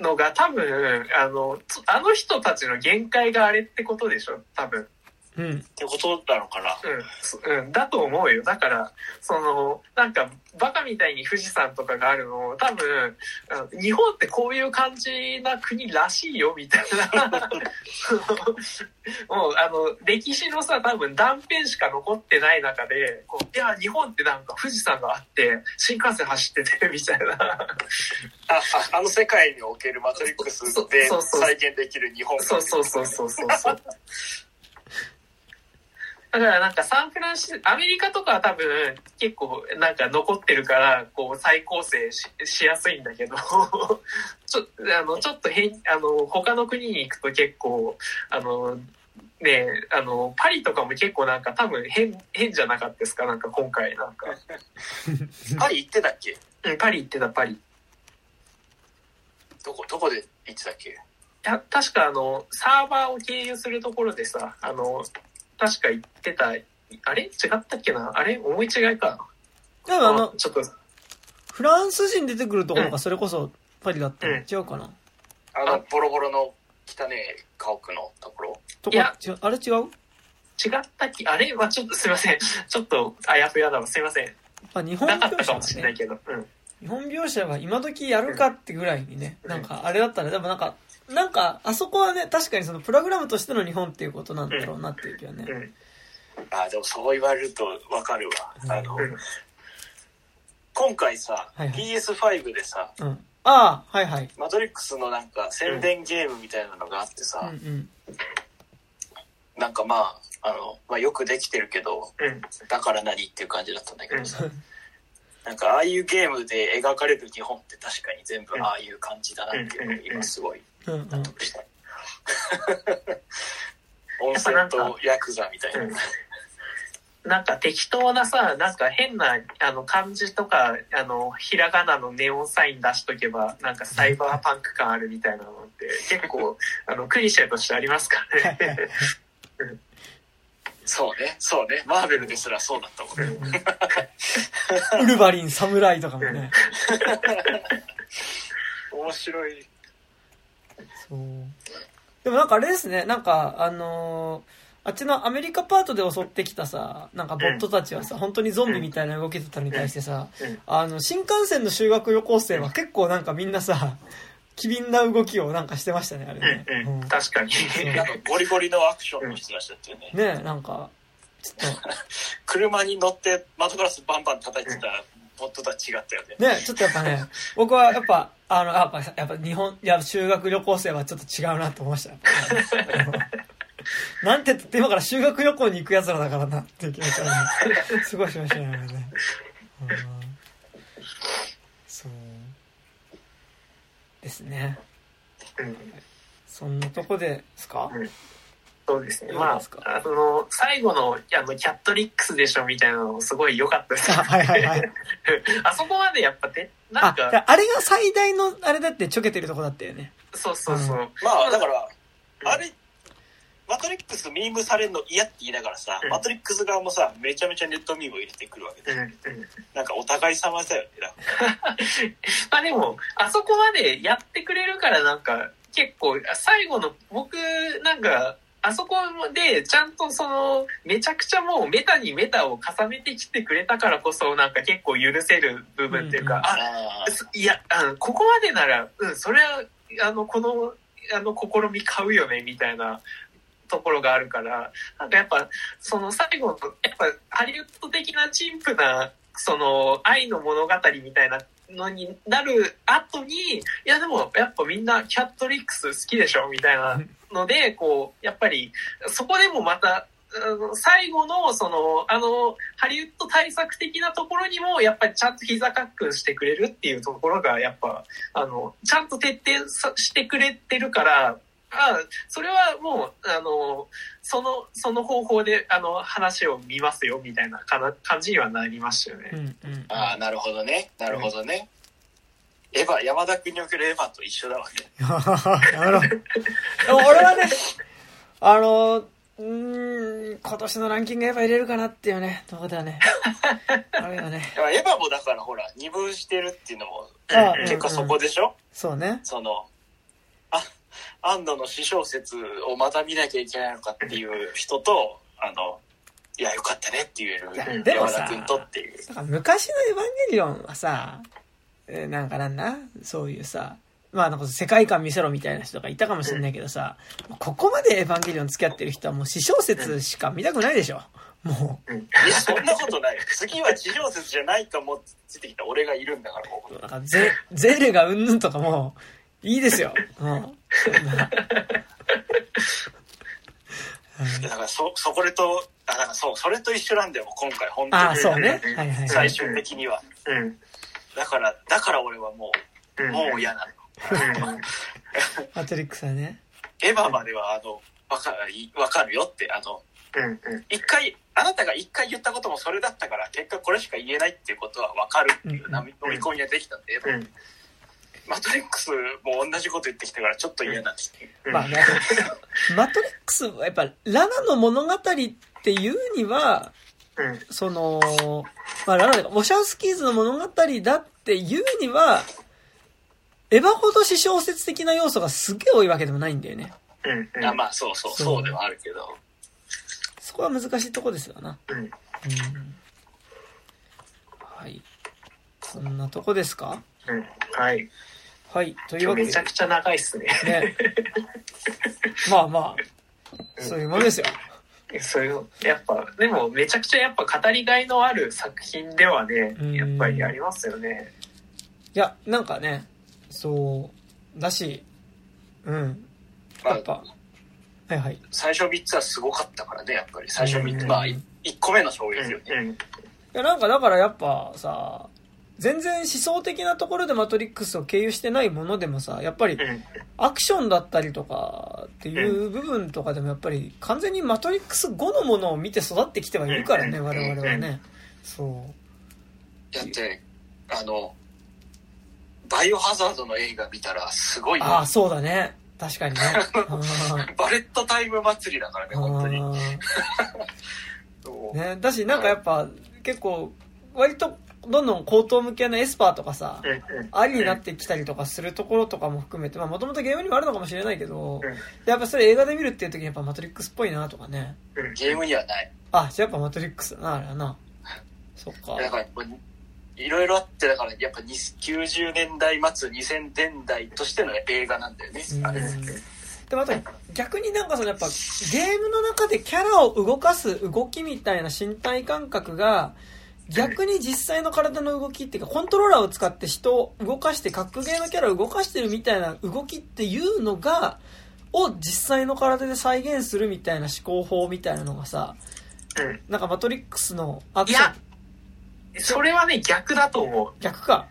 のが多分、あの、あの人たちの限界があれってことでしょ？多分。うん。ってことなのかな。うん。うん。だと思うよ。だから、その、なんか、バカみたいに富士山とかがあるの多分、日本ってこういう感じな国らしいよ、みたいな。もう、あの、歴史のさ、多分断片しか残ってない中で、こういや、日本ってなんか富士山があって、新幹線走ってて、みたいな。あ、ああの世界におけるマトリックスで再現できる日本そうそうそうそうそうそう。だからなんかサンフランシスアメリカとかは多分結構なんか残ってるから、こう再構成ししやすいんだけど、ちょあのちょっと変、あの、他の国に行くと結構、あの、ねあの、パリとかも結構なんか多分変、変じゃなかったですか？なんか今回なんか。パリ行ってたっけ？うん、パリ行ってたパリ。いどこ、どこで行ってたっけ？や、確かあの、サーバーを経由するところでさ、あの、確か行ってた、あれ？違ったっけな？あれ？思い違いか。でもあの、ちょっと、フランス人出てくるところがそれこそパリだったの、うん。違うかな？あの、ボロボロの汚ね家屋のところ？とこいや。違う？あれ違う？違ったっけ？あれ？はちょっとすいません。ちょっとあやふやだわ。すいません。まあ日本なかったか描写はね、もしれないけど。うん。日本描写は今時やるかってぐらいにね、うん。なんかあれだったね。でもなんか、なんか、あそこはね、確かにそのプログラムとしての日本っていうことなんだろうなっていう気はね。うん。あ、でもそう言われるとわかるわ。あの、うん今回さ、はいはい PS5 でさ、うん。ああ、はいはい。マトリックスのなんか宣伝ゲームみたいなのがあってうんさ、うん。なんかまあ、あの、まあよくできてるけど、うん。だから何っていう感じだったんだけどさ、なんかああいうゲームで描かれる日本って確かに全部ああいう感じだなっていうのを今すごいうんうん。納得した。温泉とヤクザみたいな。うんなんか適当なさ、なんか変な、あの、漢字とか、あの、ひらがなのネオンサイン出しとけば、なんかサイバーパンク感あるみたいなのって、結構、あの、クリシェとしてありますからね。そうね、そうね。マーベルですらそうだったもんね。ウルヴァリン、サムライとかもね。面白い。そう。でもなんかあれですね、なんか、あのーあっちのアメリカパートで襲ってきたさ、なんかボットたちはさ、本当にゾンビみたいな動きだったのに対してさうん、あの、新幹線の修学旅行生は結構なんかみんなさ、機敏な動きをなんかしてましたね、あれね。うん確かに。なんかゴリゴリのアクションの人たちだったよね。ねえ、なんか、ちょっ 車に乗って窓ガラスバンバン叩いてたボットとは違ったよね。と、ねえ、ちょっとやっぱね、僕はやっぱ、あの、やっぱ、やっぱ日本、いや、修学旅行生はちょっと違うなと思いました。なんて言って今から修学旅行に行く奴らだからなっていう気持ちはね、すごいしましたね、ね。うんそう。ですね。うんそんなとこですか？そうですね。まですか？あ、あの、最後の、あの、キャットリックスでしょみたいなのもすごい良かったです。あ はいはいはい。あそこまでやっぱて、なあん、か、あれが最大の、あれだってちょけてるとこだったよね。そうそうそう。まあ、だから、あれ、マトリックスミームされるの嫌って言いながらさ、うんマトリックス側もさ、めちゃめちゃネットミームを入れてくるわけで、うんうん。なんかお互い様だよね。まあでも、あそこまでやってくれるからなんか、結構、最後の、僕、なんか、あそこで、ちゃんとその、めちゃくちゃもうメタにメタを重ねてきてくれたからこそ、なんか結構許せる部分っていうか、うんうんあ、いや、あの、ここまでなら、うん、それは、あの、この、あの、試み買うよね、みたいなところがあるから、なんかやっぱ、その最後の、やっぱ、ハリウッド的な陳腐な、その、愛の物語みたいなのになる後に、いやでも、やっぱみんなキャットリックス好きでしょみたいなので、こう、やっぱり、そこでもまた、あの最後の、その、あの、ハリウッド対策的なところにも、やっぱりちゃんと膝かっくんしてくれるっていうところが、やっぱ、あの、ちゃんと徹底さしてくれてるから、あそれはもう、あの、その、その方法で、あの、話を見ますよ、みたいなかな感じにはなりましたよね。うんうん。ああ、なるほどね。なるほどね。エヴァ、山田君におけるエヴァと一緒だわね。なるほど。でも俺はね、あの、うーん、今年のランキングやっぱ入れるかなっていうね、とこだよね。あれだね。エヴァもだからほら、二分してるっていうのも、結構そこでしょ、そうね。その、あ、安野の詩小説をまた見なきゃいけないのかっていう人と、あの、いや、よかったねって言えるでもさ山田君とっていう。だから昔のエヴァンゲリオンはさ、えーなんかなんだ？そういうさ、まあなんか世界観見せろみたいな人がいたかもしれないけどさ、ここまでエヴァンゲリオン付き合ってる人はもう詩小説しか見たくないでしょ。もいや、そんなことない。次は地上説じゃないと思ってついてきた俺がいるんだから、ここう、なんかゼ、ゼーレがうんぬんとかもう、いいですよ。うん。だからそ、そこでと、あ、だからそう、それと一緒なんだよ、今回、本当に。そうね。はいはいはい。最終的には。うん。だから、だから俺はもう、うん。もう嫌なの。うん。マトリックスはね。エヴァまでは、あの、わかる、わかるよって、あの。一回、あなたが一回言ったこともそれだったから、結果これしか言えないっていうことはわかるっていううん飲み込みができたんで、うん。マトリックスも同じこと言ってきたからちょっと嫌なんです。うん。まあね、マトリックスはやっぱ、ラナの物語っていうには、うん。その、まあ、ラナとか、ウォシャウスキーズの物語だっていうには、エヴァほど詩小説的な要素がすげえ多いわけでもないんだよね。うん。うん。あまあそうそう、そうそうではあるけど。そこは難しいとこですよな。うん。うん。はい。そんなとこですか？うん。はい。はい。というわけでめちゃ。くちゃ長いっすね。ね。まあまあ、そういうもんですよ。そういう、やっぱ、でもめちゃくちゃやっぱ語りがいのある作品ではねうん、やっぱりありますよね。いや、なんかね、そう、だし、うん。まあやっぱ、はいはい。最初3つはすごかったからね、やっぱり。最初3つ、うんまあ1個目の衝撃よね。うん。いや、なんかだからやっぱさ、全然思想的なところでマトリックスを経由してないものでもさ、やっぱりうん。アクションだったりとかっていう部分とかでもやっぱり完全にマトリックス後のものを見て育ってきてはいるからね、うん我々はね。そだって、あの、バイオハザードの映画見たらすごう。いよああ、そうだね。確かにね。あ バレットタイム祭りだからね、ー本当に。ね、だし、なんかやっぱ結構、割とどんどん高等向けのエスパーとかさ。ありになってきたりとかするところとかも含めて、まあもともとゲームにもあるのかもしれないけど、うんやっぱそれ映画で見るっていう時にやっぱマトリックスっぽいなとかね。うん。ゲームにはない。あ、じゃあやっぱマトリックスだな、あれはな。そっか。だからいろいろあって、だからやっぱに90年代末、2000年代としての映画なんだよね。うんあれでもあと逆になんかそのやっぱゲームの中でキャラを動かす動きみたいな身体感覚が逆に実際の体の動きっていうかコントローラーを使って人を動かして格ゲーのキャラを動かしてるみたいな動きっていうのがを実際の体で再現するみたいな思考法みたいなのがさうん。なんかマトリックスのアクションいやそれはね、逆だと思う。逆か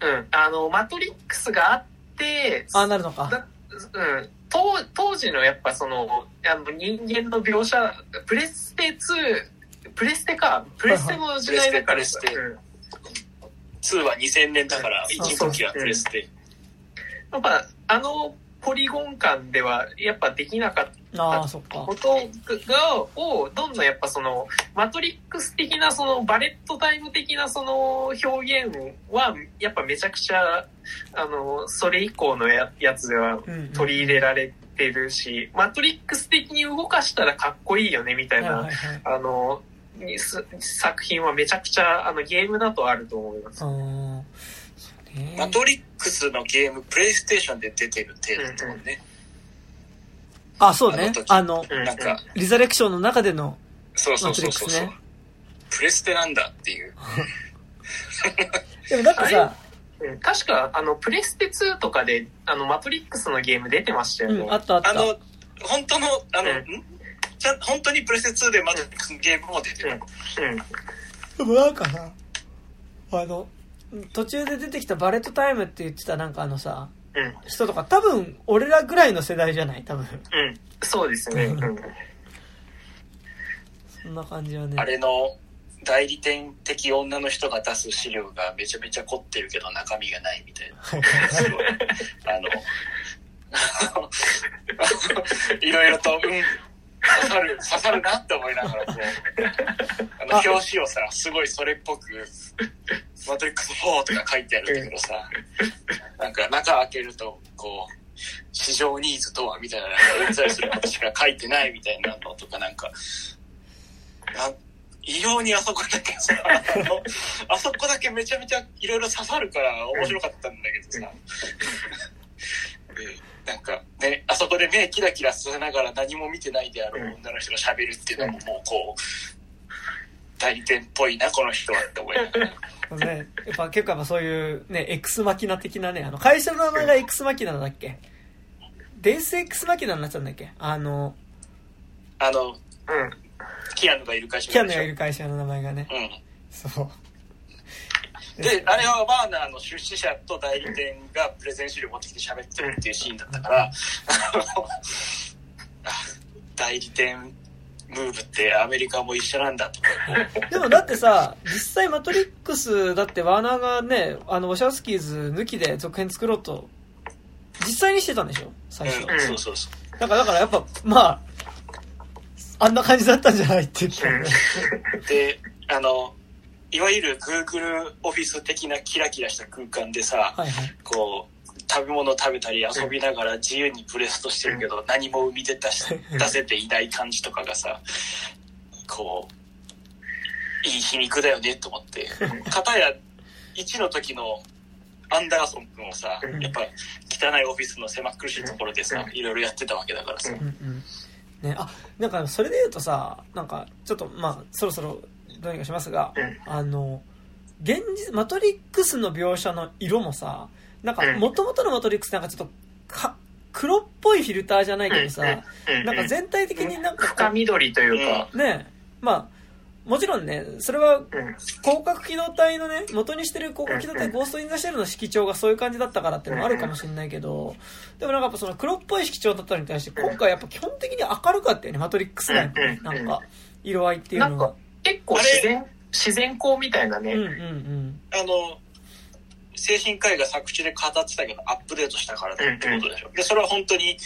うん。あの、マトリックスがあって、ああなるのかだうん。当当時のやっぱその、あの人間の描写、プレステ2、プレステか、プレステの時代だから。プレステプレうん。2は2000年だから、そう。1時はプレステ。やっぱ、あのポリゴン感では、やっぱできなかった。ことが、を、どんどんやっぱその、マトリックス的なその、バレットタイム的なその表現は、やっぱめちゃくちゃ、あの、それ以降のややつではうんうん。取り入れられてるし、マトリックス的に動かしたらかっこいいよね、みたいな、はいはいはい。あの、作品はめちゃくちゃ、あの、ゲームだとあると思います。ねマトリックスのゲーム、プレイステーションで出てる程度だもんね。あそうねあのなんか、リザレクションの中でのそうそうそうそうそう、マトリックスねプレステなんだっていう。でもだってさ、うん確か、あの、プレステ2とかで、あの、マトリックスのゲーム出てましたよね。うん、あったあった。あの、本当の、あの、うんん？ちゃん本当にプレステ2でマトリックスのゲームも出てる。うん。でもなんかさ、あの、途中で出てきたバレットタイムって言ってたなんかあのさ、うん。人とか多分俺らぐらいの世代じゃない？多分。うん。そうですね。ううんん。そんな感じはね。あれの代理店的女の人が出す資料がめちゃめちゃ凝ってるけど中身がないみたいな。すごい。あの、いろいろと、うん、刺さる、刺さるなって思いながら、こう、あの、表紙をさ、すごいそれっぽく、マトリックス4とか書いてあるんだけどさ、なんか中開けると、こう、市場ニーズとはみたいな、うんざりすることしか書いてないみたいなのとか、なんか、なん異様にあそこだけさ、あのあそこだけめちゃめちゃいろいろ刺さるから面白かったんだけどさ、でなんかね、あそこで目キラキラさせながら何も見てないであろう女の人が喋るっていうのももうこう、代理店っぽいな、この人はって思いながら。ね、やっぱ結構やっぱそういうね、エクスマキナ的なね、あの、会社の名前がエクスマキナだっけ？デンスエクスマキナになっちゃうんだっけ？あの、あの、うん。キアヌがいる会社キャンのがいる会社の名前がね。うん。そう。で、あれはワーナーの出資者と代理店がプレゼン資料持ってきて喋ってるっていうシーンだったから、代理店ムーブってアメリカも一緒なんだとか、こでもだってさ、実際マトリックス、だってワーナーがね、あの、ウォシャウスキーズ抜きで続編作ろうと、実際にしてたんでしょ？最初。うん、そうそうそう。だから、だからやっぱ、まあ、あんな感じだったんじゃないって言って。で、あの、いわゆる Google オフィス的なキラキラした空間でさ、はいはい。こう、食べ物食べたり遊びながら自由にプレストしてるけど、何も生み出たし出せていない感じとかがさ、こう、いい皮肉だよねと思って。かたや、1の時のアンダーソン君をさ、やっぱ汚いオフィスの狭苦しいところでさ、いろいろやってたわけだからさ。うんうん。ね、あ、なんかそれで言うとさ、なんかちょっとまあ、そろそろどうにかしますが、うんあの、現実、マトリックスの描写の色もさ、なんかうん元々のマトリックスなんかちょっと、か、黒っぽいフィルターじゃないけどさ、うんなんか全体的になんかこ深緑というか、う、ね、まあ、もちろんね、それはうん広角機動隊のね、元にしてる広角機動隊ゴースト・イン・ザ・シェルの色調がそういう感じだったからっていうのもあるかもしれないけど、でもなんかやっぱその黒っぽい色調だったのに対して、今回やっぱ基本的に明るかったよね、マトリックス内のねうんなんか、色合いっていうのが。結構自然、自然光みたいなね、うんうんうん。あの、精神科医が作中で語ってたけど、アップデートしたからだってことでしょ。で、それは本当に、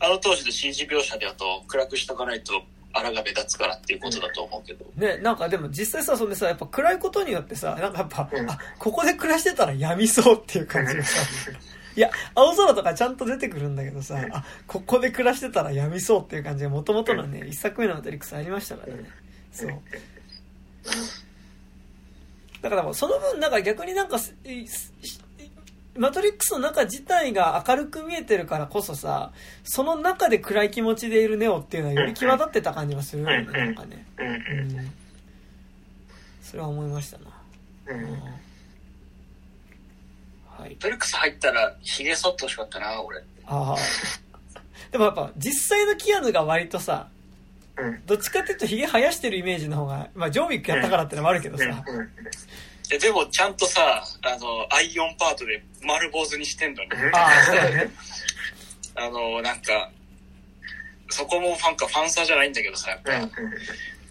あの当時の CG 描写であと、暗くしとかないと、あらが目立つからっていうことだと思うけど。ね、なんかでも実際さ、そんでさ、やっぱ暗いことによってさ、なんかやっぱ、うんあ、ここで暮らしてたら闇そうっていう感じがさ、いや、青空とかちゃんと出てくるんだけどさ、あ、ここで暮らしてたら闇そうっていう感じが元々のね、一作目のマトリックスありましたからね。そう。だからもうその分、なんか逆になんかマトリックスの中自体が明るく見えてるからこそさ、その中で暗い気持ちでいるネオっていうのはより際立ってた感じがするよね、うんなんかね。うんうん。それは思いましたな。うんうんはい。トリックス入ったら、髭剃ってほしかったな、俺。ああ。でもやっぱ実際のキアヌが割とさ、うん。どっちかっていうとヒゲ生やしてるイメージの方が、まあジョーウィックやったからってのもあるけどさ、うん。えでも、ちゃん。とさ、あの、アイオンパートで丸坊主にしてん。のに。ああ、そうだね。あの、なん。か、そこもファンか、ファンサじゃないん。だけどさ、やっぱ、うん。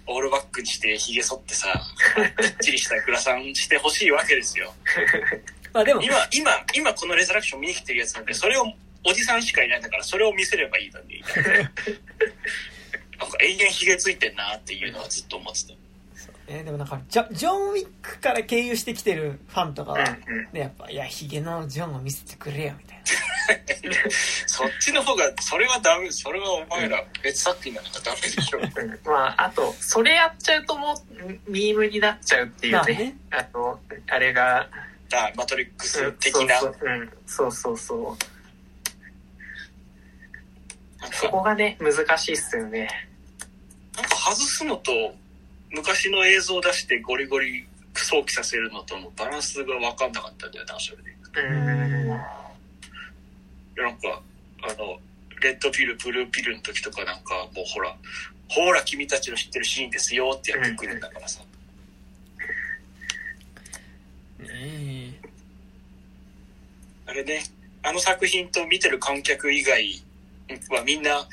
オールバックにして髭剃ってさ、きっちりしたグラサンしてほしいわけですよ。まあでも、今、今、今このレザラクション見に来てるやつなん。で、それを、おじさん。しかいないん。だから、それを見せればいいのに。なんか永遠髭ついてんなっていうのはずっと思ってた。えーでもなんかジョ、ジョン・ウィックから経由してきてるファンとかは、うんね、やっぱ、いや、ヒゲのジョンを見せてくれよ、みたい そっちの方が、それはダメ、それはお前ら別作品なんかダメでしょ。うんまあ、あと、それやっちゃうともう、ミームになっちゃうっていうね。まあねあの、あれが、あマトリックスうん的な。そうそううんそうそうそう。なんそこか、がね、難しいっすよね。なんか外すのと、昔の映像を出してゴリゴリ想起させるのとのバランスが分かんなかったんだよな、それで。うん。な。んか、あの、レッドピル、ブルーピルの時とかなんか、もうほら、ほら、君たちの知ってるシーンですよってやってくるんだからさ。ねえあれね、あの作品と見てる観客以外はみんな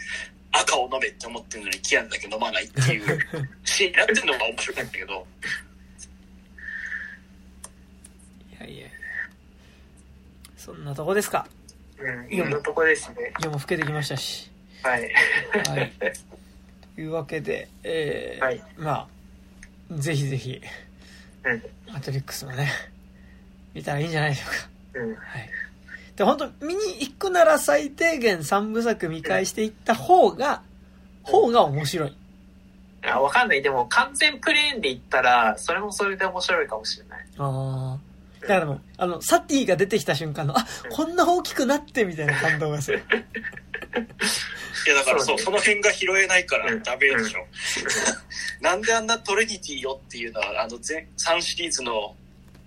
赤を飲めって思ってるのにキアンだけ飲まないっていうシーンやってるのが面白かったけど、いやいや。そんなとこですか。うん。いろんなとこですね。夜も更けてきましたし。はい。はい。というわけで、えーはいまあ、ぜひぜひ、うん。マトリックスもね、見たらいいんじゃないでしょうか。うん。はい。で、本当見に行くなら最低限3部作見返していった方が、方が面白い。あ、わかんない。でも、完全プレーンで言ったら、それもそれで面白いかもしれない。ああ。だからもう、あの、サティが出てきた瞬間の、あ、こんな大きくなってみたいな感動がする。いやだからそう、そその辺が拾えないからうんダメでしょ。なんであんなトリニティよっていうのは、あの全3シリーズの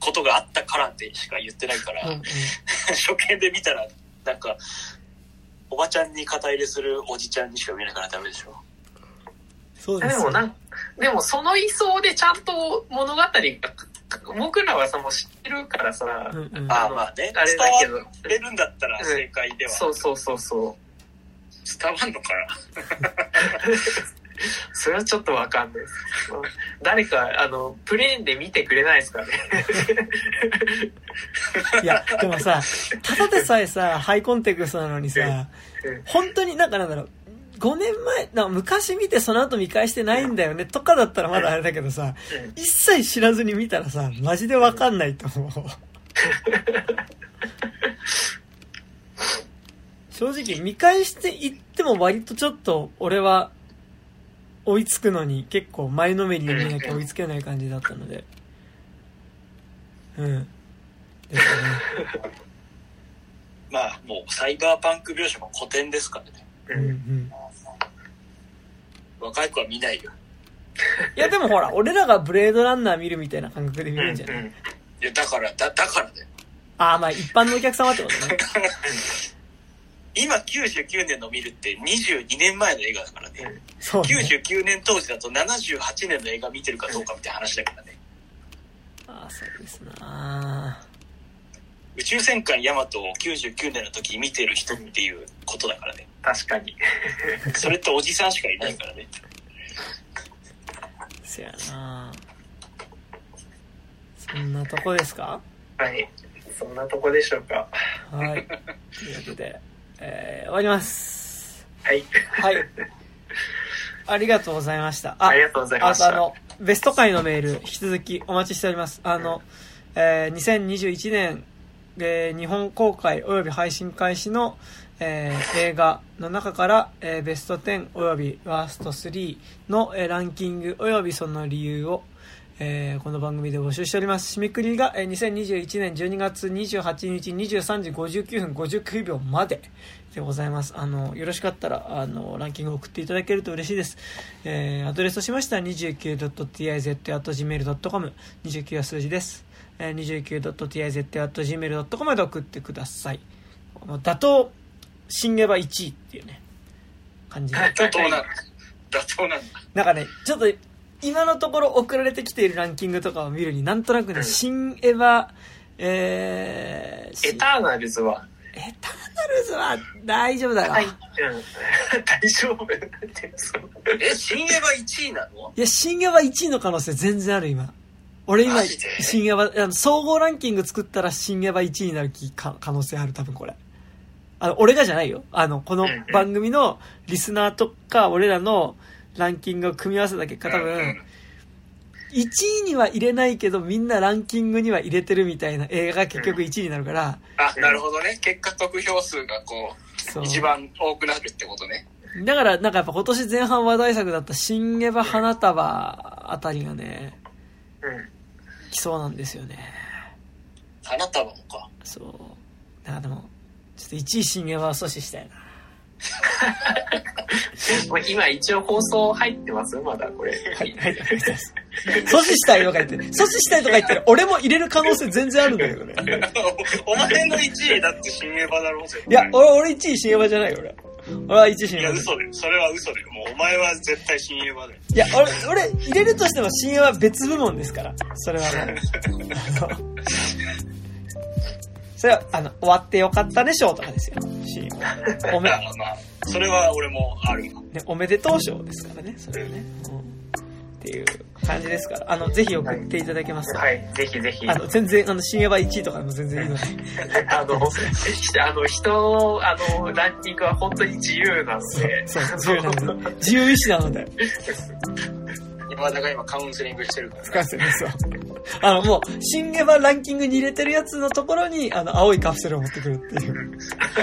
ことがあったからでしか言ってないから、うんうん 初見で見たら、なんか、おばちゃんに肩入れするおじちゃんにしか見えないからダメでしょ。そうですよでもなんでもその位相でちゃんと物語が、僕らはさ、もう知ってるからさ、うんうん。ああまあね。あれ伝だけど、われるんだったら正解では。そうそうそうそう。伝わんのかな？それはちょっとわかんないです。誰か、あの、プレーンで見てくれないですかね。いや、でもさ、ただでさえさ、ハイコンテクストなのにさうん、本当になんかなんだろう、5年前、な昔見てその後見返してないんだよね、とかだったらまだあれだけどさ、一切知らずに見たらさ、マジでわかんないと思う。正直、見返していっても割とちょっと、俺は、追いつくのに結構前のめりに見なきゃ追いつけない感じだったので。うん。ですね。まあもうサイバーパンク描写も古典ですからね。うんうん。若い子は見ないよ。いやでもほら、俺らがブレードランナー見るみたいな感覚で見るんじゃない、うんいや、だから、だ、だからだよ。ああ、まあ一般のお客様ってことね。今99年の見るって22年前の映画だからね。そうね。99年当時だと78年の映画見てるかどうかみたいな話だからね。ああ、そうですな宇宙戦艦ヤマトを99年の時に見てる人っていうことだからね。確かに。それっておじさんしかいないからね。せやなそんなとこですか？はい。そんなとこでしょうか。はい。というわけで、えー、終わります。はい。はい。ありがとうございました。あありがとうございました。あとあの、ベスト回のメール、引き続きお待ちしております。あの、えー2021年、えー日本公開及び配信開始の、えー映画の中から、えーベスト10及びワースト3の、えーランキング及びその理由を、えーこの番組で募集しております。締めくりが、えー2021年12月28日23時59分59秒まででございます。あの、よろしかったら、あの、ランキングを送っていただけると嬉しいです。えーアドレスとしましては 29.tiz.gmail.com 29は数字です。えー 29.tiz.gmail.com まで送ってください。もう打倒、新エヴァ1位っていうね、感じで。妥当なんだ。妥当なんだ。なんかね、ちょっと、今のところ送られてきているランキングとかを見るに、なんとなくね、うん新エヴァ、えー、エターナルズは、エターナルズは大丈夫だが、はい。い、うん。大丈夫ってそうえ、新エヴァ1位なの？や、新エヴァ1位の可能性全然ある、今。俺今マジで、新エヴァ、あの総合ランキング作ったら新エヴァ1位になる気か可能性ある、多分これ。あの、俺がじゃないよ。あの、この番組のリスナーとか、俺らのランキングを組み合わせた結果、多分、うんうん1位には入れないけど、みんなランキングには入れてるみたいな映画が結局1位になるから、あ、なるほどね。結果得票数がこそうう、。一番多くなるってことね。だから、なんかやっぱ今年前半話題作だった新エヴァ花束あたりがね、うん。来そうなんですよね。花束もか。そう。だからでも、ちょっと1位新エヴァは阻止したいな。まあ今一応放送入ってます？まだこれ。はい、はい、はい。阻止したいとか言って、阻止したいとか言ってる、俺も入れる可能性全然あるんだけどね。お前の1位だって新エヴァだろうぜ。いや、俺、俺1位新エヴァじゃないよ、俺。俺は1位新いや、エヴァ。嘘だよ。それは嘘だよ。もうお前は絶対新エヴァだよ。いや、俺、俺、入れるとしても新エヴァは別部門ですから。それはもう。それは、あの、終わってよかったでしょうとかですよ。新エヴァ。おめ、まあまあ、それは俺もあるわ。ね、おめでとう賞ですからね、それはね。うん、っていう感じですから。あの、ぜひ送っていただけますか、はい。ぜひぜひ。あの、全然、あの、新エヴァ1位とかでも全然いいので。あの、あの、人の、あの、ランキングは本当に自由なので。そう、自由なので。自由意志なので。山田が今カウンセリングしてるから。不完成ですわ。あの、もう、新エヴァランキングに入れてるやつのところに、あの、青いカプセルを持ってくるっていう。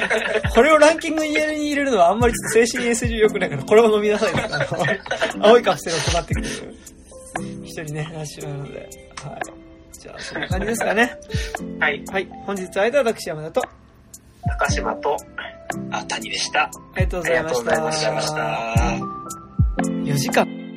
これをランキングに入れるのはあんまりちょっと精神衛生上良くないから、これを飲みなさい青いカプセルを配ってくる人にね、らっしゃるので。はい。じゃあ、そんな感じですかね。はい。はい。本日は間私山田と、高島と、あ、谷でした。あありがとうございました。ありがとうございまりがとうございました。4時間。